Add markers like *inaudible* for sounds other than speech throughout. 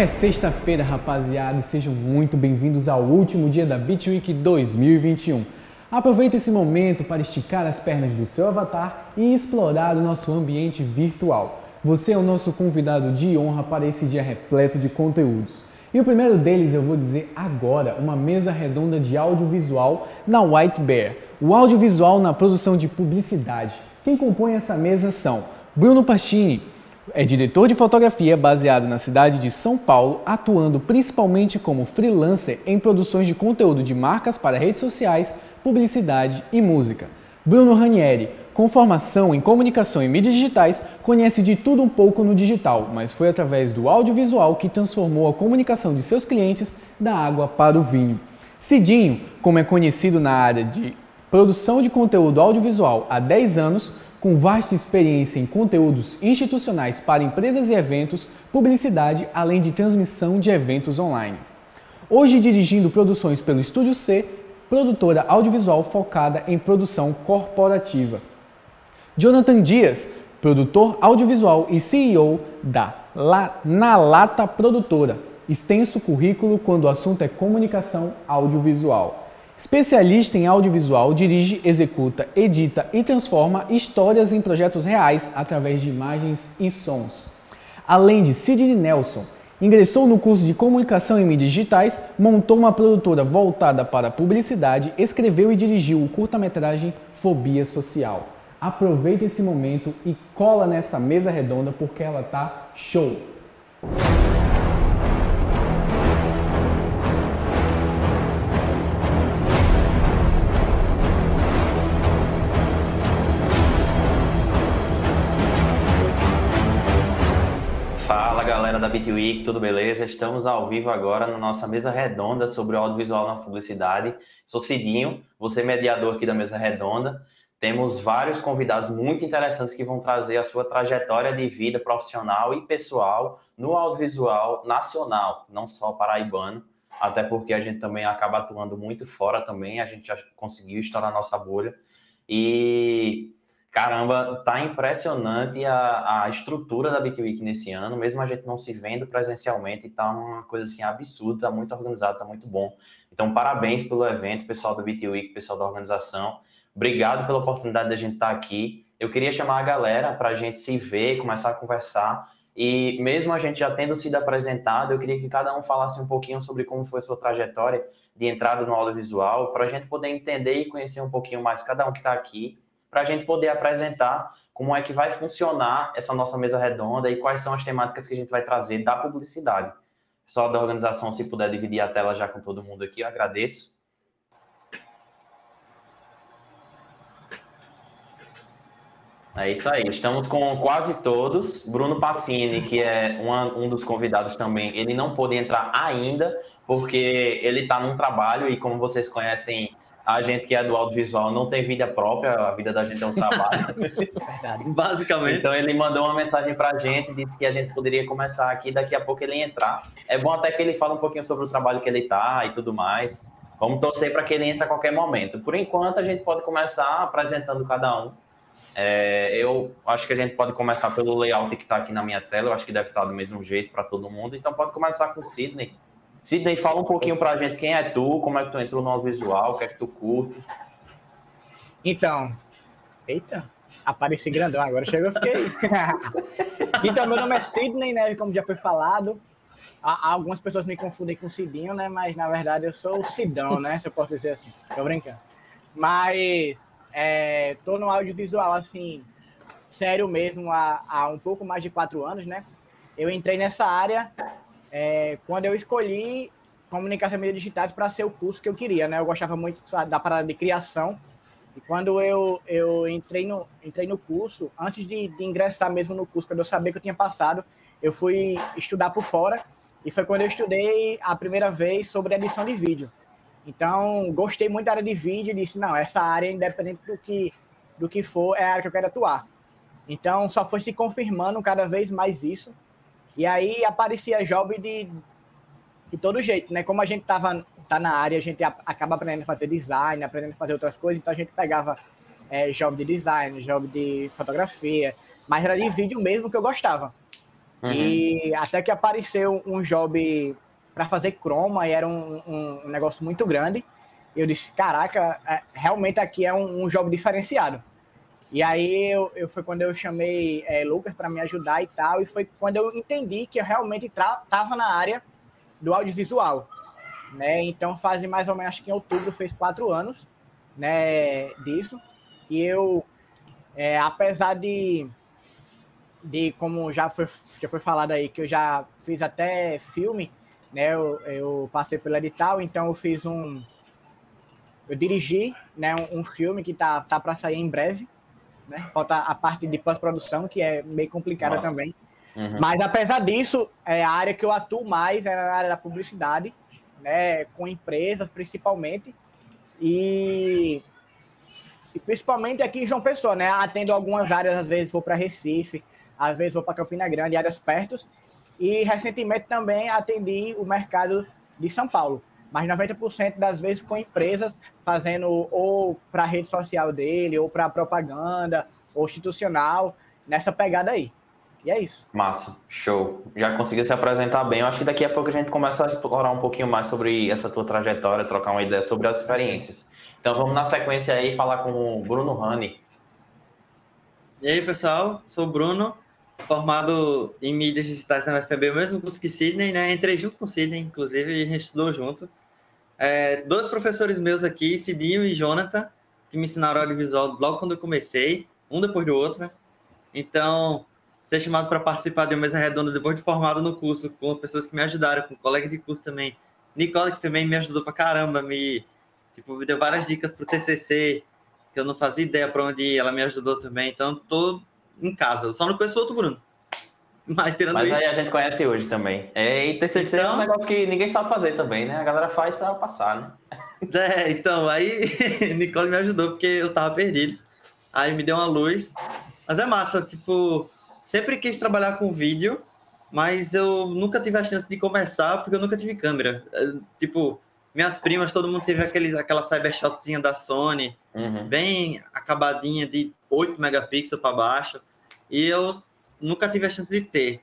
é sexta-feira, rapaziada, e sejam muito bem-vindos ao último dia da Beat Week 2021. Aproveite esse momento para esticar as pernas do seu avatar e explorar o nosso ambiente virtual. Você é o nosso convidado de honra para esse dia repleto de conteúdos. E o primeiro deles eu vou dizer agora, uma mesa redonda de audiovisual na White Bear. O audiovisual na produção de publicidade. Quem compõe essa mesa são Bruno Pachini, é diretor de fotografia baseado na cidade de São Paulo, atuando principalmente como freelancer em produções de conteúdo de marcas para redes sociais, publicidade e música. Bruno Ranieri, com formação em comunicação e mídias digitais, conhece de tudo um pouco no digital, mas foi através do audiovisual que transformou a comunicação de seus clientes da água para o vinho. Cidinho, como é conhecido na área de produção de conteúdo audiovisual há 10 anos, com vasta experiência em conteúdos institucionais para empresas e eventos, publicidade, além de transmissão de eventos online. Hoje dirigindo produções pelo Estúdio C, produtora audiovisual focada em produção corporativa. Jonathan Dias, produtor audiovisual e CEO da La, Na Lata Produtora, extenso currículo quando o assunto é comunicação audiovisual. Especialista em audiovisual, dirige, executa, edita e transforma histórias em projetos reais através de imagens e sons. Além de Sidney Nelson, ingressou no curso de comunicação em mídias digitais, montou uma produtora voltada para publicidade, escreveu e dirigiu o curta-metragem Fobia Social. Aproveita esse momento e cola nessa mesa redonda porque ela tá show. Da BitWeek, tudo beleza? Estamos ao vivo agora na nossa mesa redonda sobre audiovisual na publicidade. Sou Cidinho, você mediador aqui da mesa redonda. Temos vários convidados muito interessantes que vão trazer a sua trajetória de vida profissional e pessoal no audiovisual nacional, não só paraibano, até porque a gente também acaba atuando muito fora também, a gente já conseguiu estourar nossa bolha. E Caramba, tá impressionante a, a estrutura da BitWeek nesse ano, mesmo a gente não se vendo presencialmente, tá uma coisa assim absurda, tá muito organizado, tá muito bom. Então, parabéns pelo evento, pessoal da BitWeek, pessoal da organização. Obrigado pela oportunidade da gente estar tá aqui. Eu queria chamar a galera para a gente se ver, começar a conversar. E mesmo a gente já tendo sido apresentado, eu queria que cada um falasse um pouquinho sobre como foi a sua trajetória de entrada no audiovisual, para a gente poder entender e conhecer um pouquinho mais cada um que está aqui para a gente poder apresentar como é que vai funcionar essa nossa mesa redonda e quais são as temáticas que a gente vai trazer da publicidade. Só da organização, se puder dividir a tela já com todo mundo aqui, eu agradeço. É isso aí, estamos com quase todos. Bruno Passini, que é uma, um dos convidados também, ele não pôde entrar ainda, porque ele está num trabalho e, como vocês conhecem, a gente que é do audiovisual não tem vida própria, a vida da gente é um trabalho. *laughs* Verdade. Basicamente. Então ele mandou uma mensagem pra gente, disse que a gente poderia começar aqui, daqui a pouco ele entrar. É bom até que ele fale um pouquinho sobre o trabalho que ele tá e tudo mais. Vamos torcer para que ele entre a qualquer momento. Por enquanto, a gente pode começar apresentando cada um. É, eu acho que a gente pode começar pelo layout que está aqui na minha tela. Eu acho que deve estar do mesmo jeito para todo mundo. Então, pode começar com o Sidney. Sidney, fala um pouquinho pra gente quem é tu, como é que tu entrou no audiovisual, o que é que tu curte. Então, eita, apareci grandão, agora chegou, eu fiquei. *laughs* então, meu nome é Sidney, né, como já foi falado. Algumas pessoas me confundem com Cidinho, né, mas na verdade eu sou o Sidão, né, se eu posso dizer assim, tô brincando. Mas, é, tô no audiovisual, assim, sério mesmo, há, há um pouco mais de quatro anos, né. Eu entrei nessa área é, quando eu escolhi comunicação e mídias digitais para ser o curso que eu queria, né? Eu gostava muito da parada de criação. E quando eu, eu entrei, no, entrei no curso, antes de, de ingressar mesmo no curso, quando eu sabia que eu tinha passado, eu fui estudar por fora. E foi quando eu estudei a primeira vez sobre edição de vídeo. Então, gostei muito da área de vídeo e disse, não, essa área, independente do que, do que for, é a área que eu quero atuar. Então, só foi se confirmando cada vez mais isso. E aí aparecia job de, de todo jeito, né? Como a gente tava tá na área, a gente acaba aprendendo a fazer design, aprendendo a fazer outras coisas, então a gente pegava é, job de design, job de fotografia, mas era de vídeo mesmo que eu gostava. Uhum. E até que apareceu um job para fazer croma e era um, um, um, negócio muito grande. Eu disse, caraca, é, realmente aqui é um, um job diferenciado. E aí eu, eu foi quando eu chamei é, Lucas para me ajudar e tal, e foi quando eu entendi que eu realmente estava na área do audiovisual. Né? Então faz mais ou menos, acho que em outubro fez quatro anos né, disso. E eu, é, apesar de, de, como já foi, já foi falado aí, que eu já fiz até filme, né, eu, eu passei pelo edital, então eu fiz um. Eu dirigi né, um, um filme que tá, tá para sair em breve. Né? Falta a parte de pós-produção, que é meio complicada Nossa. também. Uhum. Mas apesar disso, é, a área que eu atuo mais é na área da publicidade, né, com empresas principalmente. E, e principalmente aqui em João Pessoa, né? Atendo algumas áreas, às vezes vou para Recife, às vezes vou para Campina Grande, áreas perto. E recentemente também atendi o mercado de São Paulo. Mas 90% das vezes com empresas fazendo ou para a rede social dele, ou para propaganda, ou institucional, nessa pegada aí. E é isso. Massa, show. Já conseguiu se apresentar bem. Eu acho que daqui a pouco a gente começa a explorar um pouquinho mais sobre essa tua trajetória, trocar uma ideia sobre as experiências. Então vamos na sequência aí falar com o Bruno Rani. E aí, pessoal, sou o Bruno, formado em mídias digitais na UFPB, o mesmo curso que Sidney, né? Entrei junto com o Sidney, inclusive, e a gente estudou junto. É, dois professores meus aqui, Cidinho e Jonathan, que me ensinaram audiovisual logo quando eu comecei, um depois do outro, né? Então, ser chamado para participar de uma mesa redonda depois de formado no curso, com pessoas que me ajudaram, com colega de curso também. Nicole, que também me ajudou para caramba, me, tipo, me deu várias dicas para o TCC, que eu não fazia ideia para onde ir, ela me ajudou também. Então, tô em casa. Só não conheço outro Bruno. Mas, tirando Mas aí a gente conhece hoje também. É, e TCC então, é um então- negócio que ninguém sabe fazer também, né? A galera faz para passar, né? É, então, aí *laughs* Nicole me ajudou porque eu tava perdido. Aí me deu uma luz. Mas é massa, tipo, sempre quis trabalhar com vídeo, mas eu nunca tive a chance de começar porque eu nunca tive câmera. É, tipo, minhas primas, todo mundo teve aquele, aquela cybershotzinha da Sony, uhum. bem acabadinha de 8 megapixels para baixo, e eu nunca tive a chance de ter.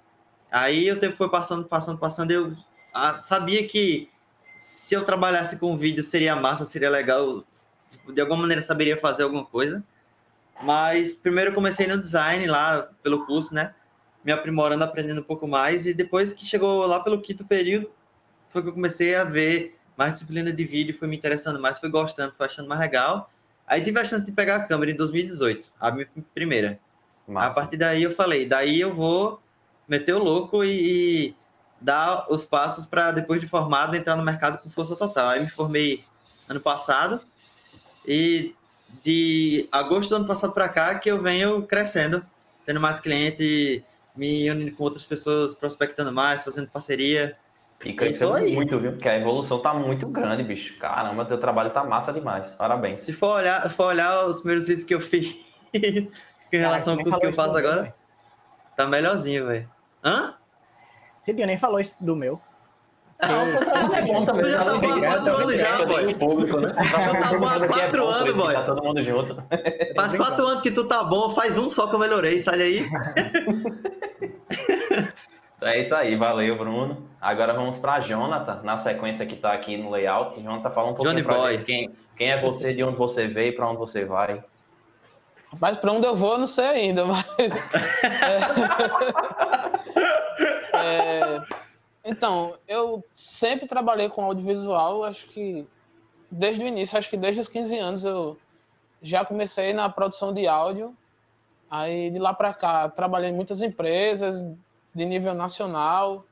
Aí o tempo foi passando, passando, passando, eu ah, sabia que se eu trabalhasse com vídeo seria massa, seria legal, tipo, de alguma maneira saberia fazer alguma coisa. Mas primeiro comecei no design lá pelo curso, né? Me aprimorando, aprendendo um pouco mais. E depois que chegou lá pelo quinto período, foi que eu comecei a ver mais disciplina de vídeo, foi me interessando mais, foi gostando, foi achando mais legal. Aí tive a chance de pegar a câmera em 2018, a minha primeira. Massa. A partir daí eu falei, daí eu vou meter o louco e, e dar os passos para depois de formado entrar no mercado com força total. Aí me formei ano passado e de agosto do ano passado para cá que eu venho crescendo, tendo mais cliente, me unindo com outras pessoas, prospectando mais, fazendo parceria. E cresceu muito, viu? Porque a evolução tá muito grande, bicho. Caramba, teu trabalho tá massa demais. Parabéns. Se for olhar, for olhar os primeiros vídeos que eu fiz em relação ao curso que eu faço agora, véio. tá melhorzinho, velho. Hã? Você nem falou isso do meu. Ah, o seu trabalho é bom também. Tu já tá há quatro anos já, boy. Público, né? Já tá há quatro anos, boy. Tá todo mundo junto. Faz quatro anos que tu tá bom, faz um só que eu melhorei, sai daí. *laughs* Então é isso aí, valeu, Bruno. Agora vamos para Jonathan, na sequência que está aqui no layout. Jonathan, fala um pouquinho para quem, quem é você, de onde você veio e para onde você vai. Mas para onde eu vou, não sei ainda, mas. *laughs* é... é... Então, eu sempre trabalhei com audiovisual, acho que desde o início, acho que desde os 15 anos eu já comecei na produção de áudio. Aí de lá para cá, trabalhei em muitas empresas de nível nacional.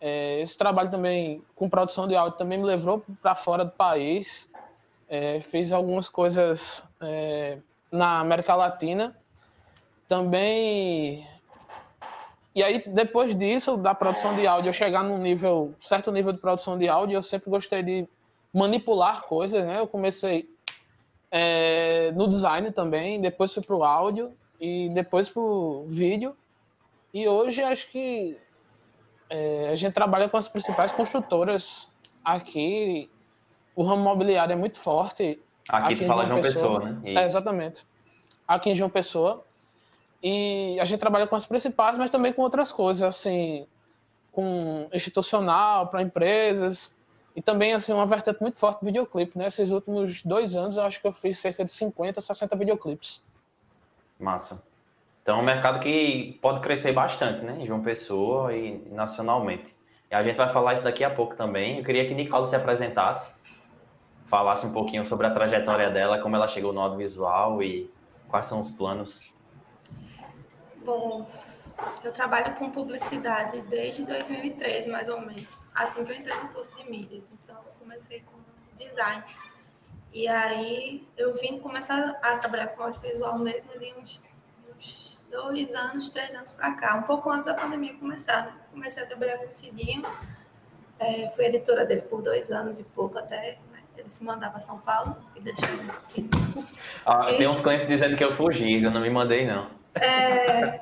É, esse trabalho também com produção de áudio também me levou para fora do país. É, fiz algumas coisas é, na América Latina. Também e aí, depois disso, da produção de áudio, eu chegar num nível, certo nível de produção de áudio, eu sempre gostei de manipular coisas, né? Eu comecei é, no design também, depois fui para o áudio e depois para o vídeo. E hoje acho que é, a gente trabalha com as principais construtoras aqui. O ramo mobiliário é muito forte. Aqui, aqui tu fala João Pessoa, Pessoa né? É, exatamente. Aqui em João Pessoa. E a gente trabalha com as principais, mas também com outras coisas, assim, com institucional, para empresas. E também, assim, uma vertente muito forte de videoclipe, né? Esses últimos dois anos, eu acho que eu fiz cerca de 50, 60 videoclipes. Massa. Então, é um mercado que pode crescer bastante, né? Em João Pessoa e nacionalmente. E a gente vai falar isso daqui a pouco também. Eu queria que Nicole se apresentasse, falasse um pouquinho sobre a trajetória dela, como ela chegou no audiovisual e quais são os planos. Bom, eu trabalho com publicidade desde 2013, mais ou menos, assim que eu entrei no curso de mídias. Então, eu comecei com design. E aí, eu vim começar a trabalhar com audiovisual mesmo de uns, uns dois anos, três anos para cá, um pouco antes da pandemia começar. Comecei a trabalhar com o Cidinho, é, fui editora dele por dois anos e pouco até. Ele se mandava a São Paulo e deixou a gente aqui. Ah, e... Tem uns clientes dizendo que eu fugi, eu não me mandei, não. É,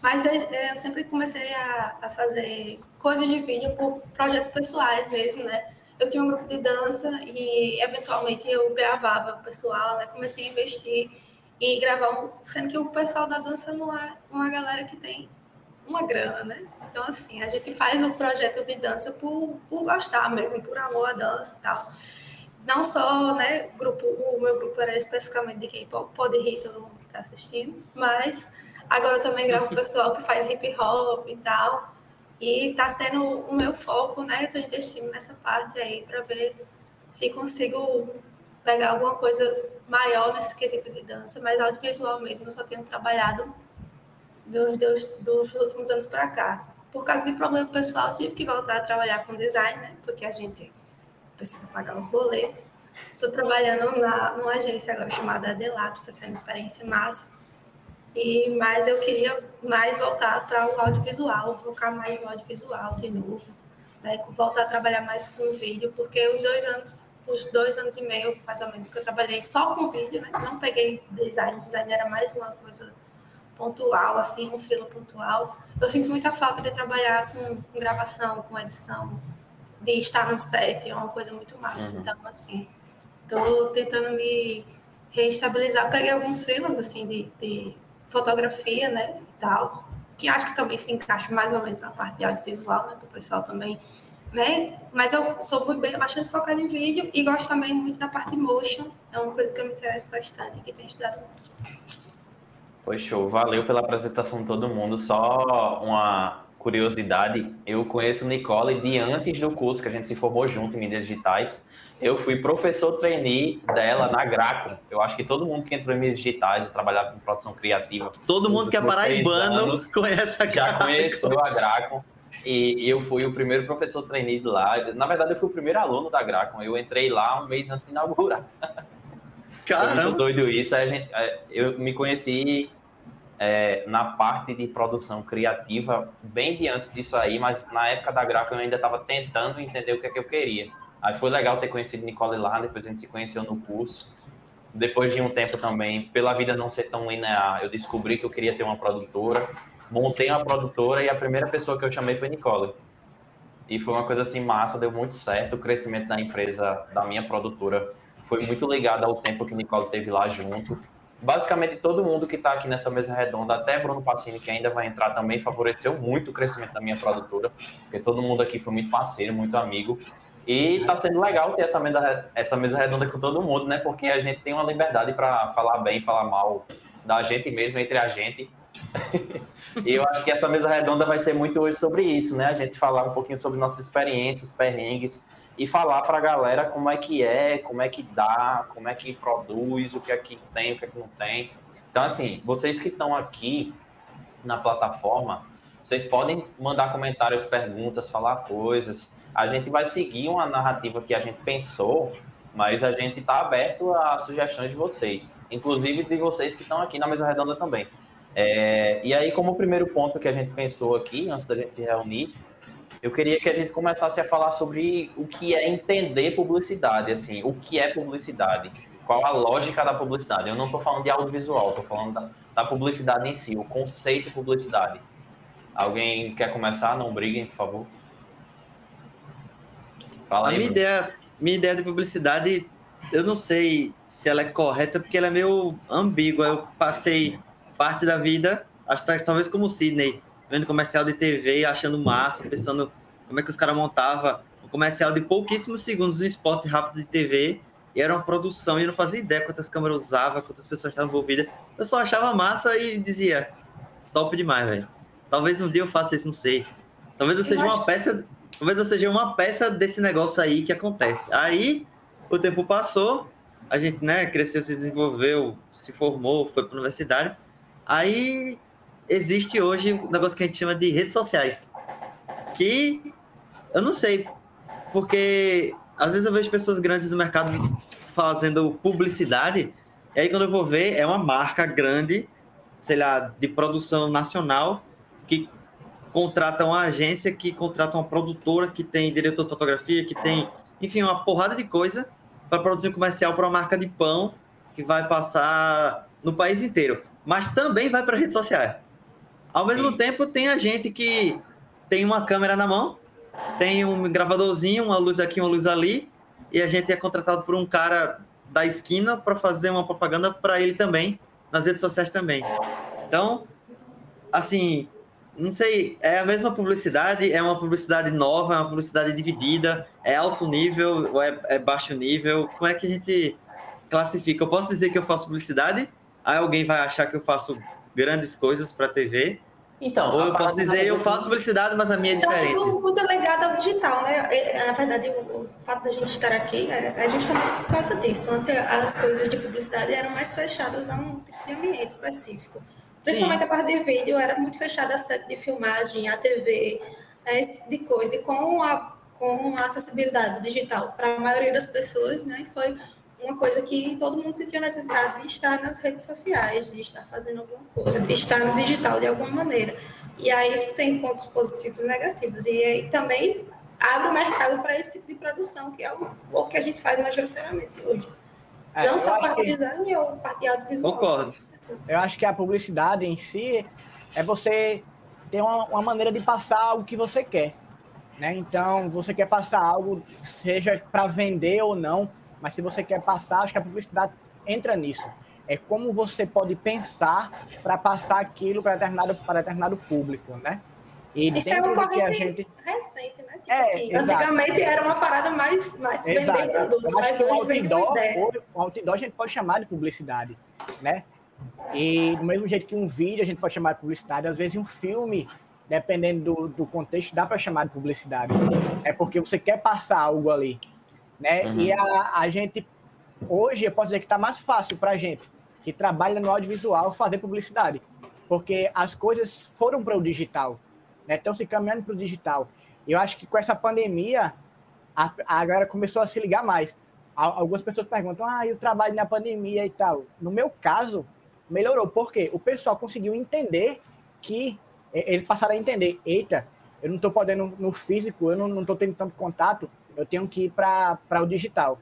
mas é, eu sempre comecei a, a, fazer coisas de vídeo por projetos pessoais mesmo, né? Eu tinha um grupo de dança e, eventualmente, eu gravava o pessoal, né? Comecei a investir e gravar, um, sendo que o pessoal da dança não é uma galera que tem uma grana, né? Então, assim, a gente faz um projeto de dança por, por gostar mesmo, por amor à dança e tal. Não só, né, grupo, o meu grupo era especificamente de K-pop, pode rir todo mundo que está assistindo, mas Agora eu também gravo o pessoal que faz hip hop e tal. E está sendo o meu foco, né? Estou investindo nessa parte aí para ver se consigo pegar alguma coisa maior nesse quesito de dança, mas audiovisual mesmo eu só tenho trabalhado dos, dos, dos últimos anos para cá. Por causa de problema pessoal, tive que voltar a trabalhar com design, né? Porque a gente precisa pagar os boletos. Estou trabalhando na, numa agência agora chamada Adelab, está sendo uma experiência massa e, mas eu queria mais voltar para o audiovisual, focar mais no audiovisual de novo, né? voltar a trabalhar mais com vídeo, porque os dois anos, os dois anos e meio, mais ou menos, que eu trabalhei só com vídeo, né? não peguei design, design era mais uma coisa pontual, assim, um filo pontual. Eu sinto muita falta de trabalhar com, com gravação, com edição, de estar no set, é uma coisa muito massa. Uhum. Então, assim, estou tentando me reestabilizar. Peguei alguns frilas, assim, de, de fotografia, né, e tal, que acho que também se encaixa mais ou menos na parte de audiovisual, né, que o pessoal também, né, mas eu sou muito bem, bastante focada em vídeo e gosto também muito da parte de motion, é uma coisa que eu me interesso bastante e que tenho estudado muito. Foi show, valeu pela apresentação de todo mundo, só uma curiosidade, eu conheço Nicole de antes do curso que a gente se formou junto em mídias digitais, eu fui professor trainee dela na Graco. Eu acho que todo mundo que entrou em mídias digitais e trabalhava com produção criativa. Todo mundo que é paraibano conhece a Graco. Já conheceu a Graco. E eu fui o primeiro professor trainee de lá. Na verdade, eu fui o primeiro aluno da Graco. Eu entrei lá um mês antes de inaugurar. *laughs* Caramba! Foi muito doido isso. Gente, é, eu me conheci é, na parte de produção criativa bem de antes disso aí, mas na época da Graco eu ainda estava tentando entender o que é que eu queria. Aí foi legal ter conhecido Nicole lá, depois a gente se conheceu no curso. Depois de um tempo também, pela vida não ser tão linear, eu descobri que eu queria ter uma produtora. Montei uma produtora e a primeira pessoa que eu chamei foi Nicole. E foi uma coisa assim massa, deu muito certo. O crescimento da empresa, da minha produtora, foi muito ligado ao tempo que Nicole teve lá junto. Basicamente, todo mundo que está aqui nessa mesa redonda, até Bruno Passini, que ainda vai entrar também, favoreceu muito o crescimento da minha produtora, porque todo mundo aqui foi muito parceiro, muito amigo. E tá sendo legal ter essa mesa, essa mesa redonda com todo mundo, né? Porque a gente tem uma liberdade para falar bem, falar mal da gente mesmo, entre a gente. *laughs* e eu acho que essa mesa redonda vai ser muito hoje sobre isso, né? A gente falar um pouquinho sobre nossas experiências, perrengues e falar para a galera como é que é, como é que dá, como é que produz, o que é que tem, o que é que não tem. Então, assim, vocês que estão aqui na plataforma, vocês podem mandar comentários, perguntas, falar coisas a gente vai seguir uma narrativa que a gente pensou, mas a gente está aberto a sugestões de vocês, inclusive de vocês que estão aqui na mesa redonda também. É, e aí, como primeiro ponto que a gente pensou aqui, antes da gente se reunir, eu queria que a gente começasse a falar sobre o que é entender publicidade, assim, o que é publicidade, qual a lógica da publicidade. Eu não estou falando de audiovisual, estou falando da, da, publicidade em si, o conceito de publicidade. Alguém quer começar? Não briguem, por favor. Fala aí, a minha ideia, minha ideia de publicidade, eu não sei se ela é correta, porque ela é meio ambígua. Eu passei parte da vida, acho que talvez como Sidney, vendo comercial de TV, achando massa, pensando como é que os caras montavam um comercial de pouquíssimos segundos, um spot rápido de TV, e era uma produção, e eu não fazia ideia quantas câmeras usava, quantas pessoas estavam envolvidas. Eu só achava massa e dizia, top demais, velho. Talvez um dia eu faça isso, não sei. Talvez eu seja uma peça, talvez eu seja uma peça desse negócio aí que acontece. Aí o tempo passou, a gente, né, cresceu, se desenvolveu, se formou, foi para a universidade. Aí existe hoje um negócio que a gente chama de redes sociais. Que eu não sei, porque às vezes eu vejo pessoas grandes no mercado fazendo publicidade, e aí quando eu vou ver, é uma marca grande, sei lá, de produção nacional, que contrata uma agência, que contrata uma produtora, que tem diretor de fotografia, que tem, enfim, uma porrada de coisa para produzir um comercial para uma marca de pão que vai passar no país inteiro, mas também vai para redes sociais. Ao mesmo Sim. tempo, tem a gente que tem uma câmera na mão tem um gravadorzinho, uma luz aqui, uma luz ali, e a gente é contratado por um cara da esquina para fazer uma propaganda para ele também, nas redes sociais também. Então, assim, não sei, é a mesma publicidade, é uma publicidade nova, é uma publicidade dividida, é alto nível ou é, é baixo nível? Como é que a gente classifica? Eu posso dizer que eu faço publicidade, aí alguém vai achar que eu faço grandes coisas para TV, então, Ou eu posso dizer, eu faço publicidade, mas a minha é então, diferente. Então, muito legado ao digital, né? Na verdade, o fato da gente estar aqui é, é justamente por causa disso. Antes, as coisas de publicidade eram mais fechadas a um tipo de ambiente específico. Principalmente Sim. a parte de vídeo, era muito fechada a set de filmagem, a TV, né? esse tipo de coisa. E com a, com a acessibilidade digital para a maioria das pessoas, né? Foi uma coisa que todo mundo sentiu necessidade de estar nas redes sociais, de estar fazendo alguma coisa, de estar no digital de alguma maneira. E aí isso tem pontos positivos e negativos. E aí também abre o mercado para esse tipo de produção, que é o, o que a gente faz majoritariamente hoje. É, Não só parte que... design ou parte audiovisual. Concordo. Eu acho que a publicidade em si é você ter uma, uma maneira de passar o que você quer. Né? Então, você quer passar algo, seja para vender ou não, mas se você quer passar, acho que a publicidade entra nisso. É como você pode pensar para passar aquilo para determinado, determinado público, né? E Isso é uma que a gente recente, né? Tipo é, assim, antigamente era uma parada mais, mais exato. vender produto, Eu mas o outdoor, o outdoor a gente pode chamar de publicidade, né? E do mesmo jeito que um vídeo a gente pode chamar de publicidade, às vezes um filme, dependendo do, do contexto, dá para chamar de publicidade. É porque você quer passar algo ali né? Uhum. E a, a gente, hoje, eu posso dizer que está mais fácil para a gente, que trabalha no audiovisual, fazer publicidade, porque as coisas foram para o digital, né? Estão se caminhando para o digital. Eu acho que com essa pandemia, a, a galera começou a se ligar mais. Algumas pessoas perguntam, ah, eu trabalho na pandemia e tal. No meu caso, melhorou, porque o pessoal conseguiu entender que eles passaram a entender, eita, eu não estou podendo no físico, eu não estou tendo tanto contato, eu tenho que ir para o digital.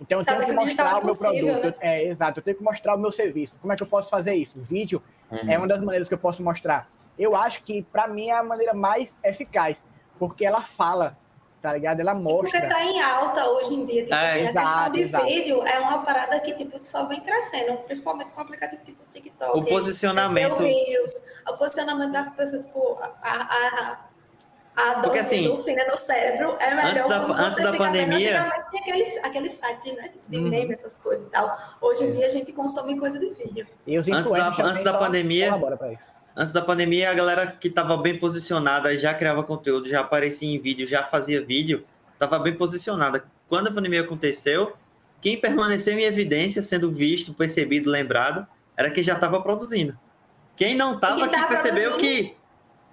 Então, eu Sabe tenho que, que mostrar o, é meu possível, produto. Né? É, exato, eu tenho que mostrar o meu serviço. Como é que eu posso fazer isso? Vídeo uhum. é uma das maneiras que eu posso mostrar. Eu acho que, para mim, é a maneira mais eficaz, porque ela fala, tá ligado? Ela mostra. Porque tá em alta hoje em dia. Tipo, é, assim, exato, a questão de exato. vídeo é uma parada que tipo, só vem crescendo, principalmente com aplicativo tipo TikTok. O posicionamento. O, Reels, o posicionamento das pessoas, tipo, a, a, a dose Porque, assim, do no cérebro é melhor antes da, antes da pandemia. Antigamente tinha aqueles, aqueles sites né, tipo de uhum. meme, essas coisas e tal. Hoje em dia a gente consome coisa de vídeo. E os antes da, antes da pandemia. Antes da pandemia, a galera que estava bem posicionada já criava conteúdo, já aparecia em vídeo, já fazia vídeo, estava bem posicionada. Quando a pandemia aconteceu, quem permaneceu em evidência, sendo visto, percebido, lembrado, era quem já estava produzindo. Quem não estava, que percebeu que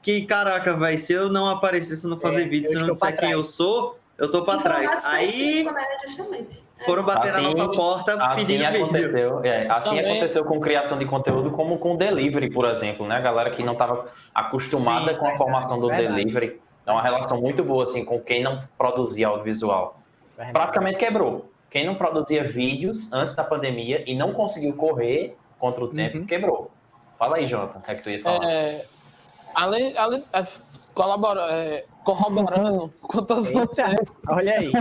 que, caraca, velho, se eu não aparecer, se eu não fazer é, vídeo, se eu não disser quem eu sou, eu tô pra trás. Aí. Né, foram bater assim, na nossa porta assim pedindo aconteceu, é, assim Também. aconteceu com criação de conteúdo, como com delivery, por exemplo, né? A galera que não estava acostumada Sim, com a formação do verdade. delivery. É uma relação muito boa, assim, com quem não produzia audiovisual. Verdade. Praticamente quebrou. Quem não produzia vídeos antes da pandemia e não conseguiu correr contra o tempo, uhum. quebrou. Fala aí, Jonathan, o que é que tu ia falar? É, além, além é, colabora, é, corroborando *laughs* com todos vocês. Olha aí.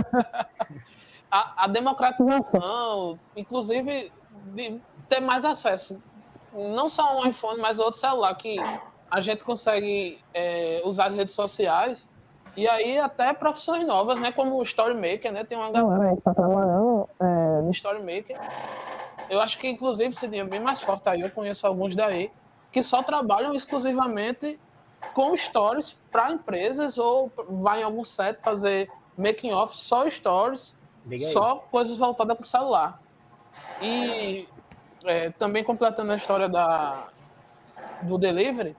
A, a, democratização, inclusive, de ter mais acesso não só um iPhone, mas outro celular que a gente consegue é, usar as redes sociais e aí até profissões novas, né? Como o Story Maker, né? Tem uma galera que tá trabalhando é, no Story Maker. Eu acho que, inclusive, seria bem mais forte aí. Eu conheço alguns daí que só trabalham exclusivamente com stories para empresas ou vai em algum set fazer making off só stories, só coisas voltadas para o celular. E é, também completando a história da, do delivery,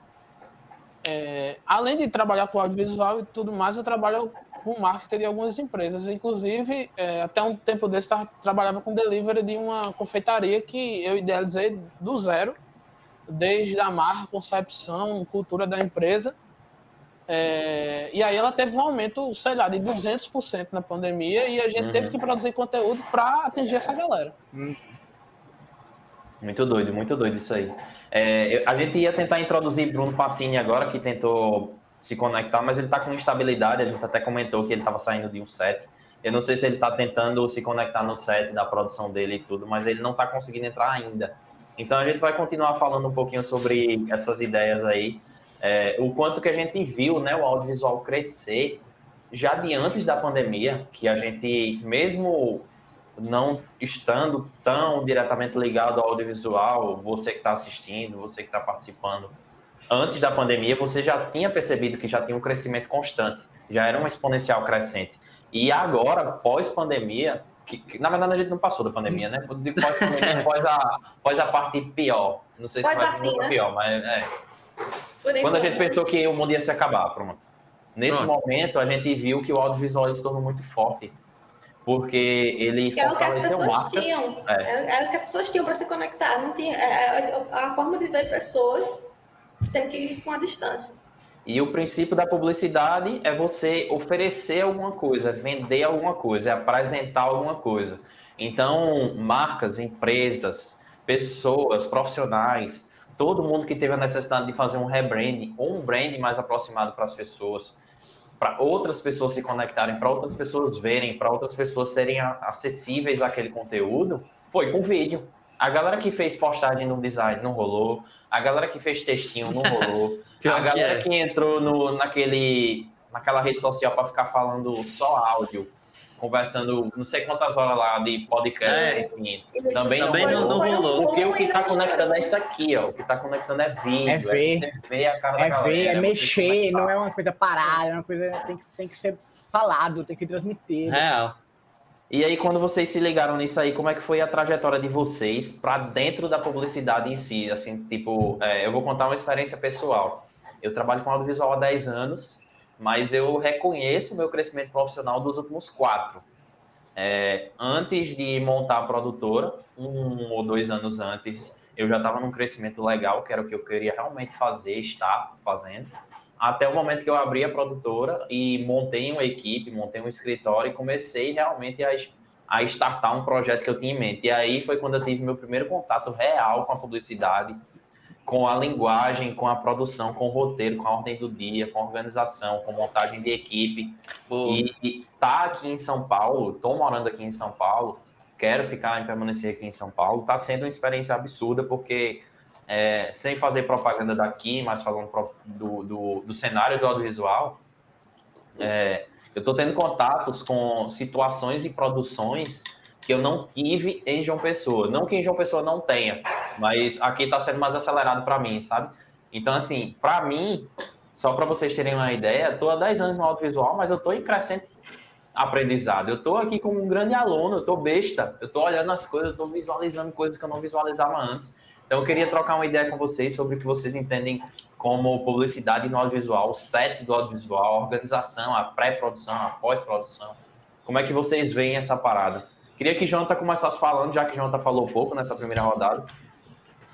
é, além de trabalhar com audiovisual e tudo mais, eu trabalho com marketing de algumas empresas. Inclusive, é, até um tempo desse, eu trabalhava com delivery de uma confeitaria que eu idealizei do zero, desde a marca, concepção, cultura da empresa. É, e aí ela teve um aumento, sei lá, de 200% na pandemia e a gente uhum. teve que produzir conteúdo para atingir essa galera. Muito doido, muito doido isso aí. É, a gente ia tentar introduzir Bruno Passini agora, que tentou se conectar, mas ele está com instabilidade. A gente até comentou que ele estava saindo de um set. Eu não sei se ele está tentando se conectar no set da produção dele e tudo, mas ele não está conseguindo entrar ainda. Então a gente vai continuar falando um pouquinho sobre essas ideias aí. É, o quanto que a gente viu né, o audiovisual crescer já de antes da pandemia, que a gente, mesmo não estando tão diretamente ligado ao audiovisual, você que está assistindo, você que está participando, antes da pandemia, você já tinha percebido que já tinha um crescimento constante, já era uma exponencial crescente. E agora, pós-pandemia, que, que, na verdade a gente não passou da pandemia, né? Pós-pandemia, *laughs* pós, a, pós a parte pior. Não sei se pós vai ser pior, mas é. Quando a gente pensou que o mundo ia se acabar, pronto. Nesse pronto. momento, a gente viu que o audiovisual se tornou muito forte porque ele era o que as pessoas marcas. tinham. É. Era o que as pessoas tinham para se conectar. Não tinha, é, é, a forma de ver pessoas sem que com a distância. E o princípio da publicidade é você oferecer alguma coisa, vender alguma coisa, é apresentar alguma coisa. Então, marcas, empresas, pessoas, profissionais, todo mundo que teve a necessidade de fazer um rebranding ou um branding mais aproximado para as pessoas, para outras pessoas se conectarem, para outras pessoas verem, para outras pessoas serem acessíveis àquele conteúdo, foi com vídeo. A galera que fez postagem no design não rolou, a galera que fez textinho não rolou, *laughs* a galera que, é. que entrou no, naquele, naquela rede social para ficar falando só áudio, conversando não sei quantas horas lá de podcast, é. enfim. Também, também não, não, rolou. Porque o que está conectando é isso aqui, ó. O que está conectando é vídeo. É ver. É ver a cara é da ver, é mexer, não é uma coisa parada, é uma coisa tem que, tem que ser falado, tem que transmitir. Real. E aí, quando vocês se ligaram nisso aí, como é que foi a trajetória de vocês para dentro da publicidade em si? Assim, tipo, é, eu vou contar uma experiência pessoal. Eu trabalho com audiovisual há 10 anos mas eu reconheço o meu crescimento profissional dos últimos quatro. É, antes de montar a produtora, um ou dois anos antes, eu já estava num crescimento legal, que era o que eu queria realmente fazer, estar fazendo. Até o momento que eu abri a produtora e montei uma equipe, montei um escritório e comecei realmente a, a startar um projeto que eu tinha em mente. E aí foi quando eu tive meu primeiro contato real com a publicidade, com a linguagem, com a produção, com o roteiro, com a ordem do dia, com a organização, com montagem de equipe. E, e tá aqui em São Paulo, estou morando aqui em São Paulo, quero ficar e permanecer aqui em São Paulo, está sendo uma experiência absurda, porque é, sem fazer propaganda daqui, mas falando do, do, do cenário do audiovisual, é, eu estou tendo contatos com situações e produções que eu não tive em João Pessoa. Não que em João Pessoa não tenha, mas aqui está sendo mais acelerado para mim, sabe? Então, assim, para mim, só para vocês terem uma ideia, estou há 10 anos no audiovisual, mas eu estou em crescente aprendizado. Eu estou aqui como um grande aluno, eu estou besta, eu estou olhando as coisas, eu estou visualizando coisas que eu não visualizava antes. Então, eu queria trocar uma ideia com vocês sobre o que vocês entendem como publicidade no audiovisual, o set do audiovisual, a organização, a pré-produção, a pós-produção. Como é que vocês veem essa parada? Queria que Jonathan começasse falando, já que Jonathan falou pouco nessa primeira rodada.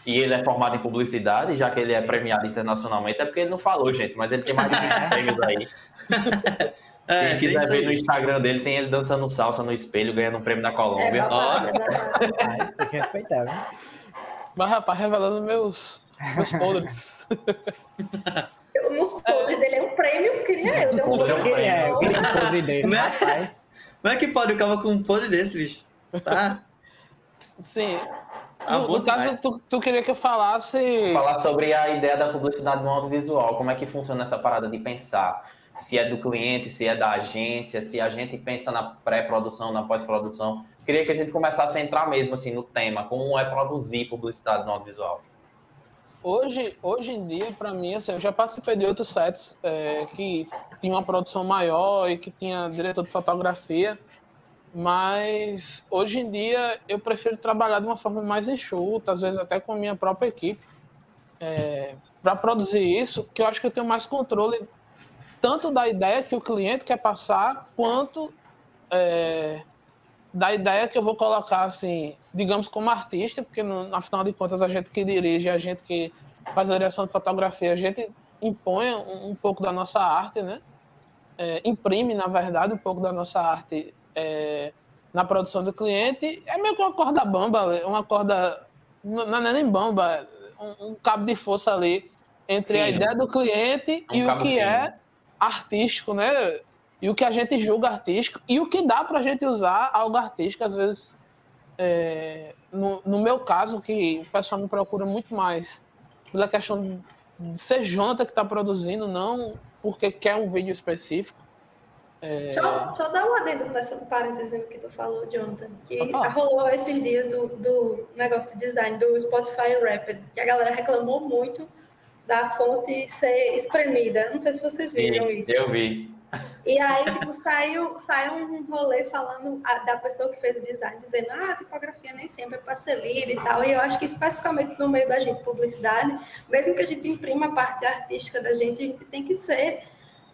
E ele é formado em publicidade, já que ele é premiado internacionalmente, é porque ele não falou, gente, mas ele tem mais de 20 *laughs* prêmios aí. É, Quem quiser ver no Instagram dele, tem ele dançando salsa no espelho, ganhando um prêmio da Colômbia. É, Ó. tem que respeitar, né? *laughs* Mas, rapaz, revelando meus, meus *laughs* podres. Os podres dele é um prêmio, queria eu. Um eu queria, eu queria um podre dele, né? rapaz. Como é que pode o cara com um podre desse, bicho? Tá? Sim. Ah, no, bom no caso, tu, tu queria que eu falasse. Falar sobre a ideia da publicidade no audiovisual, como é que funciona essa parada de pensar? Se é do cliente, se é da agência, se a gente pensa na pré-produção, na pós-produção. Queria que a gente começasse a entrar mesmo assim no tema, como é produzir publicidade no audiovisual. Hoje, hoje em dia, para mim, assim, eu já participei de outros sets é, que tinha uma produção maior e que tinha diretor de fotografia, mas hoje em dia eu prefiro trabalhar de uma forma mais enxuta, às vezes até com a minha própria equipe, para produzir isso, que eu acho que eu tenho mais controle tanto da ideia que o cliente quer passar, quanto é, da ideia que eu vou colocar, assim, digamos, como artista, porque no, afinal de contas a gente que dirige, a gente que faz a direção de fotografia, a gente impõe um, um pouco da nossa arte, né? É, imprime, na verdade, um pouco da nossa arte é, na produção do cliente. É meio que uma corda bamba, uma corda. Não é nem bamba, um, um cabo de força ali entre a Fino. ideia do cliente Um e o que fino. é artístico, né? E o que a gente julga artístico e o que dá pra gente usar algo artístico, às vezes, é, no, no meu caso, que o pessoal me procura muito mais pela questão de ser Jonathan que está produzindo, não porque quer um vídeo específico. Só, só dar um adendo nessa parêntese no que tu falou, Jonathan. Que falar. rolou esses dias do, do negócio de design do Spotify Rapid, que a galera reclamou muito da fonte ser espremida. Não sei se vocês viram isso. eu vi. E aí, tipo, saiu, saiu um rolê falando a- da pessoa que fez o design, dizendo, ah, a tipografia nem sempre é para ser lida e tal. E eu acho que especificamente no meio da gente, publicidade, mesmo que a gente imprima a parte artística da gente, a gente tem que ser,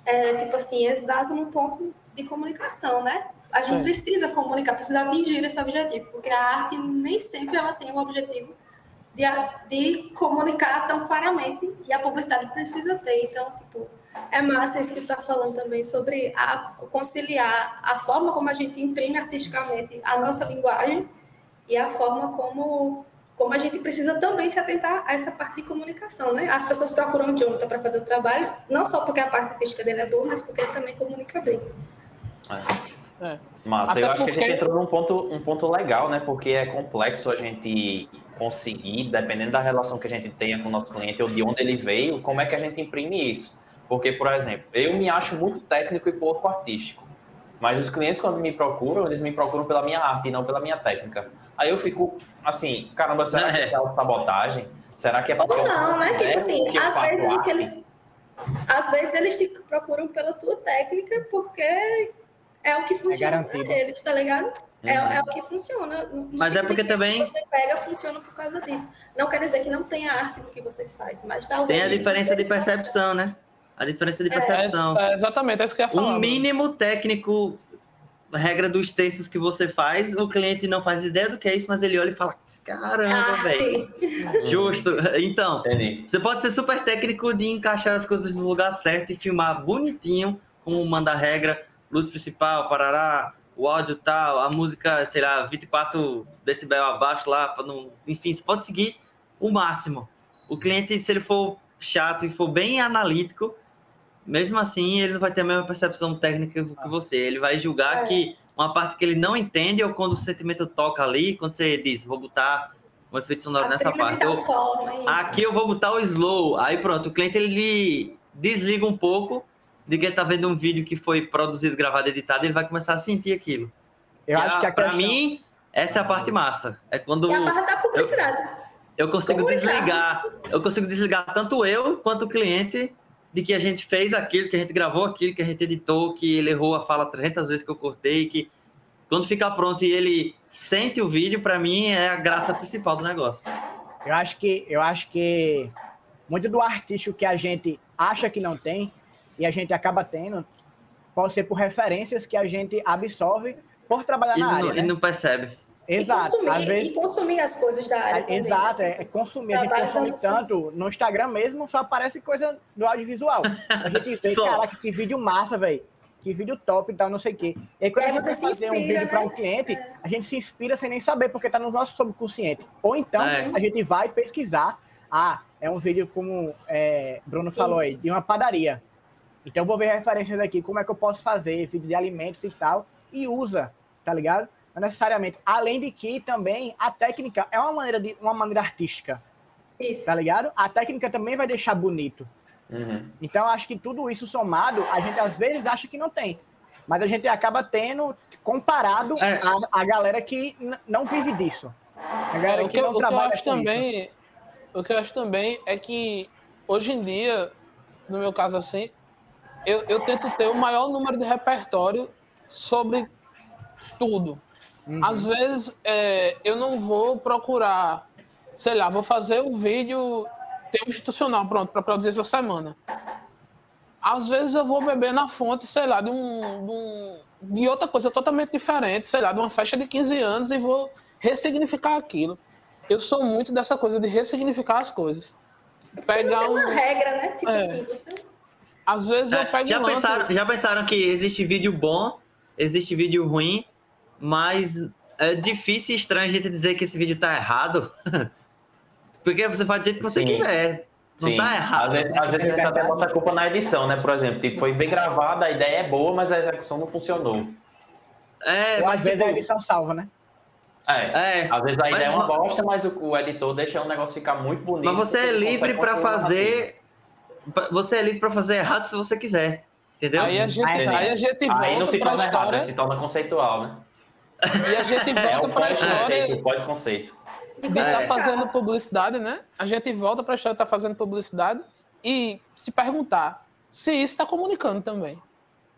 é, tipo assim, exato no ponto de comunicação, né? A gente É. precisa comunicar, precisa atingir esse objetivo, porque a arte nem sempre ela tem o objetivo de, de comunicar tão claramente e a publicidade precisa ter. Então, tipo, é massa isso que tu tá falando também sobre a, conciliar a forma como a gente imprime artisticamente a nossa linguagem e a forma como, como a gente precisa também se atentar a essa parte de comunicação, né? As pessoas procuram o Jonathan para fazer o trabalho, não só porque a parte artística dele é boa, mas porque ele também comunica bem. É. Massa, Até eu acho que a porque- gente entrou num ponto, um ponto legal, né? Porque é complexo a gente conseguir, dependendo da relação que a gente tenha com o nosso cliente ou de onde ele veio, como é que a gente imprime isso. Porque, por exemplo, eu me acho muito técnico e pouco artístico. Mas os clientes, quando me procuram, eles me procuram pela minha arte e não pela minha técnica. Aí eu fico assim, caramba, será que É. é sabotagem? Será que é porque Ou eu não, né? Tipo assim, às vezes eles. Às vezes eles te procuram pela tua técnica porque é o que funciona garantido. pra eles, tá ligado? É, Uhum. é o que funciona. No Mas é porque também- que você pega funciona por causa disso. Não quer dizer que não tenha arte no que você faz, mas talvez. Tem a diferença de percepção, né? A diferença de É, percepção. é exatamente, é isso que eu ia falar. Um Bruno. mínimo técnico, regra dos textos que você faz, o cliente não faz ideia do que é isso, mas ele olha e fala: caramba, velho. Arte. Justo. *laughs* Então, Entendi. você pode ser super técnico de encaixar as coisas no lugar certo e filmar bonitinho, como manda a regra, luz principal, parará, o áudio tal, a música, sei lá, 24 decibel abaixo lá, pra não... enfim, você pode seguir o máximo. O cliente, se ele for chato e for bem analítico, mesmo assim, ele não vai ter a mesma percepção técnica que você. Ele vai julgar É. que uma parte que ele não entende ou quando o sentimento toca ali, quando você diz, vou botar um efeito sonoro A nessa parte. ou- forma, isso. Aqui eu vou botar o slow. Aí pronto, o cliente ele desliga um pouco de que ele tá vendo um vídeo que foi produzido, gravado, editado, ele vai começar a sentir aquilo. Eu E acho a- que a pra questão... mim, essa é a parte massa. É quando E a parte da publicidade. eu consigo Comunicar. desligar, eu consigo desligar tanto eu quanto o cliente de que a gente fez aquilo, que a gente gravou aquilo, que a gente editou, que ele errou a fala 300 vezes que eu cortei, que quando ficar pronto e ele sente o vídeo, pra mim é a graça principal do negócio. Eu acho que eu acho que muito do artístico que a gente acha que não tem e a gente acaba tendo pode ser por referências que a gente absorve por trabalhar E na não, área. e né? não percebe. Exato. E consumir, Às vezes e consumir as coisas da área. também, Exato, né? é, é consumir. A gente Trabalho consome tanto. No Instagram mesmo só aparece coisa do audiovisual. A gente vê, *laughs* caraca, que vídeo massa, velho. Que vídeo top e tal, não sei o quê. E aí, quando E a gente você vai se fazer um inspira, vídeo para né? um cliente, a gente se inspira sem nem saber, porque tá no nosso subconsciente. Ou então, É. a gente vai pesquisar. Ah, é um vídeo como é, Bruno falou aí, de uma padaria. Então, eu vou ver referências aqui, como é que eu posso fazer, vídeo de alimentos e tal, e usa, tá ligado? Não necessariamente. Além de que também a técnica é uma maneira, de, uma maneira artística. Isso. Tá ligado? A técnica também vai deixar bonito. Uhum. Então, acho que tudo isso somado, a gente às vezes acha que não tem. Mas a gente acaba tendo comparado É. a, a galera que não vive disso. A galera É, o que, que, eu- não o que eu trabalha acho com isso. também, o que eu acho também é que hoje em dia, no meu caso assim, eu, eu tento ter o maior número de repertório sobre tudo. Uhum. Às vezes é, eu não vou procurar, sei lá, vou fazer um vídeo tem um institucional pronto para produzir essa semana. Às vezes eu vou beber na fonte, sei lá, de, um, de, um- de outra coisa totalmente diferente, sei lá, de uma festa de 15 anos e vou ressignificar aquilo. Eu sou muito dessa coisa de ressignificar as coisas. Pegar Tem uma um. regra, né? Tipo É. assim, você. Às vezes eu É, pego já, um lance. pensaram, já pensaram que existe vídeo bom, existe vídeo ruim, mas é difícil e estranho a gente dizer que esse vídeo tá errado. *laughs* Porque você faz do jeito que você Sim. quiser. Não Sim. tá errado. Às vezes, às vezes a gente até bota a culpa na edição, né? Por exemplo, tipo, foi bem gravada, a ideia é boa, mas a execução não funcionou. É, Ou às mas vezes tipo, a edição salva, né? É. é, Às vezes a ideia é uma bosta, mas o, o editor deixa o negócio ficar muito bonito. mas você é livre controlar fazer. Você é livre pra fazer errado se você quiser. Entendeu? Aí a gente, Aí- aí a gente aquilo. Aí não volta se torna errado, história se torna conceitual, né? E a gente É volta o pra pós-conceito, história o pós-conceito. de estar É. fazendo publicidade, né? A gente volta pra história de estar fazendo publicidade e se perguntar se isso está comunicando também.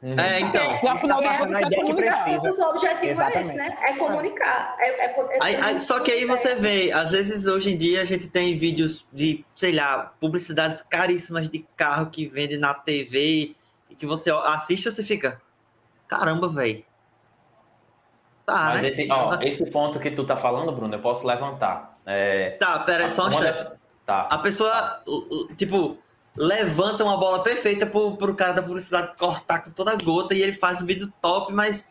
Uhum. É, então. E afinal de É, contas, na é comunicar. O objetivo é esse, né? É comunicar. É, é poder- Aí- aí- só que aí você vê, às vezes hoje em dia a gente tem vídeos de, sei lá, publicidades caríssimas de carro que vende na TV e que você assiste e você fica, caramba, velho. Tá, Mas né? esse, ó, esse ponto que tu tá falando, Bruno, eu posso levantar. É, Tá, pera, só um das- Tá. A pessoa, l- tipo, levanta uma bola perfeita pro, pro cara da publicidade cortar com toda a gota e ele faz um vídeo top, mas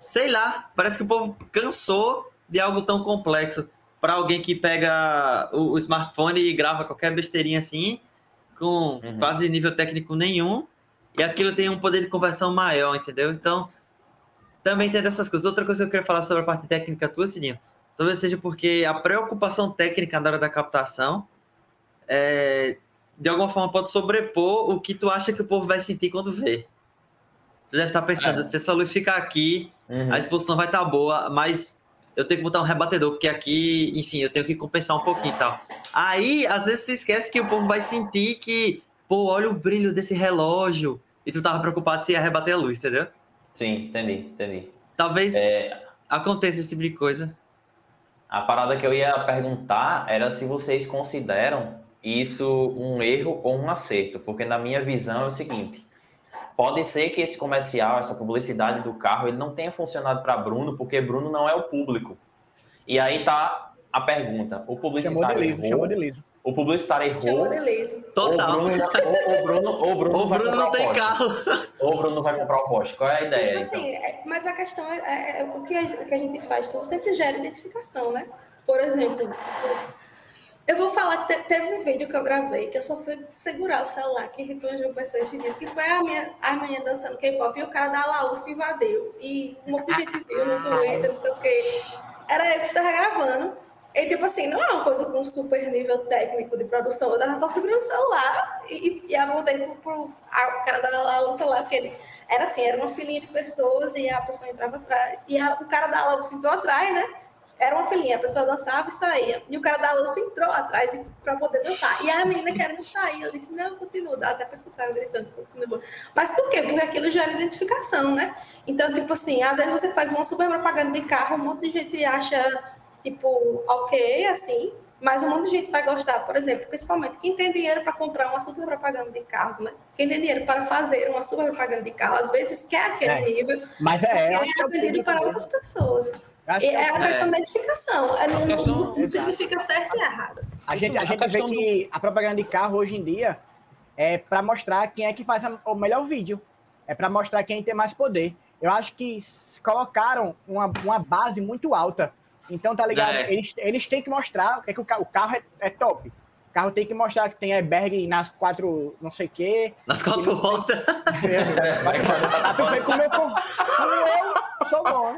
sei lá, parece que o povo cansou de algo tão complexo para alguém que pega o, o smartphone e grava qualquer besteirinha assim, com Uhum. quase nível técnico nenhum, e aquilo tem um poder de conversão maior, entendeu? Então, também tem dessas coisas. Outra coisa que eu queria falar sobre a parte técnica tua, Cidinho, talvez seja porque a preocupação técnica na hora da captação é, de alguma forma pode sobrepor o que tu acha que o povo vai sentir quando vê. Tu deve estar pensando, É. se essa luz ficar aqui, Uhum. a exposição vai estar boa, mas eu tenho que botar um rebatedor, porque aqui, enfim, eu tenho que compensar um pouquinho e tal. Aí, às vezes, tu esquece que o povo vai sentir que, pô, olha o brilho desse relógio, e tu tava preocupado se ia rebater a luz, entendeu? Sim, entendi, entendi. Talvez É, aconteça esse tipo de coisa. a parada que eu ia perguntar era se vocês consideram isso um erro ou um acerto, porque na minha visão é o seguinte: pode ser que esse comercial, essa publicidade do carro, ele não tenha funcionado para Bruno, porque Bruno não é o público. E aí tá a pergunta: o Chamou de publicitário liso, chamou errou? de liso. O publicitário errou? Total. Ou o Bruno, ou, ou Bruno, o Bruno O vai Bruno comprar não o tem carro. Ou o Bruno vai comprar o Porsche. Qual é a ideia? Tipo então? assim, é- mas a questão é, é- é o que a, que a gente faz, então sempre gera identificação, né? Por exemplo, eu vou falar que te- teve um vídeo que eu gravei que eu só fui segurar o celular que as pessoas esses dias, que foi a minha, a menina dançando K-pop e o cara da Laú se invadiu. E um monte de gente viu no Twitter, não sei o quê. Era eu que estava gravando. E, tipo assim, não é uma coisa com super nível técnico de produção. Eu tava só segurando o celular e, e apontei pro, pro a, cara da Laú o celular, porque ele era assim, era uma filinha de pessoas e a pessoa entrava atrás. E a- o cara da Laú entrou atrás, né? Era uma filinha, a pessoa dançava e saía. E o cara da Laú entrou atrás para poder dançar. E a menina querendo sair. Eu disse, não, continua. Dá até para escutar eu gritando, continua. Mas por quê? Porque aquilo gera identificação, né? Então, tipo assim, às vezes você faz uma super propaganda de carro, um monte de gente acha, tipo, ok, assim, mas um monte de gente vai gostar, por exemplo, principalmente quem tem dinheiro para comprar uma super propaganda de carro, né? Quem tem dinheiro para fazer uma super propaganda de carro, às vezes quer aquele É. nível, Mas é, é é o vendido para outras pessoas. É é a questão da identificação. É, não, não- questão- não exato. significa certo e errado. A gente, a A gente vê questão do- que a propaganda de carro hoje em dia é para mostrar quem é que faz a- o melhor vídeo. É para mostrar quem tem mais poder. Eu acho que colocaram uma, uma base muito alta. Então, tá ligado? É. Eles, eles têm que mostrar que, é que o, ca- o carro é, é top. O carro tem que mostrar que tem airbag nas quatro, não sei o quê. Nas quatro rodas. *laughs* Tu vê como eu, como eu sou bom.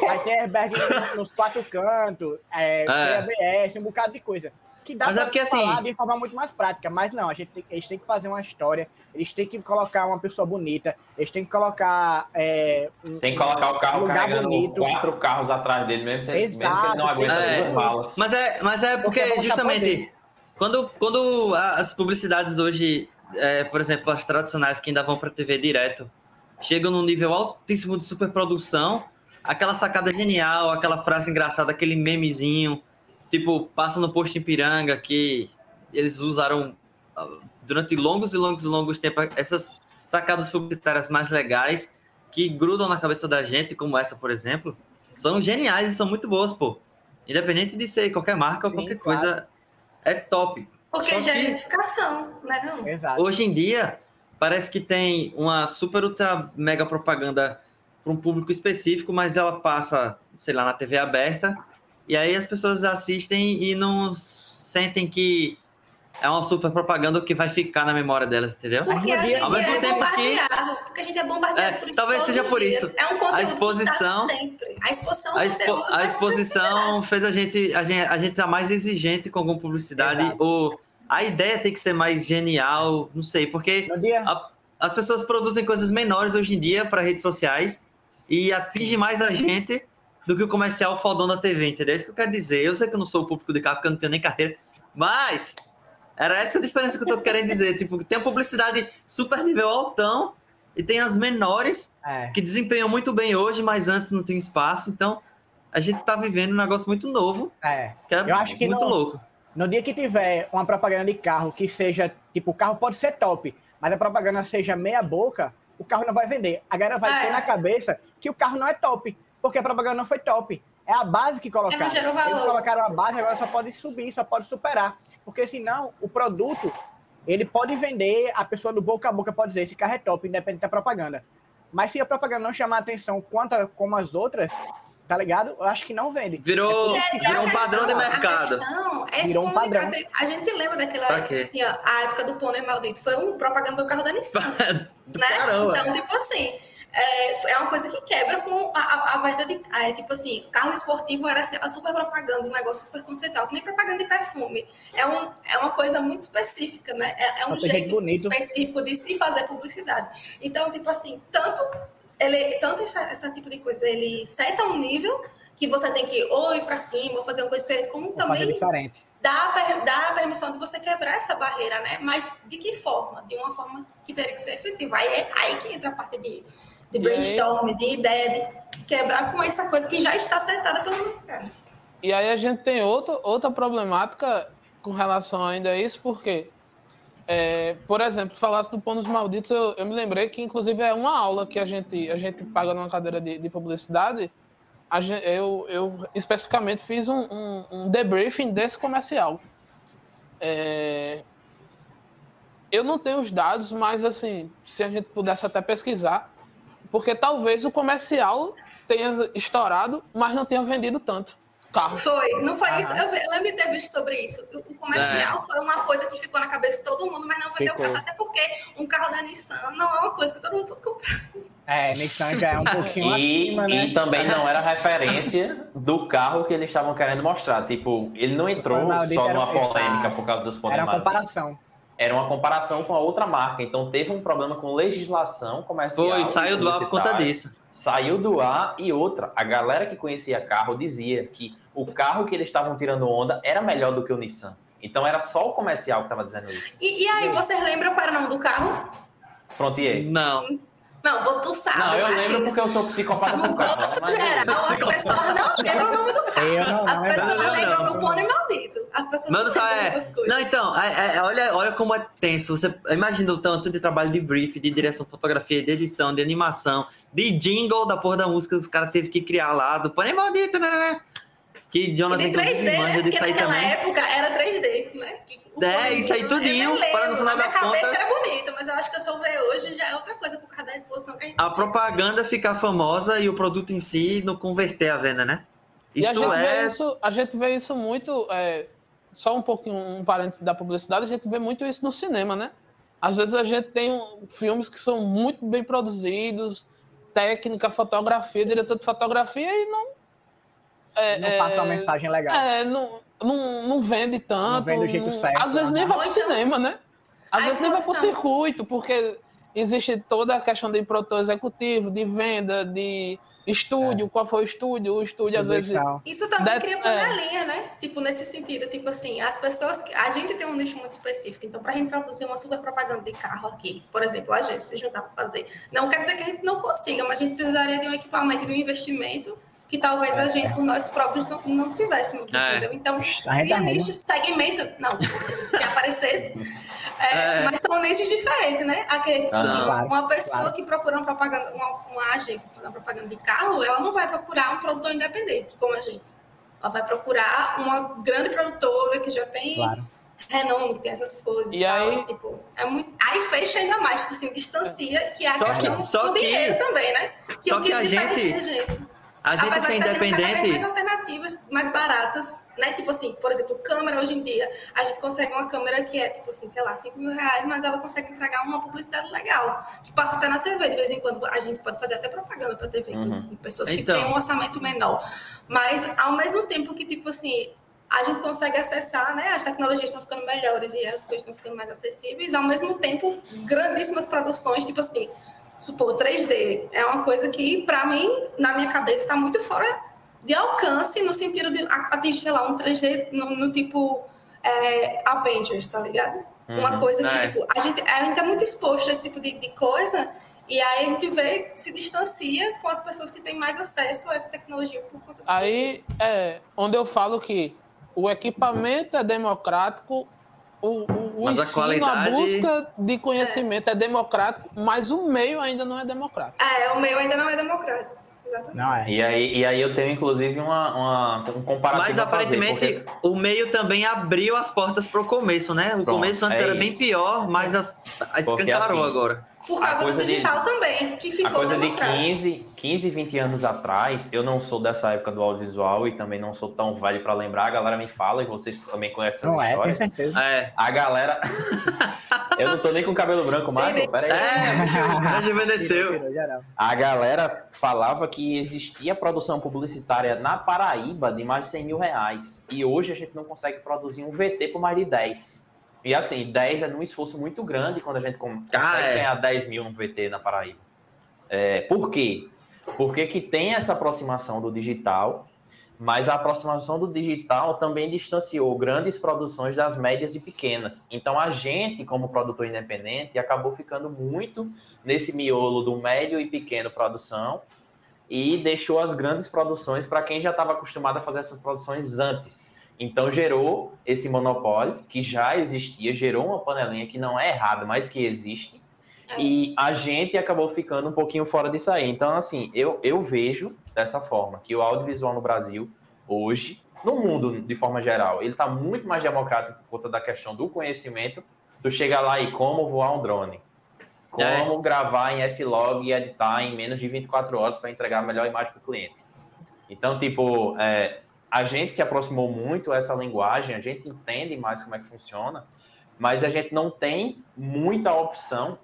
vai ter airbag nos quatro cantos, é, É. ABS, um bocado de coisa. Que dá Mas é pra porque, assim- falar de forma muito mais prática, mas não, a gente tem, eles têm que fazer uma história, eles têm que colocar uma pessoa bonita, eles têm que colocar. é, um- Tem que colocar o carro um lugar carregando bonito. quatro carros atrás dele, mesmo, sem, mesmo que ele não aguenta É. duas balas. Mas é, mas é porque, Porque vão justamente, quando, quando as publicidades hoje, é, por exemplo, as tradicionais que ainda vão para TV direto, chegam num nível altíssimo de superprodução, aquela sacada genial, aquela frase engraçada, aquele memezinho, tipo, passa no posto em Piranga, que eles usaram ah, durante longos e longos e longos tempos essas sacadas publicitárias mais legais que grudam na cabeça da gente, como essa, por exemplo, são geniais e são muito boas, pô. Independente de ser qualquer marca ou Sim, qualquer claro. coisa, é top. Porque Só já é identificação, não é não? Exato. Hoje em dia, parece que tem uma super ultra mega propaganda para um público específico, mas ela passa, sei lá, na TV aberta, e aí as pessoas assistem e não sentem que é uma super propaganda que vai ficar na memória delas, entendeu? Porque a Ao gente mesmo é tempo que- bombardeado. Porque a gente é bombardeado É, por isso. talvez todos seja os por dias. isso. É um conteúdo A exposição- que está sempre. A exposição A, expo- a exposição fez a gente, a gente, a gente tá mais exigente com alguma publicidade, Exato. ou a ideia tem que ser mais genial, não sei, porque a- as pessoas produzem coisas menores hoje em dia para redes sociais e atinge mais a gente do que o comercial fodão da TV, entendeu? É isso que eu quero dizer. Eu sei que eu não sou o público de carro porque eu não tenho nem carteira, mas era essa a diferença que eu tô querendo dizer. *laughs* Tipo, tem a publicidade super nível altão e tem as menores é. que desempenham muito bem hoje, mas antes não tinham espaço. Então, a gente tá vivendo um negócio muito novo, É. que é Eu acho que muito não- louco. No dia que tiver uma propaganda de carro que seja, tipo, o carro pode ser top, mas a propaganda seja meia boca, o carro não vai vender. A galera vai É. ter na cabeça que o carro não é top, porque a propaganda não foi top. É a base que colocaram. gerou valor. Eles colocaram a base, agora só pode subir, só pode superar. Porque senão, o produto, ele pode vender, a pessoa do boca a boca pode dizer, esse carro é top, independente da propaganda. Mas se a propaganda não chamar atenção quanto a- como as outras, tá ligado? Eu acho que não vende. Virou, é- a virou um padrão de mercado. A questão é esse Virou um padrão. A gente lembra daquela época que tinha a época do pônei maldito. Foi um propaganda do carro da Nissan. *laughs* Do né? caramba. Então, tipo assim, é, é uma coisa que quebra com a, a, a venda de. É, tipo assim, carro esportivo era aquela super propaganda, um negócio super conceitual, que nem propaganda de perfume. É, um, é uma coisa muito específica, né? É, é um gente jeito bonito. específico de se fazer publicidade. Então, tipo assim, tanto, ele, tanto essa, essa tipo de coisa, ele seta um nível que você tem que ou ir pra cima, ou fazer uma coisa diferente, como fazer também diferente. dá, dá a permissão de você quebrar essa barreira, né? Mas de que forma? De uma forma que teria que ser efetiva. Aí é aí que entra a parte de, de brainstorm, de ideia, de quebrar com essa coisa que já está acertada pelo mercado. E aí a gente tem outro, outra problemática com relação ainda a isso, porque, é, por exemplo, falasse do Pônus Malditos, eu, eu me lembrei que, inclusive, é uma aula que a gente, a gente paga numa cadeira de, de publicidade. A gen- eu, eu especificamente fiz um, um, um debriefing desse comercial. É, eu não tenho os dados, mas assim, se a gente pudesse até pesquisar, porque talvez o comercial tenha estourado, mas não tenha vendido tanto carro. Foi, não foi Aham. isso? Eu, lembro de ter visto sobre isso. O, o comercial foi uma coisa que ficou na cabeça de todo mundo, mas não vendeu o Ficou. carro. Até porque um carro da Nissan não é uma coisa que todo mundo pode comprar. É, Nissan já é um *laughs* pouquinho E, acima, né? e também não era referência do carro que eles estavam querendo mostrar. Tipo, ele não entrou só era numa um- polêmica por causa dos Era pôneis uma comparação. Era uma comparação com a outra marca. Então teve um problema com legislação comercial. Foi, saiu do ar por conta disso. Saiu do ar e outra. A galera que conhecia carro dizia que o carro que eles estavam tirando onda era melhor do que o Nissan. Então era só o comercial que estava dizendo isso. E, e aí, vocês lembram qual era o nome do carro? Frontier. Não. Não, vou tu sabe. Não, eu lembro assim, porque eu sou psicopata No gosto geral, as pessoas não lembram o nome do não, As não pessoas lembrava, lembram não. do pônei maldito. As pessoas Mano, não só lembram é. outras coisas. Não, então, é- é- olha, olha como é tenso. Você imagina o tanto de trabalho de brief, de direção, fotografia, de edição, de animação, de jingle da porra da música que os caras teve que criar lá, do Pane Maldito, né, né? Que E Jonathan de inclusive 3D, né? manja Porque disso aí naquela também. época era 3D, né? Que É, isso aí tudinho, eu nem para no final na das minha cabeça contas- era bonito, mas eu acho que se eu ver hoje já é outra coisa por causa da exposição que a gente A propaganda ficar famosa e o produto em si não converter a venda, né? E a Isso gente, vê é. isso, a gente vê isso muito. é, só um pouquinho, um parênteses da publicidade, a gente vê muito isso no cinema, né? Às vezes a gente tem um- filmes que são muito bem produzidos, técnica, fotografia, diretor de fotografia e não. É, Não passa uma é, mensagem legal. É, não, não, não vende tanto. Não vende do jeito não- certo, Às vezes né? nem vai pro cinema, né? Às a vezes nem vai pro circuito, porque existe toda a questão de produtor executivo, de venda, de estúdio, qual foi o estúdio, o estúdio às vezes. Isso também Deve- cria panelinha, né? Tipo, nesse sentido, tipo assim, as pessoas. que- A gente tem um nicho muito específico. Então, para a gente produzir uma super propaganda de carro aqui, por exemplo, a gente se juntar para fazer. Não quer dizer que a gente não consiga, mas a gente precisaria de um equipamento e de um investimento que talvez a gente, por nós próprios, não, não tivéssemos, É. entendeu? Então, A cria nichos, segmento. Não, se aparecesse. É, É. Mas são nichos diferentes, né? Aquele, tipo Ah, assim, claro, uma pessoa claro. que procura uma propaganda, uma, uma agência para fazer uma propaganda de carro, ela não vai procurar um produtor independente, como a gente. Ela vai procurar uma grande produtora que já tem Claro. renome, que tem essas coisas. E tal, aí- e, tipo, é muito. Aí fecha ainda mais, tipo assim, distancia, que é a Só que- questão só do que- dinheiro também, né? Que só é o que a diferencia gente- a gente. A gente Apesar ser independente. mais alternativas mais baratas, né? Tipo assim, por exemplo, câmera hoje em dia, a gente consegue uma câmera que é, tipo assim, sei lá, 5 mil reais, mas ela consegue entregar uma publicidade legal, que passa até na TV, de vez em quando. A gente pode fazer até propaganda pra TV, Uhum. inclusive, pessoas Então. que têm um orçamento menor. Mas, ao mesmo tempo que, tipo assim, a gente consegue acessar, né? As tecnologias estão ficando melhores e as coisas estão ficando mais acessíveis, ao mesmo tempo, grandíssimas produções, tipo assim, supor, 3D. É uma coisa que, para mim, na minha cabeça, está muito fora de alcance, no sentido de atingir, sei lá, um 3D no, no tipo é, Avengers, tá ligado? Uma Uhum. coisa que, É. tipo, a gente, a gente é muito exposto a esse tipo de, de coisa, e aí a gente vê, se distancia com as pessoas que têm mais acesso a essa tecnologia por conta do Aí é onde eu falo que o equipamento é democrático, o, o, o a ensino, a, qualidade- busca de conhecimento é. democrático, mas o meio ainda não é democrático. É, o meu ainda não é democrático. Exatamente. Não é. E aí, e aí eu tenho, inclusive, uma, uma- um comparativo Mas a fazer, aparentemente porque- o meio também abriu as portas pro começo, né? O Pronto, começo antes é era bem isso. pior, mas as, a Porque, escancarou assim, agora. Por A causa do coisa de- digital também, que A ficou coisa de democrático. 15, 15, 20 anos atrás, eu não sou dessa época do audiovisual e também não sou tão velho para lembrar. A galera me fala e vocês também conhecem essas Não é, tenho histórias. certeza. É. A galera. *laughs* eu não tô nem com cabelo branco mais, pô, pera aí. É, rejuvenesceu. *laughs* A galera falava que existia produção publicitária na Paraíba de mais de 100 mil reais. E hoje a gente não consegue produzir um VT por mais de 10. E assim, 10 é num esforço muito grande quando a gente com- consegue Ah, é. ganhar 10 mil no VT na Paraíba. É, por quê? Porque que tem essa aproximação do digital, mas a aproximação do digital também distanciou grandes produções das médias e pequenas. Então a gente, como produtor independente, acabou ficando muito nesse miolo do médio e pequeno produção e deixou as grandes produções para quem já estava acostumado a fazer essas produções antes. Então gerou esse monopólio que já existia, gerou uma panelinha que não é errado, mas que existe. É. E a gente acabou ficando um pouquinho fora disso aí. Então, assim, eu, eu vejo dessa forma que o audiovisual no Brasil, hoje, no mundo de forma geral, ele está muito mais democrático por conta da questão do conhecimento. Tu chega lá e como voar um drone, como gravar em S-Log e editar em menos de 24 horas para entregar a melhor imagem para o cliente. Então, tipo, é, a gente se aproximou muito dessa linguagem, a gente entende mais como é que funciona, mas a gente não tem muita opção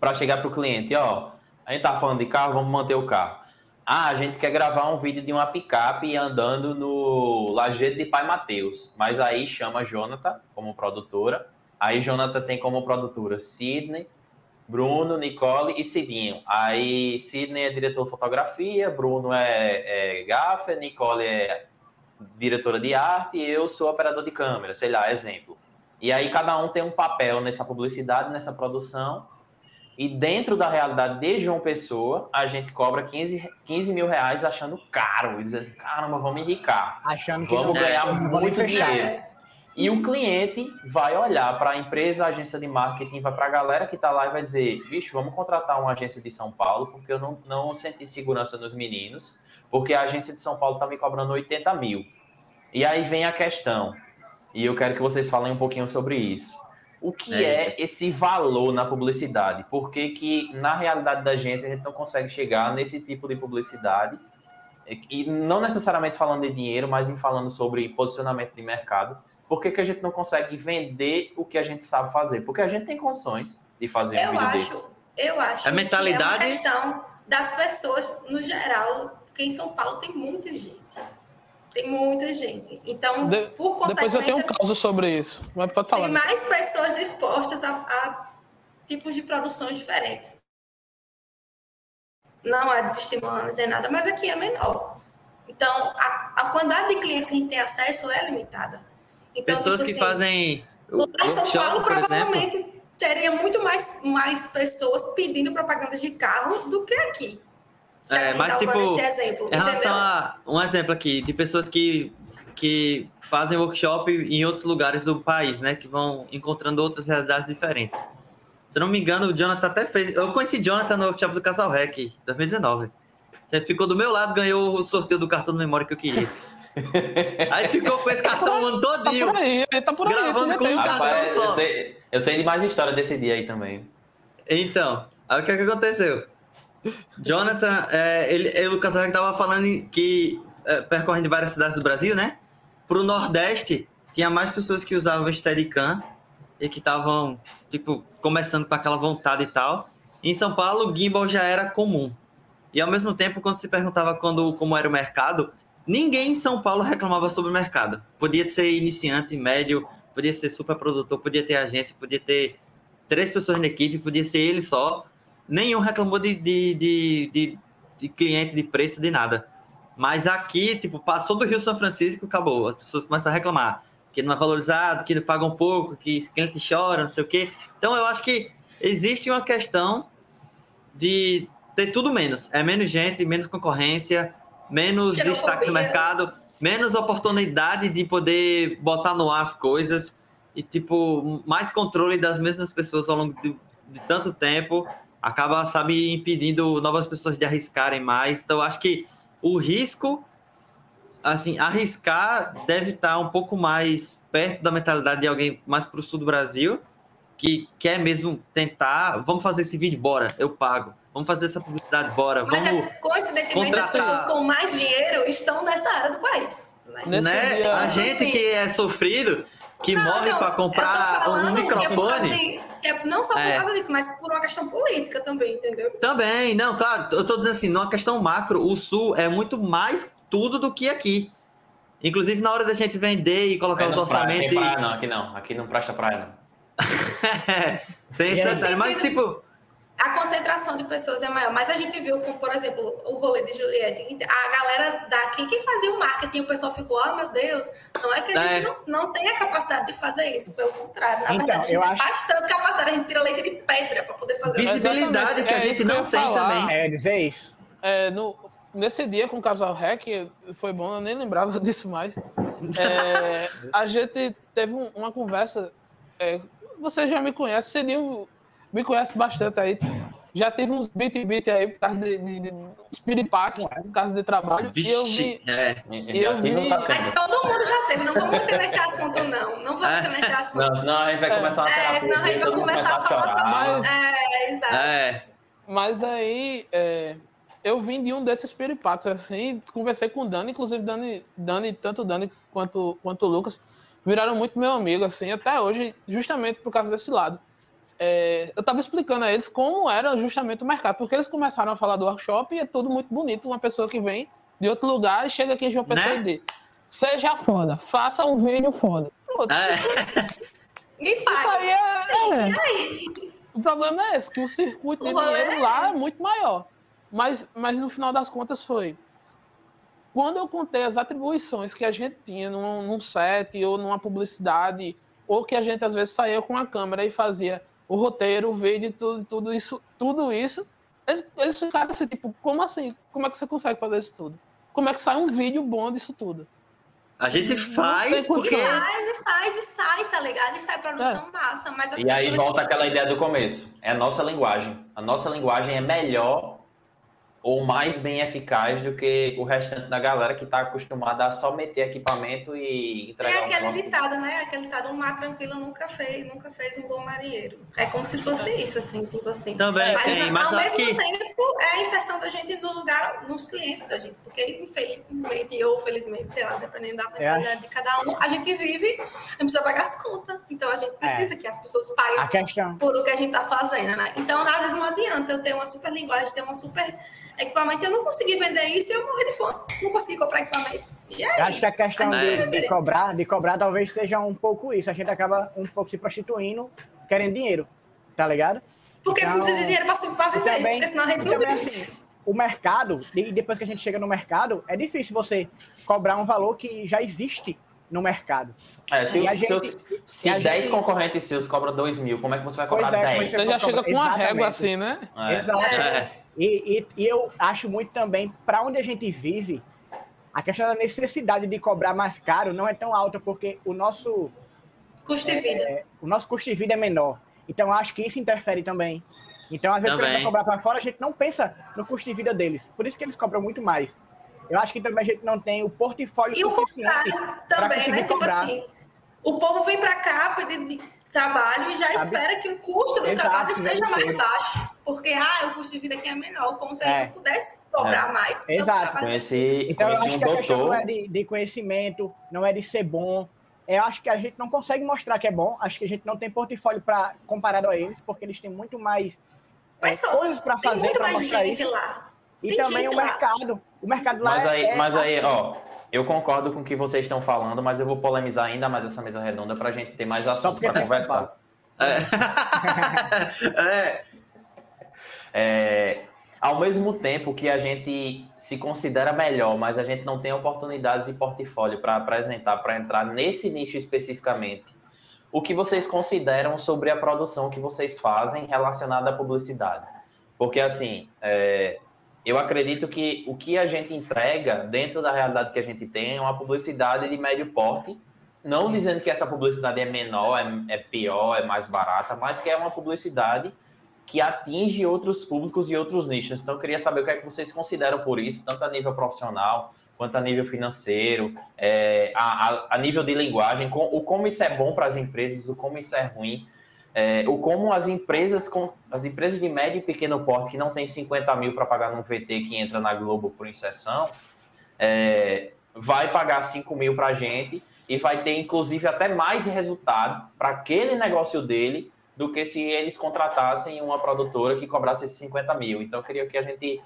para chegar para o cliente, ó, a gente tá falando de carro, vamos manter o carro. Ah, a gente quer gravar um vídeo de uma picape andando no Lajeado de Pai Mateus, mas aí chama Jonathan como produtora, aí Jonathan tem como produtora Sidney, Bruno, Nicole e Cidinho. Aí Sidney é diretor de fotografia, Bruno é, é gaffer, Nicole é diretora de arte e eu sou operador de câmera, sei lá, exemplo. E aí cada um tem um papel nessa publicidade, nessa produção. E dentro da realidade de João Pessoa, a gente cobra 15, 15 mil reais achando caro. E diz assim, caramba, vamos indicar. Achando que Vamos ganhar nem muito fechar. dinheiro. E o cliente vai olhar para a empresa, a agência de marketing, vai para a galera que está lá e vai dizer: bicho, vamos contratar uma agência de São Paulo, porque eu não, não senti segurança nos meninos, porque a agência de São Paulo está me cobrando 80 mil. E aí vem a questão, e eu quero que vocês falem um pouquinho sobre isso. O que é esse valor na publicidade? Por que, que na realidade da gente, a gente não consegue chegar nesse tipo de publicidade? E não necessariamente falando de dinheiro, mas em falando sobre posicionamento de mercado por que, que a gente não consegue vender o que a gente sabe fazer? Porque a gente tem condições de fazer um Eu vídeo acho, desse. eu acho É mentalidade? que é uma questão das pessoas no geral, porque em São Paulo tem muita gente. Tem muita gente. Então, De- por consequência, Depois eu tenho um caso sobre isso. Mas pode falar. tem mais pessoas dispostas a, a tipos de produções diferentes. Não é de estimulando dizer nada, mas aqui é menor. Então, a, a quantidade de clientes que a gente tem acesso é limitada. Então, Pessoas tipo que assim, fazem Lá em São workshop, Paulo, por exemplo. provavelmente, teria muito mais, mais pessoas pedindo propagandas de carro do que aqui. Já É, mas, tá tipo, esse exemplo, Em relação a um exemplo aqui, de pessoas que, que fazem workshop em outros lugares do país, né? Que vão encontrando outras realidades diferentes. Se eu não me engano, o Jonathan até fez. Eu conheci Jonathan no workshop do Casal Rec, 2019. Você ficou do meu lado, ganhou o sorteio do cartão de memória que eu queria. *laughs* Aí ficou com esse cartão o ano Tá todinho. por aí, tá por aí. Gravando com um cartão Rapaz, só. eu sei, eu sei de mais história desse dia aí também. Então, aí o que, é que aconteceu? Jonathan, é, ele, ele, o estava falando que é, percorrendo várias cidades do Brasil, né? Pro Nordeste, tinha mais pessoas que usavam Steadicam e que estavam, tipo, começando com aquela vontade e tal. Em São Paulo, o gimbal já era comum. E ao mesmo tempo, quando se perguntava quando, como era o mercado, ninguém em São Paulo reclamava sobre o mercado. Podia ser iniciante, médio, podia ser super produtor, podia ter agência, podia ter três pessoas na equipe, podia ser ele só. Nenhum reclamou de, de, de, de, de cliente, de preço, de nada. Mas aqui, tipo, passou do Rio São Francisco, acabou. As pessoas começam a reclamar que não é valorizado, que pagam pouco, que cliente chora, não sei o quê. Então eu acho que existe uma questão de ter tudo menos. É menos gente, menos concorrência, menos Xenofobia. destaque no mercado, menos oportunidade de poder botar no ar as coisas e, tipo, mais controle das mesmas pessoas ao longo de, de tanto tempo acaba, sabe, impedindo novas pessoas de arriscarem mais. Então, eu acho que o risco, assim, arriscar deve estar um pouco mais perto da mentalidade de alguém mais para o sul do Brasil, que quer mesmo tentar, vamos fazer esse vídeo, bora, eu pago. Vamos fazer essa publicidade, bora. Mas Vamos, é, coincidentemente, as contratar- pessoas com mais dinheiro estão nessa área do país. Né? Né? dia- A gente que é sofrido, que Não, morre não, para eu comprar tô um falando que é por causa microfone. de- é não só por É. causa disso, mas por uma questão política também, entendeu? Também, não, claro, eu tô dizendo assim, numa questão macro, o sul é muito mais tudo do que aqui. Inclusive, na hora da gente vender e colocar os Menos praia, orçamentos. Tem e- praia não, aqui não. Aqui não presta praia não. *laughs* Tem esse detalhe, mas tipo, A concentração de pessoas é maior. Mas a gente viu, com, por exemplo, o rolê de Juliette. A galera daqui que fazia o marketing, o pessoal ficou, oh meu Deus, não é que a É. gente não, não tem a capacidade de fazer isso. Pelo contrário, na Então, verdade, a gente tem acho- bastante capacidade. A gente tira leite de pedra para poder fazer visibilidade que a é gente eu não tem falar. também. É, dizer isso. É, no, nesse dia com o casal REC, foi bom, eu nem lembrava *laughs* disso mais. É, a gente teve um- uma conversa. é, você já me conhece, Cidinho me conhece bastante aí. Já teve uns beat-beat aí por causa de, de, de uns piripaque, por causa de trabalho. e eu Vixe, vi. é. E Eu vi- tá todo mundo já teve, não vamos entrar nesse assunto, não. Não vamos É. entrar nesse assunto. Não, senão a gente vai É. começar uma É, terapia. senão a gente vai começar a falar. Mas- É, exato. É. Mas aí é, eu vim de um desses piripaques, assim, conversei com o Dani, inclusive Dani, Dani tanto o Dani quanto, quanto o Lucas, viraram muito meu amigo, assim, até hoje, justamente por causa desse lado. É, eu tava explicando a eles como era justamente o mercado, porque eles começaram a falar do workshop e é tudo muito bonito, uma pessoa que vem de outro lugar e chega aqui em João Pessoa Né? e seja foda, faça um vídeo foda. Pronto, É. *laughs* Me paga. aí é, é. O problema é esse, que o circuito de dinheiro é lá é muito maior. Mas, mas no final das contas foi. Quando eu contei as atribuições que a gente tinha num, num set ou numa publicidade, ou que a gente às vezes saía com a câmera e fazia o roteiro, o vídeo, tudo, tudo isso, tudo isso, eles, eles ficaram assim, tipo, como assim? Como é que você consegue fazer isso tudo? Como é que sai um vídeo bom disso tudo? A gente faz porque. condição. Faz e faz e sai, tá ligado? E sai produção massa. Mas as E aí volta aquela assim, ideia do começo. É a nossa linguagem. A nossa linguagem é melhor ou mais bem eficaz do que o restante da galera que está acostumada a só meter equipamento e entregar. É aquele um ditado, né? Aquele ditado, um mar tranquilo nunca fez, nunca fez um bom marinheiro. É como se fosse isso, assim, tipo assim. Também mas, tem, mas ao mesmo que... tempo é a inserção da gente no lugar, nos clientes da gente, porque infelizmente ou felizmente, sei lá, dependendo da mentalidade é. de cada um, a gente vive, a gente precisa pagar as contas. Então a gente precisa é. que as pessoas paguem por o que a gente está fazendo, né? Então, às vezes não adianta eu ter uma super linguagem, ter uma super equipamento, eu não consegui vender isso e eu morri de fome. Não consegui comprar equipamento. E aí? Acho que a questão de, de, cobrar, de cobrar talvez seja um pouco isso. A gente acaba um pouco se prostituindo, querendo dinheiro, tá ligado? Porque então, precisa de dinheiro para viver, também, porque senão a gente não vive. Assim, o mercado, e depois que a gente chega no mercado, é difícil você cobrar um valor que já existe no mercado. É, se, gente, seus, se 10 gente... concorrentes seus cobram 2 mil, como é que você vai cobrar é, 10? Você já chega com uma régua assim, né? É. Exato. É. E, e, e, eu acho muito também, para onde a gente vive, a questão da necessidade de cobrar mais caro não é tão alta, porque o nosso custo de vida, é, o nosso custo de vida é menor. Então, acho que isso interfere também. Então, às vezes, quando a gente cobrar para fora, a gente não pensa no custo de vida deles. Por isso que eles cobram muito mais. Eu acho que também a gente não tem o portfólio e suficiente para conseguir né? Tipo cobrar. Tipo assim, o povo vem para cá trabalho e já Sabe? espera que o custo do Exato, trabalho seja mais baixo. Porque ah, o custo de vida aqui é menor, como se é. pudesse cobrar é. mais. Exato. Conheci, então, conheci eu acho um que doutor. a questão não é de, de conhecimento, não é de ser bom. Eu acho que a gente não consegue mostrar que é bom. Acho que a gente não tem portfólio para comparado a eles, porque eles têm muito mais é, coisas para fazer. Tem muito mais gente isso. lá. E tem também o lá. mercado. O mercado lá mas aí, é, mas aí, ó, eu concordo com o que vocês estão falando, mas eu vou polemizar ainda mais essa mesa redonda para a gente ter mais assunto para conversar. É. *laughs* é. é. Ao mesmo tempo que a gente se considera melhor, mas a gente não tem oportunidades e portfólio para apresentar, para entrar nesse nicho especificamente, o que vocês consideram sobre a produção que vocês fazem relacionada à publicidade? Porque, assim, é, eu acredito que o que a gente entrega dentro da realidade que a gente tem é uma publicidade de médio porte, não dizendo que essa publicidade é menor, é, é, pior, é mais barata, mas que é uma publicidade que atinge outros públicos e outros nichos. Então, eu queria saber o que é que vocês consideram por isso, tanto a nível profissional quanto a nível financeiro, é, a, a, a, nível de linguagem, com, o como isso é bom para as empresas, o como isso é ruim, é, o como as empresas, com, as empresas de médio e pequeno porte que não tem 50 mil para pagar num VT que entra na Globo por inserção, é, vai pagar 5 mil para a gente e vai ter, inclusive, até mais resultado para aquele negócio dele do que se eles contratassem uma produtora que cobrasse esses 50 mil. Então, eu queria que a gente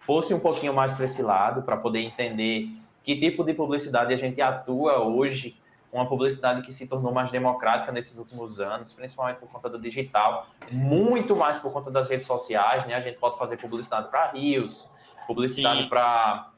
fosse um pouquinho mais para esse lado, para poder entender que tipo de publicidade a gente atua hoje, uma publicidade que se tornou mais democrática nesses últimos anos, principalmente por conta do digital, muito mais por conta das redes sociais, né? A gente pode fazer publicidade para rios, publicidade para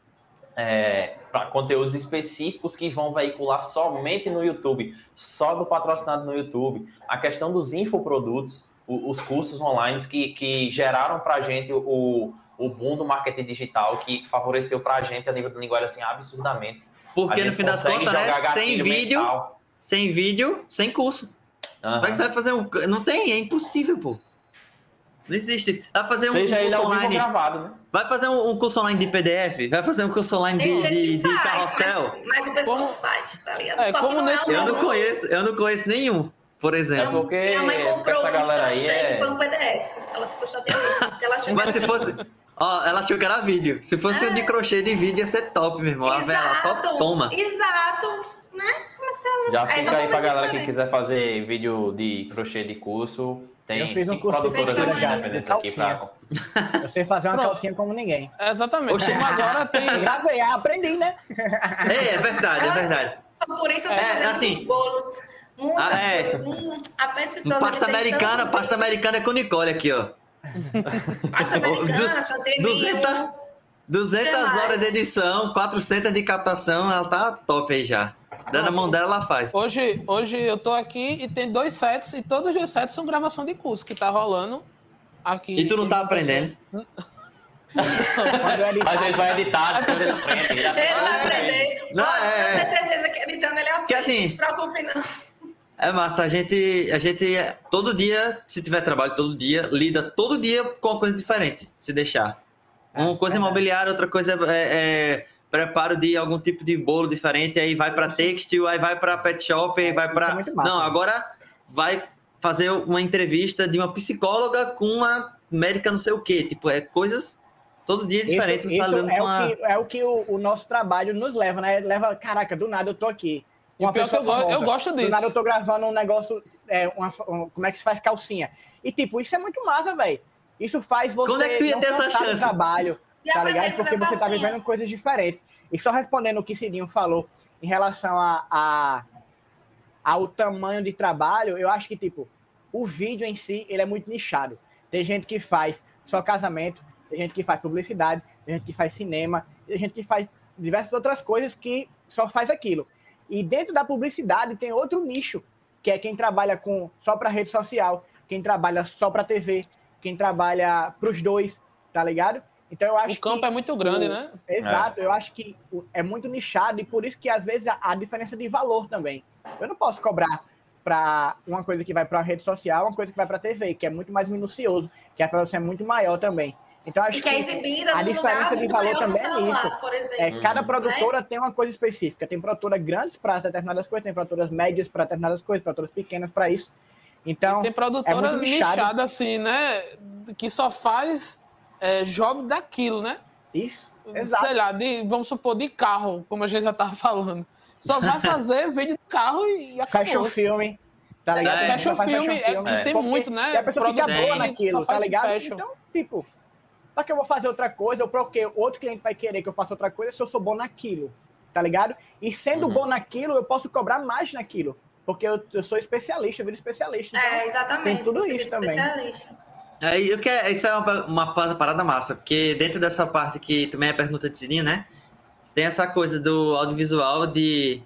é, para conteúdos específicos que vão veicular somente no YouTube, só do patrocinado no YouTube. A questão dos infoprodutos, o, os cursos online que, que geraram para a gente o, o boom do marketing digital, que favoreceu para a gente a nível de linguagem assim absurdamente. Porque no fim das contas, né, sem vídeo, mental. sem vídeo, sem curso. Uhum. Como é que você vai fazer um... Não tem, é impossível, pô. Não existe isso. Vai fazer um Seja curso online. Gravado, né? Vai fazer um, um, curso online de PDF? Vai fazer um curso online de, de, de carrossel? Mas, mas, o pessoal como... faz, tá ligado? É, Só como não é nesse... eu não conheço, eu não conheço nenhum, por exemplo. É porque minha mãe comprou essa galera aí é... foi um PDF. Ela ficou chateada porque ela achou Mas se fosse... Ó, ela achou que era vídeo. Se fosse é. um de crochê de vídeo, ia ser top, meu irmão. Exato, ela só toma. Exato. Né? Como é que você... Já é fica aí pra galera que quiser fazer vídeo de crochê de curso tem eu fiz um curso produtoras independentes aqui pra... *laughs* Eu sei fazer uma Pronto. calcinha como ninguém. É exatamente. Oxe. Como agora tem... *laughs* Gravei, aprendi, né? É, é verdade, é verdade. Por isso você é, assim, bolos. Muitas ah, é. coisas. Hum, a pasta toda Pasta americana, pasta americana é com Nicole aqui, ó. Pasta americana, chanteio 200, 200 horas de edição, 400 de captação, ela tá top aí já. Dando a mão dela, ela faz. Hoje, hoje eu tô aqui e tem dois sets, e todos os sets são gravação de curso que tá rolando aqui. E tu não tá aprendendo? *laughs* a gente vai editar. Ele vai aprender. Não, é, eu tenho certeza que editando ele aprende. Que assim, não se preocupe, não. É massa, a gente, a gente todo dia, se tiver trabalho todo dia, lida todo dia com uma coisa diferente, se deixar. Uma coisa é imobiliária, outra coisa é, é, preparo de algum tipo de bolo diferente, aí vai para textil, aí vai para pet shop, aí vai para. É Não, agora vai fazer uma entrevista de uma psicóloga com uma médica não sei o quê. Tipo, é coisas todo dia diferentes. Isso, tá isso lidando é, o uma- que, é o que o, o nosso trabalho nos leva, né? Leva, caraca, do nada eu tô aqui. E o pior é que eu, eu gosto Do disso. nada eu tô gravando um negócio, é, uma- um- como é que se faz calcinha. E tipo, isso é muito massa, velho. Isso faz você Quando é que tu ia ter essa do chance? trabalho, E tá ligado? Porque você tá vivendo coisas diferentes. E só respondendo o que Cidinho falou em relação a, a- ao tamanho de trabalho, eu acho que, tipo, o vídeo em si, ele é muito nichado. Tem gente que faz só casamento, tem gente que faz publicidade, tem gente que faz cinema, tem gente que faz diversas outras coisas que só faz aquilo. E dentro da publicidade tem outro nicho, que é quem trabalha com só para rede social, quem trabalha só para TV, quem trabalha para os dois, tá ligado? Então eu acho O campo que é muito grande, o- né? Exato, eu acho que é muito nichado e por isso que às vezes a, a diferença de valor também. Eu não posso cobrar para uma coisa que vai para a rede social, uma coisa que vai para a TV, que é muito mais minucioso, que a produção é muito maior também. Então acho E que é exibida a diferença lugar de valor que também é celular, nisso. por é, exemplo. cada Uhum. produtora tem uma coisa específica. Tem produtora grandes para determinadas coisas, tem produtoras médias para determinadas coisas, produtoras pequenas para isso. Então, Tem produtora muito nichado. nichada, assim, né? Que só faz é, job daquilo, né? isso, exato. Sei lá, de, vamos supor, de carro, como a gente já tava *laughs* falando. Só vai fazer vídeo de carro e acabou. Fashion filme, tá ligado? É. Que Fashion faz filme, é, É. tem Porque- muito, né? E a pessoa fica Produtor boa que naquilo, tá ligado? fashion. Então, tipo, pra que eu vou fazer outra coisa, ou porque outro cliente vai querer que eu faça outra coisa se eu sou bom naquilo, tá ligado? E sendo Uhum. bom naquilo, eu posso cobrar mais naquilo, porque eu, eu sou especialista, eu viro especialista. Então, É, exatamente. tem tudo isso também. especialista. Aí, eu quero, isso é uma, uma parada massa, porque dentro dessa parte que também é a pergunta de Cidinho, né? Tem essa coisa do audiovisual de.